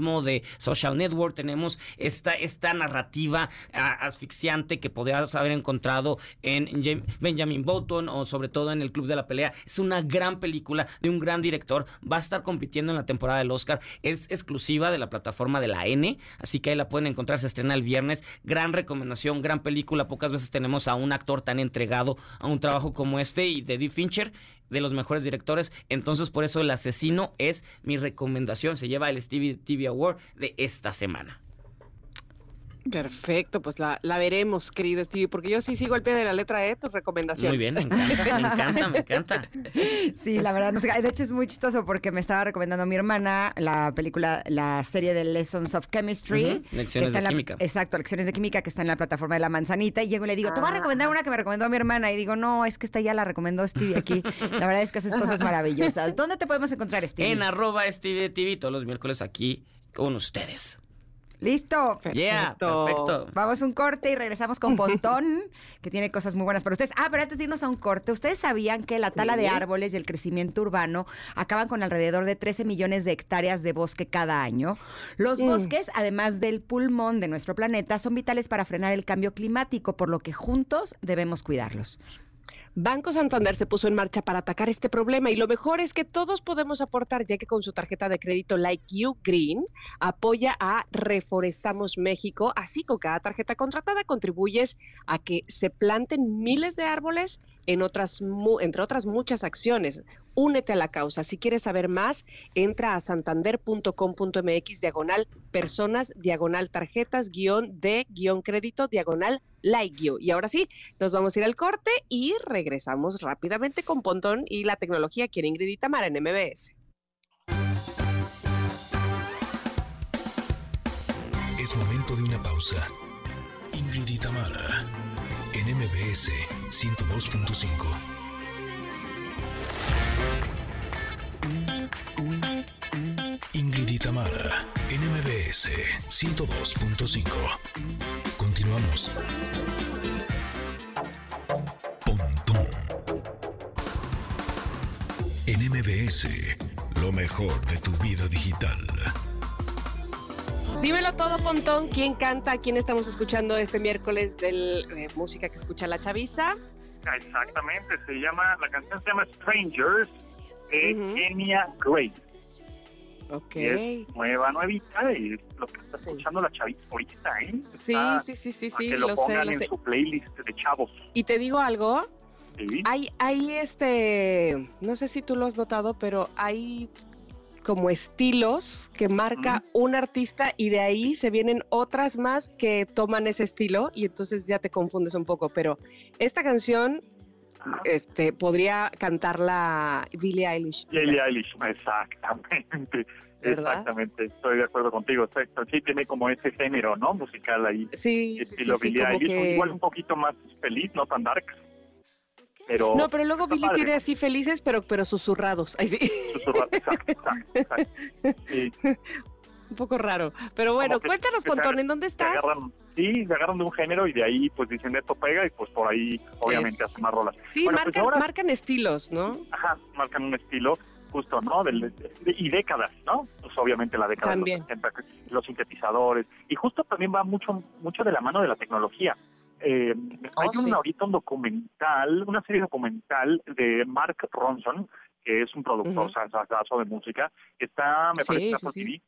de Social Network, tenemos esta, esta narrativa asfixiante que podrías haber encontrado en Jam- Benjamin Button o sobre todo en El Club de la Pelea. Es una gran película de un gran director, va a estar compitiendo en la temporada del Oscar, es exclusiva de la plataforma de la N, así que ahí la pueden encontrar, se estrena el viernes. Gran recomendación, gran película, pocas veces tenemos a un actor tan entregado a un trabajo como este y de Dee Fincher de los mejores directores. Entonces, por eso El Asesino es mi recomendación. Se lleva el Stevie TV Award de esta semana. Perfecto, pues la, la veremos, querido Stevie, porque yo sí sigo al pie de la letra de tus recomendaciones. Muy bien, me encanta, me encanta, me encanta. Sí, la verdad, no sé, de hecho es muy chistoso porque me estaba recomendando mi hermana la película, la serie de Lessons of Chemistry. Lecciones de la- química. Exacto, Lecciones de Química, que está en la plataforma de La Manzanita. Y llego y le digo, te voy a Ah, recomendar una que me recomendó mi hermana. Y digo, no, es que esta ya la recomendó Stevie aquí. La verdad es que haces cosas maravillosas. ¿Dónde te podemos encontrar, Stevie? En arroba Stevie TV todos los miércoles aquí con ustedes. ¿Listo? Yeah, perfecto. Vamos a un corte y regresamos con Pontón, que tiene cosas muy buenas para ustedes. Ah, pero antes de irnos a un corte, ¿ustedes sabían que la tala de árboles y el crecimiento urbano acaban con alrededor de 13 millones de hectáreas de bosque cada año? Los Mm. bosques, además del pulmón de nuestro planeta, son vitales para frenar el cambio climático, por lo que juntos debemos cuidarlos. Banco Santander se puso en marcha para atacar este problema y lo mejor es que todos podemos aportar, ya que con su tarjeta de crédito Like You Green apoya a Reforestamos México. Así con cada tarjeta contratada contribuyes a que se planten miles de árboles en otras, entre otras muchas acciones. Únete a la causa. Si quieres saber más, entra a santander.com.mx diagonal personas, diagonal tarjetas, guion de, guion crédito, diagonal like you. Y ahora sí, nos vamos a ir al corte y regresamos rápidamente con Pontón y la tecnología aquí en Ingrid y Tamara en MBS. Es momento de una pausa. Ingrid y Tamara, en MBS 102.5. Ingrid y Tamara, en MBS 102.5. Continuamos. Pontón. En MBS, lo mejor de tu vida digital. Dímelo todo, Pontón. ¿Quién canta? ¿Quién estamos escuchando este miércoles de música que escucha la chaviza? Exactamente, se llama, la canción se llama Strangers de Kenya Grace. Ok. Y es nueva, nuevita, y es lo que está escuchando la chavita ahorita, ¿eh? Sí, Está sí, sí, sí, sí, que lo, lo sé, pongan lo en sé. su playlist de chavos. Y te digo algo, Sí. hay, hay este, no sé si tú lo has notado, pero hay como estilos que marca un artista y de ahí se vienen otras más que toman ese estilo y entonces ya te confundes un poco, pero esta canción este podría cantarla Billie Eilish. Billie Eilish, exactamente. ¿Verdad? Exactamente, estoy de acuerdo contigo. Exacto. Sí, tiene como ese género, ¿no? Musical ahí. Sí, estilo sí, sí, Billie Eilish, que- igual un poquito más feliz, no tan dark. Pero No, pero luego padre. tiene así felices, pero, pero susurrados. Ay, sí. Susurra- exacto, exacto, exacto. Sí. Un poco raro. Pero bueno, que- cuéntanos, que se Pontón, ¿en dónde se estás? agarran- sí, se agarran de un género y de ahí pues dicen esto pega y pues por ahí obviamente hacen más rolas. Sí, Bueno, pues marcan, ahora- marcan estilos, ¿no? Ajá, marcan un estilo justo, ¿no? Del- de- y décadas, ¿no? Pues obviamente la década También. de los 80, los sintetizadores. Y justo también va mucho mucho de la mano de la tecnología. Eh, hay Oh, un, sí. ahorita un documental, una serie documental de Mark Ronson, que es un productor Ujú. sansazo de música, que está, me Sí, parece, en sí. TV,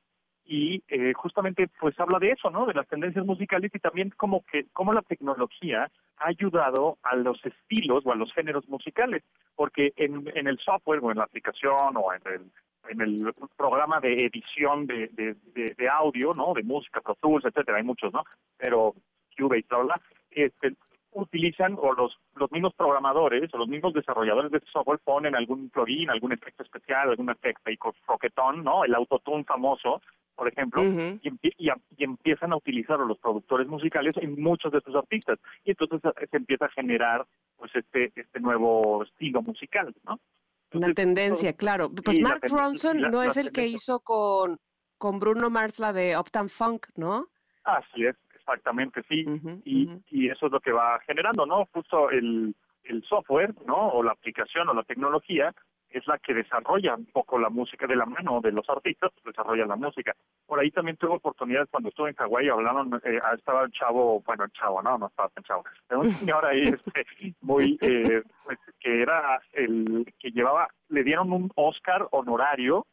y eh, justamente pues habla de eso, ¿no? De las tendencias musicales y también como que cómo la tecnología ha ayudado a los estilos o a los géneros musicales, porque en, en el software o en la aplicación o en el en el programa de edición de, de, de- de audio, ¿no? De música, Pro Tools, etcétera, hay muchos, ¿no? Pero Cubase, bla, bla, bla, este, utilizan o los, los mismos programadores o los mismos desarrolladores de este software ponen algún plugin, algún efecto especial, algún efecto ahí co- coquetón, ¿no? El autotune famoso, por ejemplo, y, y empiezan a utilizarlo los productores musicales en muchos de sus artistas. Y entonces eh, se empieza a generar pues este este nuevo estilo musical, ¿no? Una tendencia, claro. Pues Mark Ronson la- no es el que hizo con, con Bruno Mars la de Uptown Funk, ¿no? Así es, exactamente, sí. y, y eso es lo que va generando, ¿no? Justo el, el software, ¿no? O la aplicación o la tecnología es la que desarrolla un poco la música de la mano de los artistas, pues, desarrolla la música. Por ahí también tuve oportunidad cuando estuve en Hawái, hablaron, eh, estaba el chavo, bueno, el chavo, no, no estaba tan chavo, era un señor ahí este, muy, eh, pues, que era el que llevaba, le dieron un Oscar honorario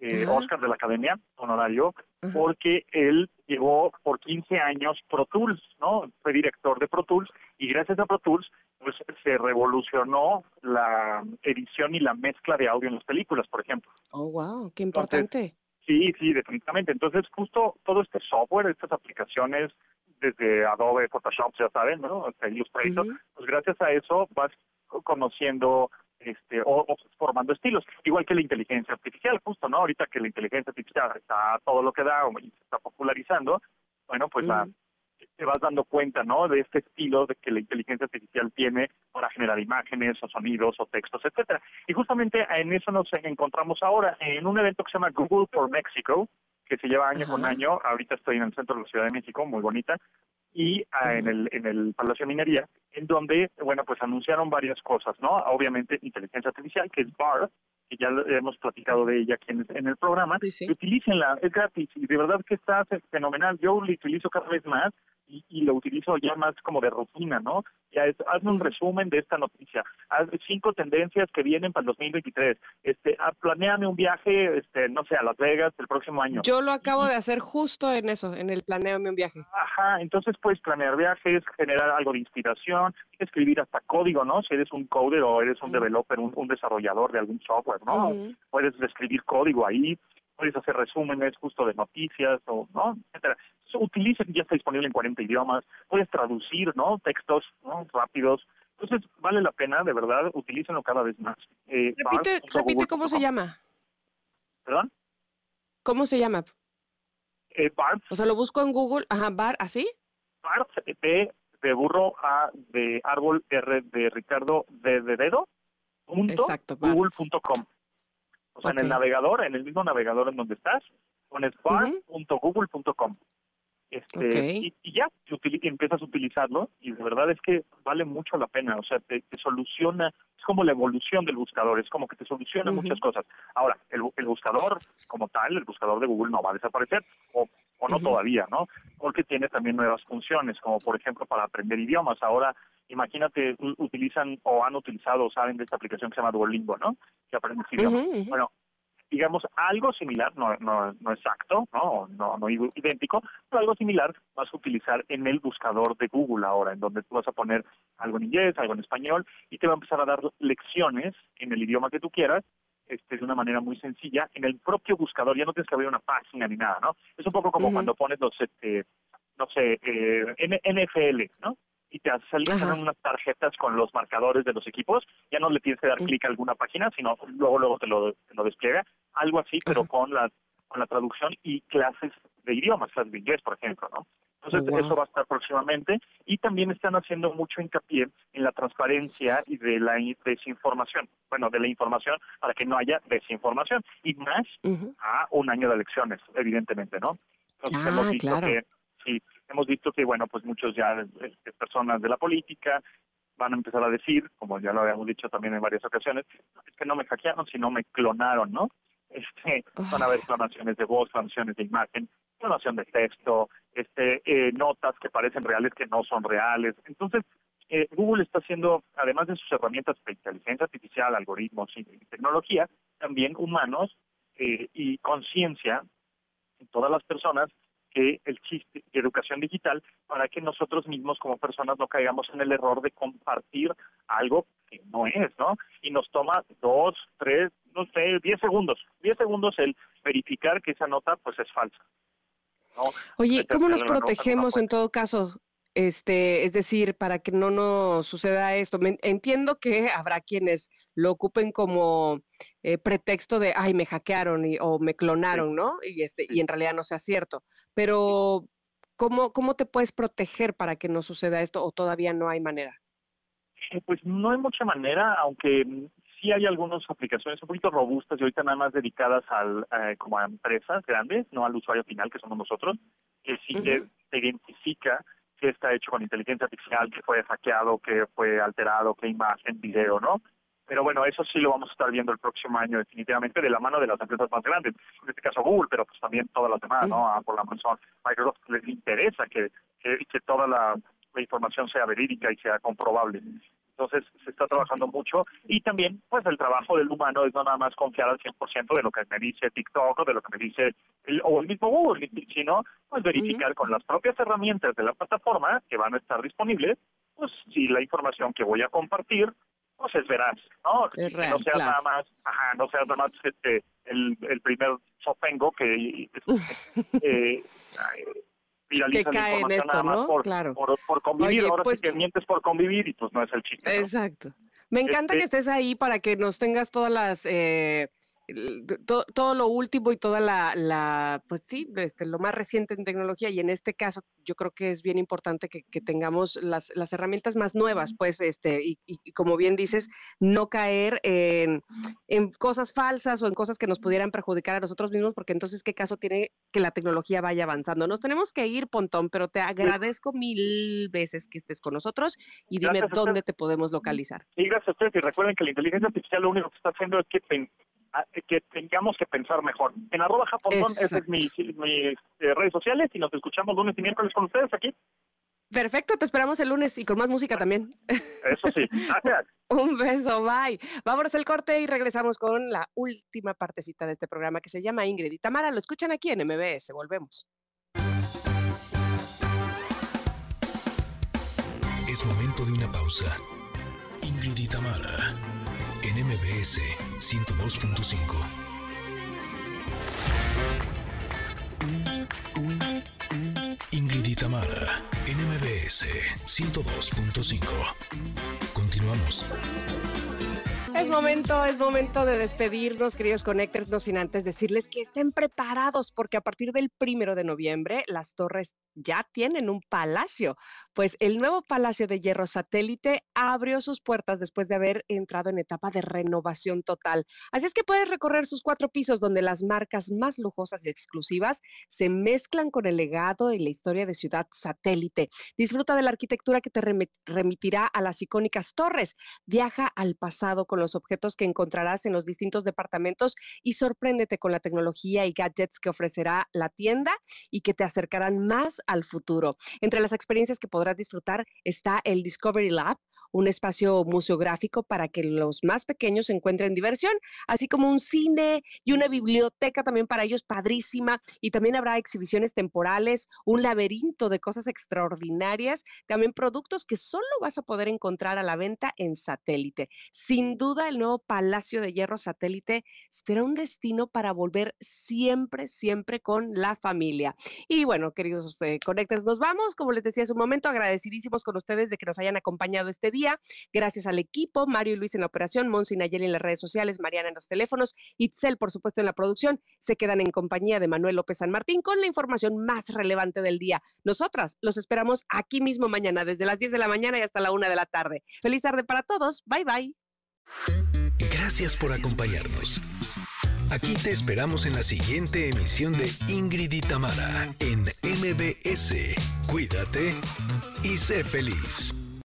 eh. Oscar de la Academia, honorario, porque él llevó por 15 años Pro Tools, ¿no? Fue director de Pro Tools y gracias a Pro Tools pues se revolucionó la edición y la mezcla de audio en las películas, por ejemplo. Oh, wow, qué Entonces, importante. Sí, sí, definitivamente. Entonces, justo todo este software, estas aplicaciones, desde Adobe Photoshop, ya saben, ¿no? Hasta Illustrator, pues gracias a eso vas conociendo este o, o formando estilos, igual que la inteligencia artificial, justo, ¿no? Ahorita que la inteligencia artificial está todo lo que da y se está popularizando, bueno, pues la- te vas dando cuenta, ¿no? De este estilo de que la inteligencia artificial tiene para generar imágenes o sonidos o textos, etcétera. Y justamente en eso nos encontramos ahora en un evento que se llama Google for Mexico, que se lleva año con año. Ahorita estoy en el centro de la Ciudad de México, muy bonita, y ah, en el en el Palacio de Minería, en donde, bueno, pues anunciaron varias cosas, ¿no? Obviamente inteligencia artificial, que es BART, que ya hemos platicado de ella aquí en, en el programa. Utilícenla, es gratis y de verdad que está fe- fenomenal. Yo lo utilizo cada vez más y, y lo utilizo ya más como de rutina, ¿no? Ya es, hazme un resumen de esta noticia. Haz cinco tendencias que vienen para el 2023. Este, ah, planéame un viaje, este, no sé, a Las Vegas el próximo año. Yo lo acabo de hacer justo en eso, en el planeame un viaje. Ajá, entonces puedes planear viajes, generar algo de inspiración, escribir hasta código, ¿no? Si eres un coder o eres un developer, un, un desarrollador de algún software, ¿no? Ujú. Puedes escribir código ahí, puedes hacer resúmenes justo de noticias, o, ¿no? Etcétera. Utilicen, ya está disponible en 40 idiomas, puedes traducir, ¿no? Textos, ¿no? Rápidos. Entonces, vale la pena, de verdad, utilícenlo cada vez más. Eh, Repite, repite cómo se llama. ¿Perdón? ¿Cómo se llama? Eh, BART. O sea, lo busco en Google, ajá, bar, ¿así? BART, B de burro, A de árbol, R de Ricardo, D de dedo, punto, BART. google.com. O sea, en el navegador, en el mismo navegador en donde estás, pones bar.google.com. Este, y, y ya, y empiezas a utilizarlo y de verdad es que vale mucho la pena, o sea, te, te soluciona, es como la evolución del buscador, es como que te soluciona muchas cosas. Ahora, el, el buscador como tal, el buscador de Google no va a desaparecer, o, o no todavía, ¿no? Porque tiene también nuevas funciones, como por ejemplo para aprender idiomas. Ahora, imagínate, utilizan o han utilizado o saben de esta aplicación que se llama Duolingo, ¿no? Que aprendes idiomas. Bueno, digamos, algo similar, no, no, no exacto, ¿no? No, no idéntico, pero algo similar vas a utilizar en el buscador de Google ahora, en donde tú vas a poner algo en inglés, algo en español, y te va a empezar a dar lecciones en el idioma que tú quieras, este, de una manera muy sencilla, en el propio buscador, ya no tienes que abrir una página ni nada, ¿no? Es un poco como cuando pones los, este, no sé, eh, NFL, ¿no? Y te salen unas tarjetas con los marcadores de los equipos, ya no le tienes que dar clic a alguna página, sino luego luego te lo, te lo despliega, algo así, pero Ajá. con la con la traducción y clases de idiomas, clases de inglés, por ejemplo, ¿no? Entonces, wow. eso va a estar próximamente. Y también están haciendo mucho hincapié en la transparencia y de la in- desinformación. Bueno, de la información para que no haya desinformación. Y más a un año de elecciones, evidentemente, ¿no? Entonces, Ah, hemos visto claro. que, sí, hemos visto que, bueno, pues muchos ya este, personas de la política van a empezar a decir, como ya lo habíamos dicho también en varias ocasiones, es que no me hackearon, sino me clonaron, ¿no? Este, van a haber clonaciones de voz, clonaciones de imagen, clonación de texto, este, eh, notas que parecen reales que no son reales. Entonces, eh, Google está haciendo, además de sus herramientas de inteligencia artificial, algoritmos y, y tecnología, también humanos eh, y conciencia en todas las personas que el chiste de educación digital para que nosotros mismos como personas no caigamos en el error de compartir algo que no es, ¿no? Y nos toma dos, tres, no sé, diez segundos, diez segundos el verificar que esa nota pues es falsa. ¿no? Oye, ¿cómo nos protegemos en todo caso? Este, es decir, para que no nos suceda esto. Me- entiendo que habrá quienes lo ocupen como eh, pretexto de, ay, me hackearon y- o me clonaron, ¿no? Y este, y en realidad no sea cierto. Pero, ¿cómo, cómo te puedes proteger para que no suceda esto o todavía no hay manera? Pues no hay mucha manera, aunque mm, sí hay algunas aplicaciones un poquito robustas y ahorita nada más dedicadas al, eh, como a empresas grandes, no al usuario final que somos nosotros, que sí que te identifica que está hecho con inteligencia artificial, que fue hackeado, que fue alterado, que imagen, video, ¿no? Pero bueno, eso sí lo vamos a estar viendo el próximo año definitivamente de la mano de las empresas más grandes, en este caso Google, pero pues también todas las demás, ¿no? Apple, Amazon, Microsoft, les interesa que, que, que toda la, la información sea verídica y sea comprobable. Entonces se está trabajando mucho y también pues el trabajo del humano es no nada más confiar al 100% de lo que me dice TikTok o de lo que me dice el, o el mismo Google, sino pues verificar con las propias herramientas de la plataforma que van a estar disponibles, pues si la información que voy a compartir pues es veraz, ¿no? Es real, no sea claro. nada más, ajá, no sea nada más este, el, el primer sopengo que eh, viraliza Que la cae en información esto, nada más ¿no? por, Claro. por, por convivir. Oye, Ahora pues- sí que mientes por convivir y pues no es el chiste. ¿no? Exacto. Me encanta Este- que estés ahí para que nos tengas todas las, eh, todo lo último y toda la, la, pues sí, este, lo más reciente en tecnología y en este caso yo creo que es bien importante que, que tengamos las, las herramientas más nuevas, pues, este, y, y- como bien dices, no caer en, en cosas falsas o en cosas que nos pudieran perjudicar a nosotros mismos, porque entonces qué caso tiene que la tecnología vaya avanzando. Nos tenemos que ir, Pontón, pero te agradezco mil veces que estés con nosotros y dime dónde te podemos localizar. Y gracias a ustedes. Y recuerden que la inteligencia artificial lo único que está haciendo es que, que tengamos que pensar mejor. En arroba japontón, esas es mis, mis eh, redes sociales y nos escuchamos lunes y miércoles con ustedes aquí. Perfecto, te esperamos el lunes y con más música también. Eso sí. Gracias. Un beso, bye. Vámonos al corte y regresamos con la última partecita de este programa que se llama Ingrid y Tamara. Lo escuchan aquí en MBS. Volvemos. Es momento de una pausa. Ingrid y Tamara, en MBS 102.5. Ingrid y Tamara, en MBS 102.5. Continuamos. es momento, es momento de despedirnos, queridos Connectors, no sin antes decirles que estén preparados porque a partir del primero de noviembre las torres ya tienen un palacio, pues el nuevo Palacio de Hierro Satélite abrió sus puertas después de haber entrado en etapa de renovación total. Así es que puedes recorrer sus cuatro pisos donde las marcas más lujosas y exclusivas se mezclan con el legado y la historia de Ciudad Satélite. Disfruta de la arquitectura que te remitirá a las icónicas torres. Viaja al pasado con los objetos que encontrarás en los distintos departamentos y sorpréndete con la tecnología y gadgets que ofrecerá la tienda y que te acercarán más al futuro. Entre las experiencias que podrás disfrutar está el Discovery Lab, un espacio museográfico para que los más pequeños encuentren diversión, así como un cine y una biblioteca también para ellos padrísima. Y también habrá exhibiciones temporales, un laberinto de cosas extraordinarias, también productos que solo vas a poder encontrar a la venta en satélite. Sin duda, el nuevo Palacio de Hierro Satélite será un destino para volver siempre, siempre con la familia. Y bueno, queridos eh, nos vamos. Como les decía hace un momento, agradecidísimos con ustedes de que nos hayan acompañado este Gracias al equipo, Mario y Luis en la operación, Monsi y Nayeli en las redes sociales, Mariana en los teléfonos, Itzel, por supuesto, en la producción. Se quedan en compañía de Manuel López San Martín con la información más relevante del día. Nosotras los esperamos aquí mismo mañana, desde las 10 de la mañana y hasta la 1 de la tarde. Feliz tarde para todos. Bye bye. Gracias por acompañarnos. Aquí te esperamos en la siguiente emisión de Ingrid y Tamara en MBS. Cuídate y sé feliz.